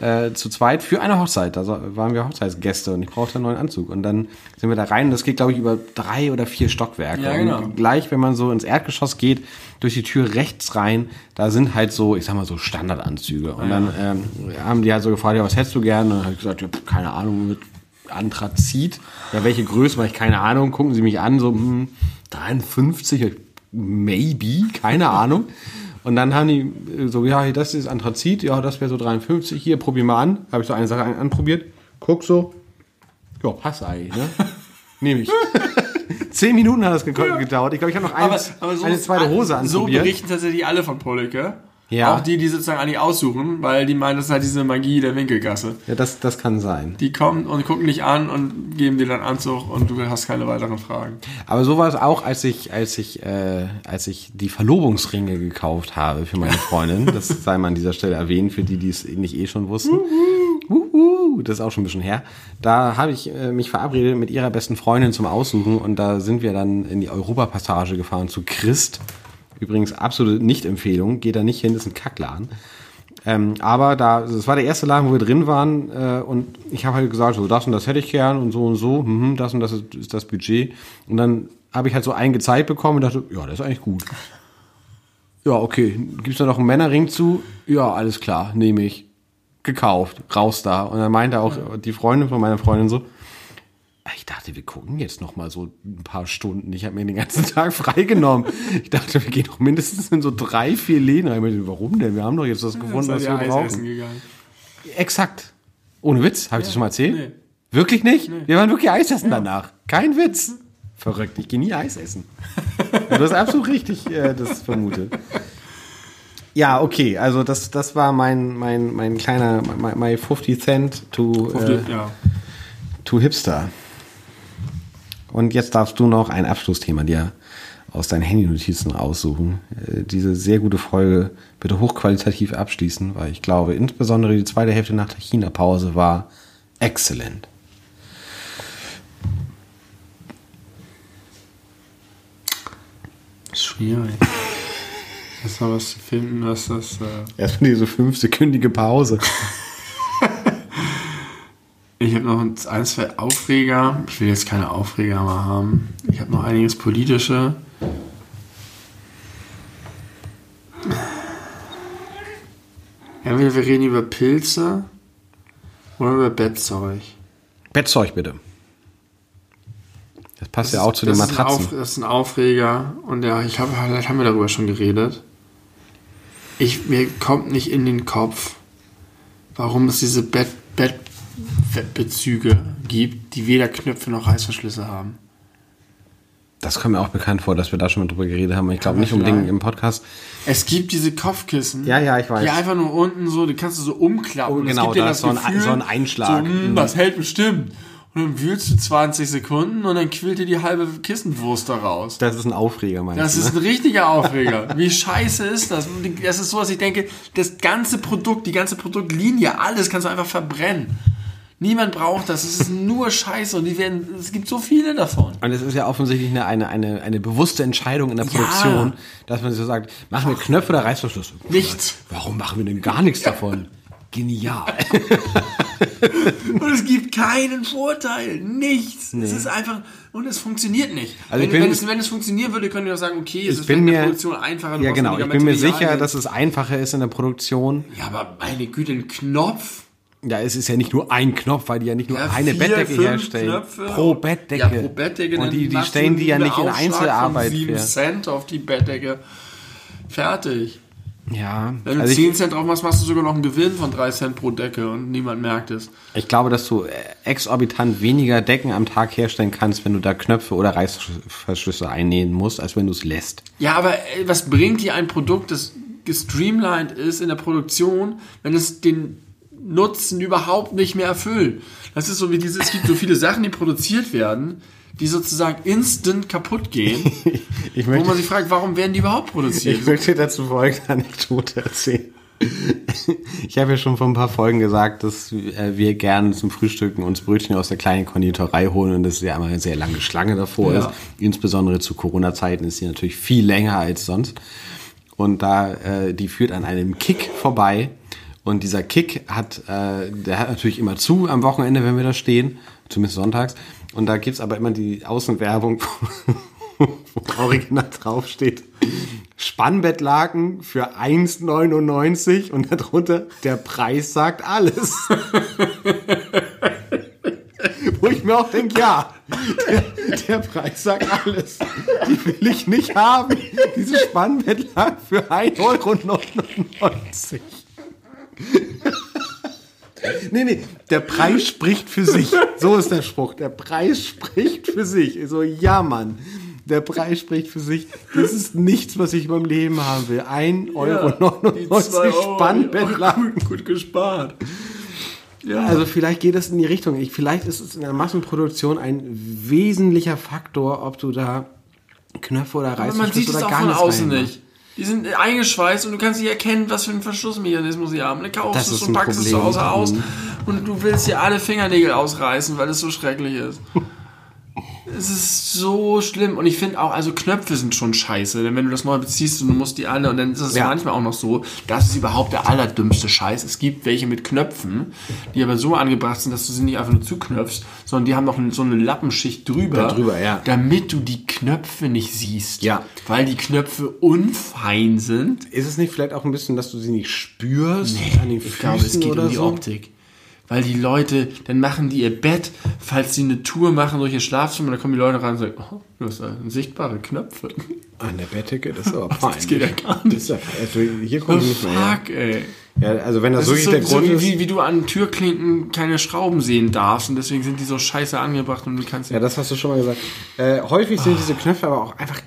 äh, zu zweit für eine Hochzeit. Da waren wir Hochzeitsgäste und ich brauchte einen neuen Anzug. Und dann sind wir da rein. Das geht, glaube ich, über drei oder vier Stockwerke. Ja, genau. Und gleich, wenn man so ins Erdgeschoss geht, durch die Tür rechts rein, da sind halt so, ich sag mal so Standardanzüge. Und dann ähm, haben die halt so gefragt, ja, was hättest du gerne? Und dann habe ich gesagt, ja, keine Ahnung, mit Anthrazit. Ja, welche Größe, weil ich keine Ahnung. Gucken sie mich an, so hm, 53, maybe, keine Ahnung. Und dann haben die äh, so, ja, das ist Anthrazit, ja, das wäre so 53, hier, probier mal an. Habe ich so eine Sache an, anprobiert, guck so, ja, passt eigentlich, ne? <laughs> Nehme ich. <laughs> Zehn Minuten hat das gedauert. Ich glaube, ich habe noch eine, eine zweite Hose So anprobiert. berichten tatsächlich alle von Pollicke. Ja. Auch die, die sozusagen eigentlich aussuchen, weil die meinen, das ist halt diese Magie der Winkelgasse. ja, das, das kann sein. Die kommen und gucken dich an und geben dir dann Anzug und du hast keine weiteren Fragen. Aber so war es auch, als ich, als ich, äh, als ich die Verlobungsringe gekauft habe für meine Freundin. <laughs> Das sei mal an dieser Stelle erwähnt, für die, die es nicht eh schon wussten. Uhu, das ist auch schon ein bisschen her. Da habe ich äh, mich verabredet mit ihrer besten Freundin zum Aussuchen und da sind wir dann in die Europapassage gefahren zu Christ. Übrigens absolute Nicht-Empfehlung, geht da nicht hin, ist ein Kackladen. Ähm, aber da, das war der erste Laden, wo wir drin waren äh, und ich habe halt gesagt, so das und das hätte ich gern und so und so, mhm, das und das ist, ist das Budget. Und dann habe ich halt so einen gezeigt bekommen und dachte, ja, das ist eigentlich gut. Ja, okay, gibt's da noch einen Männerring zu? Ja, alles klar, nehme ich. Gekauft, raus da. Und dann meinte auch die Freundin von meiner Freundin so, "Ah, ich dachte, wir gucken jetzt noch mal so ein paar Stunden. Ich habe mir den ganzen <laughs> Tag freigenommen. Ich dachte, wir gehen doch mindestens in so drei, vier Läden. rein. Meinte, Warum denn? Wir haben doch jetzt das gefunden, was Seid wir Eis brauchen. Exakt. Ohne Witz. Habe ich das schon mal erzählt? Wirklich nicht? Wir waren wirklich Eis essen danach. Kein Witz. Verrückt. Ich gehe nie Eis essen. du hast absolut richtig äh, das vermutet. Ja, okay. Also das, das war mein, mein, mein kleiner, my, my 50 Cent to, äh, ja. to Hipster. Und jetzt darfst du noch ein Abschlussthema dir aus deinen Handynotizen aussuchen. Äh, Diese sehr gute Folge bitte hochqualitativ abschließen, weil ich glaube, insbesondere die zweite Hälfte nach der China-Pause war exzellent. Schwierig. Erstmal was zu finden, was das. Äh Erstmal diese fünfsekündige Pause. Ich habe noch ein, zwei Aufreger. Ich will jetzt keine Aufreger mehr haben. Ich habe noch einiges politische. Entweder wir reden über Pilze oder über Bettzeug. Bettzeug bitte. Das passt ja auch zu den das Matratzen. Auf, das ist ein Aufreger und ja, ich habe, vielleicht haben wir darüber schon geredet. Ich, mir kommt nicht in den Kopf, warum es diese Bett, Bettbezüge gibt, die weder Knöpfe noch Reißverschlüsse haben. Das kommt mir auch bekannt vor, dass wir da schon mal drüber geredet haben. Ich glaube nicht unbedingt im Podcast. Es gibt diese Kopfkissen. Ja, ja, ich weiß. Die einfach nur unten so, die kannst du so umklappen. Oh, genau, da das ist so ein- so ein Einschlag. So, hm, Mhm. das hält bestimmt. Und dann wühlst du 20 Sekunden und dann quillt dir die halbe Kissenwurst da raus. Das ist ein Aufreger, meinst Das du? ist ne? ein richtiger Aufreger. Wie scheiße ist das? Das ist so, dass ich denke, das ganze Produkt, die ganze Produktlinie, alles kannst du einfach verbrennen. Niemand braucht das. Es ist nur Scheiße und die werden, es gibt so viele davon. Und es ist ja offensichtlich eine, eine, eine, eine bewusste Entscheidung in der Produktion, dass man so sagt, machen wir Knöpfe oder Reißverschlüsse? Nichts. Warum machen wir denn gar nichts davon? Genial. <laughs> Und es gibt keinen Vorteil. Nichts. Es ist einfach, und es funktioniert nicht. Also wenn, bin- wenn, es, wenn es funktionieren würde, könnte ich auch sagen, okay, es ist bin in der mir- Produktion einfacher. Ja, genau. Ich bin mir sicher, dass es einfacher ist in der Produktion. Ja, aber meine Güte, ein Knopf. Ja, es ist ja nicht nur ein Knopf, weil die ja nicht nur Ja, eine vier, Bettdecke herstellen. Knöpfe. Pro Bettdecke. Ja, pro Bettdecke. Und die, die stellen die ja nicht in Einzelarbeit Von 7 für. Cent auf die Bettdecke. Fertig. Ja, Wenn du also 10 ich, Cent drauf machst, machst du sogar noch einen Gewinn von 3 Cent pro Decke und niemand merkt es. ich glaube, dass du äh, exorbitant weniger Decken am Tag herstellen kannst, wenn du da Knöpfe oder Reißverschlüsse einnähen musst, als wenn du es lässt. Ja, aber ey, was bringt dir ein Produkt, das gestreamlined ist in der Produktion, wenn es den Nutzen überhaupt nicht mehr erfüllt? Das ist so wie diese, es gibt so viele Sachen, die produziert werden, die sozusagen instant kaputt gehen, <laughs> Ich wo möchte, man sich fragt, warum werden die überhaupt produziert? ich möchte dazu folgende Anekdote erzählen. Ich habe ja schon vor ein paar Folgen gesagt, dass äh, wir gerne zum Frühstücken uns Brötchen aus der kleinen Konditorei holen und dass ja immer eine sehr lange Schlange davor Ja. ist. Insbesondere zu Corona-Zeiten ist sie natürlich viel länger als sonst. Und da, äh, die führt an einem Kick vorbei. Und dieser Kick hat, äh, der hat natürlich immer zu am Wochenende, wenn wir da stehen, zumindest sonntags. Und da gibt's aber immer die Außenwerbung, <laughs> wo original draufsteht. Spannbettlaken für 1,99 und darunter der Preis sagt alles. <laughs> Wo ich mir auch denke, ja, der, der Preis sagt alles. Die will ich nicht haben. Diese Spannbettlaken für 1,99 Euro. <laughs> Nee, nee, der Preis spricht für sich. So ist der Spruch. Der Preis spricht für sich. So, ja, Mann. Der Preis spricht für sich. Das ist nichts, was ich in meinem Leben haben will. 1,99 Euro Spannbettlaken. Gut, gut gespart. Ja. Also vielleicht geht das in die Richtung. Ich, vielleicht ist es in der Massenproduktion ein wesentlicher Faktor, ob du da Knöpfe oder Aber man Reißverschlüsse sieht es oder auch gar von nichts außen nicht. Die sind eingeschweißt und du kannst nicht erkennen, was für einen Verschlussmechanismus sie haben. Dann kaufst Das du es und packst es zu Problem. Hause aus und du willst dir alle Fingernägel ausreißen, weil es so schrecklich ist. Es ist so schlimm. Und ich finde auch, also Knöpfe sind schon scheiße. Denn wenn du das neu beziehst und du musst die alle, und dann ist es Ja. manchmal auch noch so, das ist überhaupt der allerdümmste Scheiß. Es gibt welche mit Knöpfen, die aber so angebracht sind, dass du sie nicht einfach nur zuknöpfst, sondern die haben noch so eine Lappenschicht drüber, drüber, ja. damit du die Knöpfe nicht siehst. Ja. Weil die Knöpfe unfein sind. Ist es nicht vielleicht auch ein bisschen, dass du sie nicht spürst an den Füßen Ich glaube, es geht oder um die so? Optik. Weil die Leute, dann machen die ihr Bett, falls sie eine Tour machen durch ihr Schlafzimmer, dann kommen die Leute rein und sagen, oh, du hast da sichtbare Knöpfe. An der Bettdecke, das ist aber fein. <laughs> Das geht ja gar nicht. Das ist ja, also hier Oh, kommt nicht mehr her. fuck, ey. Ja, also wenn das, Das ist wirklich so, der so Grund wie, ist. wie, wie du an Türklinken keine Schrauben sehen darfst und deswegen sind die so scheiße angebracht und du kannst Ja, das hast du schon mal gesagt. Äh, häufig sind diese Knöpfe aber auch einfach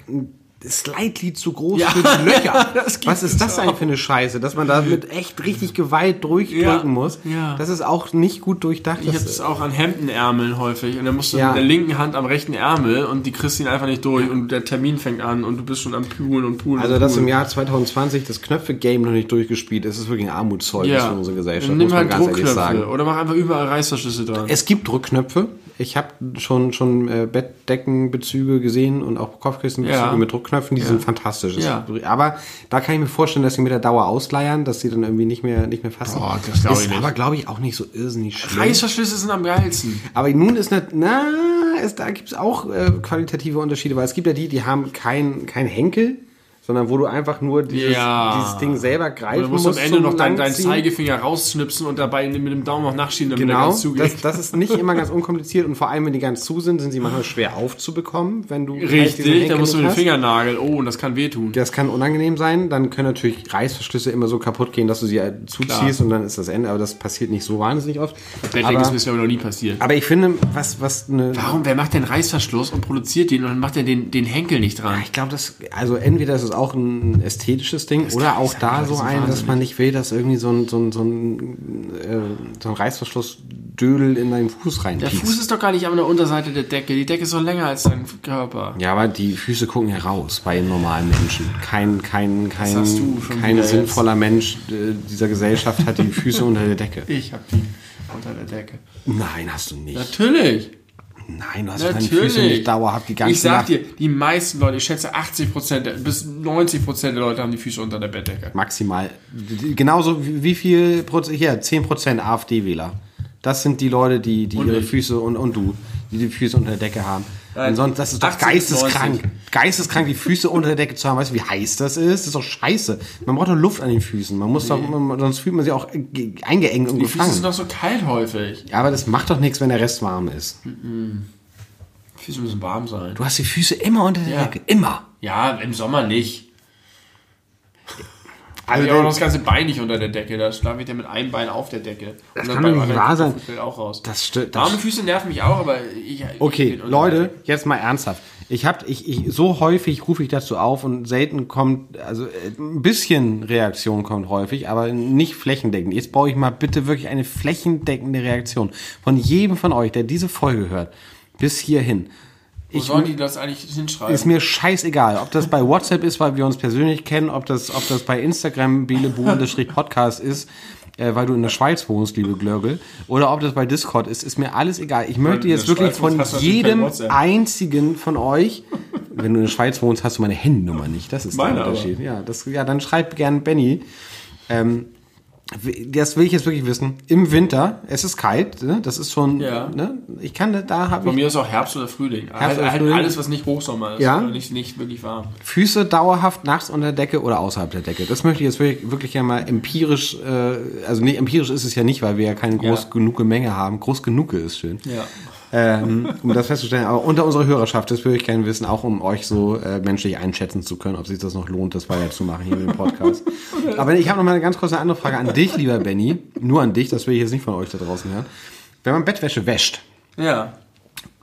slightly zu groß Ja. für die Löcher. <laughs> Gibt Was ist es das eigentlich für eine Scheiße, dass man da mit echt richtig Gewalt durchdrücken Ja. muss? Ja. Das ist auch nicht gut durchdacht. Ich habe Das- das auch an Hemdenärmeln häufig und dann musst du Ja. mit der linken Hand am rechten Ärmel und die kriegst ihn einfach nicht durch und der Termin fängt an und du bist schon am Poolen und Poolen also, und dass im Jahr 2020 das Knöpfe-Game noch nicht durchgespielt ist, ist wirklich ein Armutszeugnis ja. für unsere Gesellschaft, nimm man halt Druckknöpfe sagen. oder mach einfach überall Reißverschlüsse dran. Es gibt Druckknöpfe. Ich habe schon, schon äh, Bettdeckenbezüge gesehen und auch Kopfkissenbezüge Ja. mit Druckknöpfen, die sind fantastisch. Ja. Aber da kann ich mir vorstellen, dass sie mit der Dauer ausleiern, dass sie dann irgendwie nicht mehr, nicht mehr fassen. Boah, das glaub ich ist nicht. aber, glaube ich, auch nicht so irrsinnig schlimm. Reißverschlüsse sind am geilsten. Aber nun ist nicht, na, es, da gibt es auch äh, qualitative Unterschiede, weil es gibt ja die, die haben kein, kein Henkel, sondern wo du einfach nur dieses, Ja. dieses Ding selber Du greifen musst musst. am Ende noch deinen, deinen. Zeigefinger rausschnipsen und dabei mit dem Daumen noch nachschieben, damit er Genau, ganz zugeht. das, das ist nicht immer ganz unkompliziert und vor allem, wenn die ganz zu sind, sind sie manchmal schwer aufzubekommen, wenn du Richtig, da musst du mit dem. Fingernagel. Oh, und das kann wehtun. Das kann unangenehm sein. Dann können natürlich Reißverschlüsse immer so kaputt gehen, dass du sie äh, zuziehst Klar. und dann ist das Ende. Aber das passiert nicht so wahnsinnig oft. Bettdecken Aber, ist mir aber noch nie passiert. aber ich finde, was, was eine. Warum? Wer macht den Reißverschluss und produziert den und dann macht er den, den Henkel nicht dran? Ich glaube, das, also entweder ist es auch ein ästhetisches Ding oder auch da so ein, dass man nicht will, dass irgendwie so ein, so ein, so ein, äh, so ein Reißverschlussdödel in deinen Fuß Der reinpiekst. Fuß ist doch gar nicht an der Unterseite der Decke. Die Decke ist doch länger als dein Körper. Ja, aber die Füße gucken heraus bei normalen Menschen. Kein, kein, kein, kein sinnvoller Mensch äh, dieser Gesellschaft hat die Füße <laughs> unter der Decke. Ich hab die unter der Decke. Nein, hast du nicht. Natürlich. Nein, du hast deine Natürlich. Füße nicht dauerhaft die ganze ich sag Nacht. dir, die meisten Leute, ich schätze 80% der- bis 90% der Leute haben die Füße unter der Bettdecke. Maximal. Genauso wie, wie viel Prozent, hier, 10% AfD-Wähler. Das sind die Leute, die, die Und ihre ich. Füße und, und du, die die Füße unter der Decke haben. Ansonsten, das ist doch 80, geisteskrank. 90. Geisteskrank, die Füße unter der Decke zu haben. Weißt du, wie heiß das ist? Das ist doch scheiße. Man braucht doch Luft an den Füßen. Man muss doch, man, sonst fühlt man sich auch ge- eingeengt und Die Füße sind gefangen. doch so kalt häufig. Ja, aber das macht doch nichts, wenn der Rest warm ist. Die Füße müssen warm sein. Du hast die Füße immer unter der Ja. Decke. Immer. Ja, im Sommer nicht. Also, ich habe auch noch das, ganze Bein nicht unter der Decke. Da schlafe ich ja mit einem Bein auf der Decke. Das kann doch nicht wahr sein. Fällt auch raus. das. Das Warme Füße nerven mich auch, aber ich. Okay, ich Leute, jetzt mal ernsthaft. Ich hab, ich, ich, so häufig rufe ich dazu auf und selten kommt, also äh, ein bisschen Reaktion kommt häufig, aber nicht flächendeckend. Jetzt brauche ich mal bitte wirklich eine flächendeckende Reaktion von jedem von euch, der diese Folge hört, bis hierhin. Wo Ich, sollen die das eigentlich hinschreiben? ist mir scheißegal, ob das bei WhatsApp ist, weil wir uns persönlich kennen, ob das, ob das bei Instagram Belebu-Podcast ist, äh, weil du in der Schweiz wohnst, liebe Glörgel, oder ob das bei Discord ist, ist mir alles egal. Ich möchte jetzt wirklich von jedem einzigen von euch, wenn du in der Schweiz wohnst, hast du meine Handynummer nicht. Das ist Meine der aber. Unterschied. Ja, das, ja, dann schreib gern Benny. Ähm, das will ich jetzt wirklich wissen. Im Winter, es ist kalt, ne? das ist schon, Ja. ne? ich kann, da habe ich mir ist auch Herbst oder Frühling. halt, oder halt Frühling. alles, was nicht Hochsommer ist. Ja. Oder nicht, nicht wirklich warm. Füße dauerhaft nachts unter der Decke oder außerhalb der Decke. Das möchte ich jetzt wirklich, wirklich ja mal empirisch, äh, also nee, empirisch ist es ja nicht, weil wir ja keine groß Ja. genug Menge haben. Groß genug ist schön. Ja. Ähm, um das festzustellen. Aber unter unserer Hörerschaft, das würde ich gerne wissen, auch um euch so äh, menschlich einschätzen zu können, ob sich das noch lohnt, das weiterzumachen hier dem Podcast. Aber ich habe noch mal eine ganz kurze andere Frage an dich, lieber Benny. Nur an dich, das will ich jetzt nicht von euch da draußen hören. Wenn man Bettwäsche wäscht, Ja.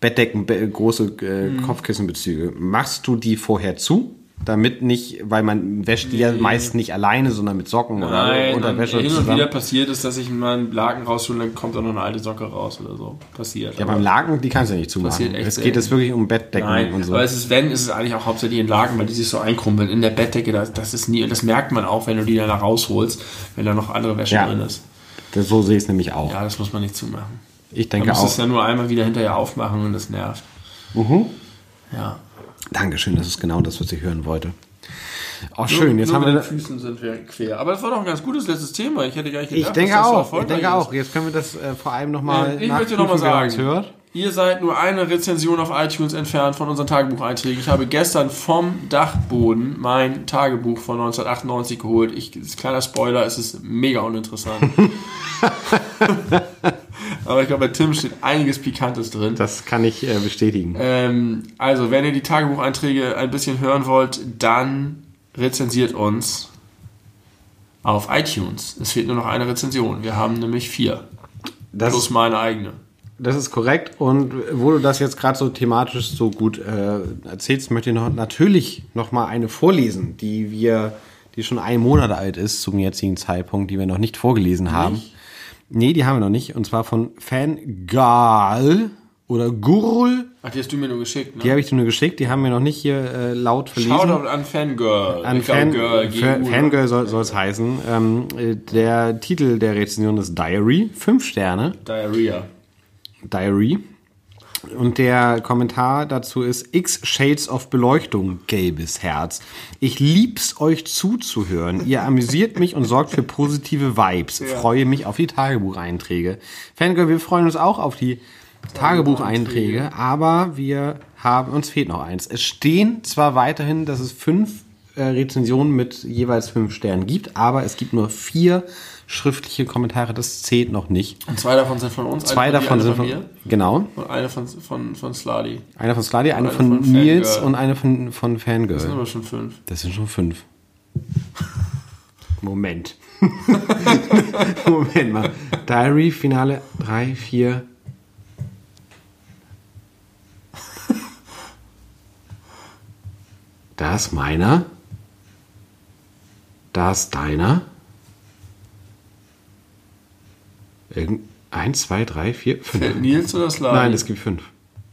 Bettdecken, be große äh, Mhm. Kopfkissenbezüge, machst du die vorher zu? Damit nicht, weil man wäscht die ja meist nicht alleine, sondern mit Socken Nein, oder Unterwäsche hin und wieder passiert es, dass ich mal einen Laken raushole, dann kommt da noch eine alte Socke raus oder so. Passiert. Ja, beim Laken, die kannst du ja nicht zumachen. Passiert echt Es geht jetzt wirklich um Bettdecken Nein, und so. aber es ist, wenn, ist es eigentlich auch hauptsächlich in Laken, weil die sich so einkrumpeln. In der Bettdecke, das, das ist nie, das merkt man auch, wenn du die dann da rausholst, wenn da noch andere Wäsche Ja. drin ist. Das, so sehe ich es nämlich auch. Ja, das muss man nicht zumachen. Ich Man denke muss auch. es ja nur einmal wieder hinterher aufmachen und das nervt. Mhm. Ja. Dankeschön, das ist genau das, was ich hören wollte. Auch schön, jetzt nur haben mit wir. den Füßen sind wir quer. Aber das war doch ein ganz gutes letztes Thema. Ich hätte gar nicht Ich gedacht, denke dass das auch, ich denke ist. auch. Jetzt können wir das äh, vor allem nochmal Ähm, ich möchte noch mal sagen, hört. ihr seid nur eine Rezension auf iTunes entfernt von unseren Tagebucheinträgen. Ich habe gestern vom Dachboden mein Tagebuch von 1998 geholt. Ich, kleiner Spoiler, es ist mega uninteressant. <laughs> Aber ich glaube, bei Tim steht einiges Pikantes drin. Das kann ich äh, bestätigen. Ähm, also, wenn ihr die Tagebucheinträge ein bisschen hören wollt, dann rezensiert uns auf iTunes. Es fehlt nur noch eine Rezension. Wir haben nämlich vier. Das, Plus meine eigene. das ist korrekt. Und wo du das jetzt gerade so thematisch so gut äh, erzählst, möchte ich noch natürlich nochmal eine vorlesen, die wir, die schon einen Monat alt ist zum jetzigen Zeitpunkt, die wir noch nicht vorgelesen haben. Nee, die haben wir noch nicht. Und zwar von Fangal oder Gurl. Ach, die hast du mir nur geschickt, ne? Die habe ich dir nur geschickt. Die haben wir noch nicht hier äh, laut verlesen. Shoutout an Fangirl. An Fan, Fangirl soll es heißen. Ähm, äh, der Titel der Rezension ist Diary. Fünf Sterne. Diarrhea. Diary. Und der Kommentar dazu ist X Shades of Beleuchtung, gelbes Herz. Ich lieb's euch zuzuhören. Ihr amüsiert mich und sorgt für positive Vibes. Freue mich auf die Tagebucheinträge. Fangirl, wir freuen uns auch auf die Tagebucheinträge, aber wir haben, uns fehlt noch eins. Es stehen zwar weiterhin, dass es fünf äh, Rezensionen mit jeweils fünf Sternen gibt, aber es gibt nur vier schriftliche Kommentare. Das zählt noch nicht. Und zwei davon sind von uns. Zwei davon sind von von, genau. mir und eine von, von, von Sladi. Eine von Sladi, eine, eine von, von Nils Fangirl. und eine von, von Das sind Fangirl. aber schon fünf. Das sind schon fünf. <laughs> Moment. <laughs> Moment mal. Diary, Finale 3, 4. Da ist meiner. Da ist deiner. Irgend, eins, zwei, drei, vier, fünf. Fällt Nils oder Sladi? Nein, es gibt fünf.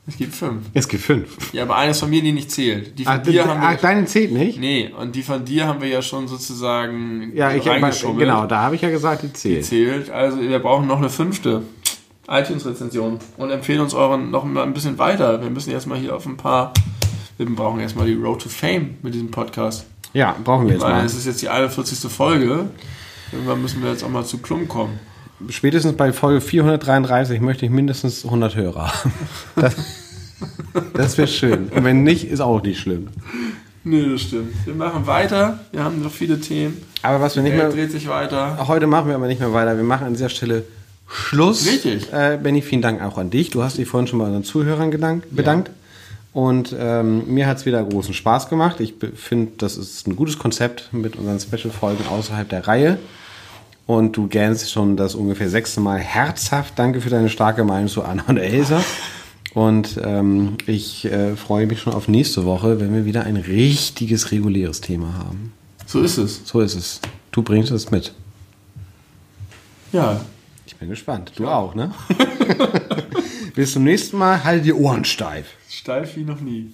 es gibt fünf. Es gibt fünf. Ja, aber eines von mir, die nicht zählt. Die von Ah, dir haben ah, wir. deine zählt nicht? Nee, und die von dir haben wir ja schon sozusagen Ja, ich reingeschummelt. genau, da habe ich ja gesagt, die Die zählt. zählt. Also wir brauchen noch eine fünfte iTunes-Rezension und empfehlen uns euren noch mal ein bisschen weiter. Wir müssen erstmal hier auf ein paar. Wir brauchen erstmal die Road to Fame mit diesem Podcast. Ja, brauchen wir jetzt Weil mal. es ist jetzt die 41. Folge. Irgendwann müssen wir jetzt auch mal zu Klum kommen. Spätestens bei Folge 433 möchte ich mindestens 100 Hörer haben. Das, das wäre schön. Und wenn nicht, ist auch nicht schlimm. Nee, das stimmt. Wir machen weiter. Wir haben noch viele Themen. Aber was wir nicht mehr. dreht sich weiter. Heute machen wir aber nicht mehr weiter. Wir machen an dieser Stelle Schluss. Richtig. Äh, Benny, vielen Dank auch an dich. Du hast dich vorhin schon mal unseren Zuhörern gedankt, bedankt. Und ähm, mir hat es wieder großen Spaß gemacht. Ich finde, das ist ein gutes Konzept mit unseren Special-Folgen außerhalb der Reihe. Und du gähnst schon das ungefähr sechste Mal herzhaft. Danke für deine starke Meinung zu Anna und Elsa. Und ähm, ich äh, freue mich schon auf nächste Woche, wenn wir wieder ein richtiges, reguläres Thema haben. So ist es. So ist es. Du bringst es mit. Ja. Ich bin gespannt. Du auch, ne? <laughs> Bis zum nächsten Mal. Halte die Ohren steif. Steif wie noch nie.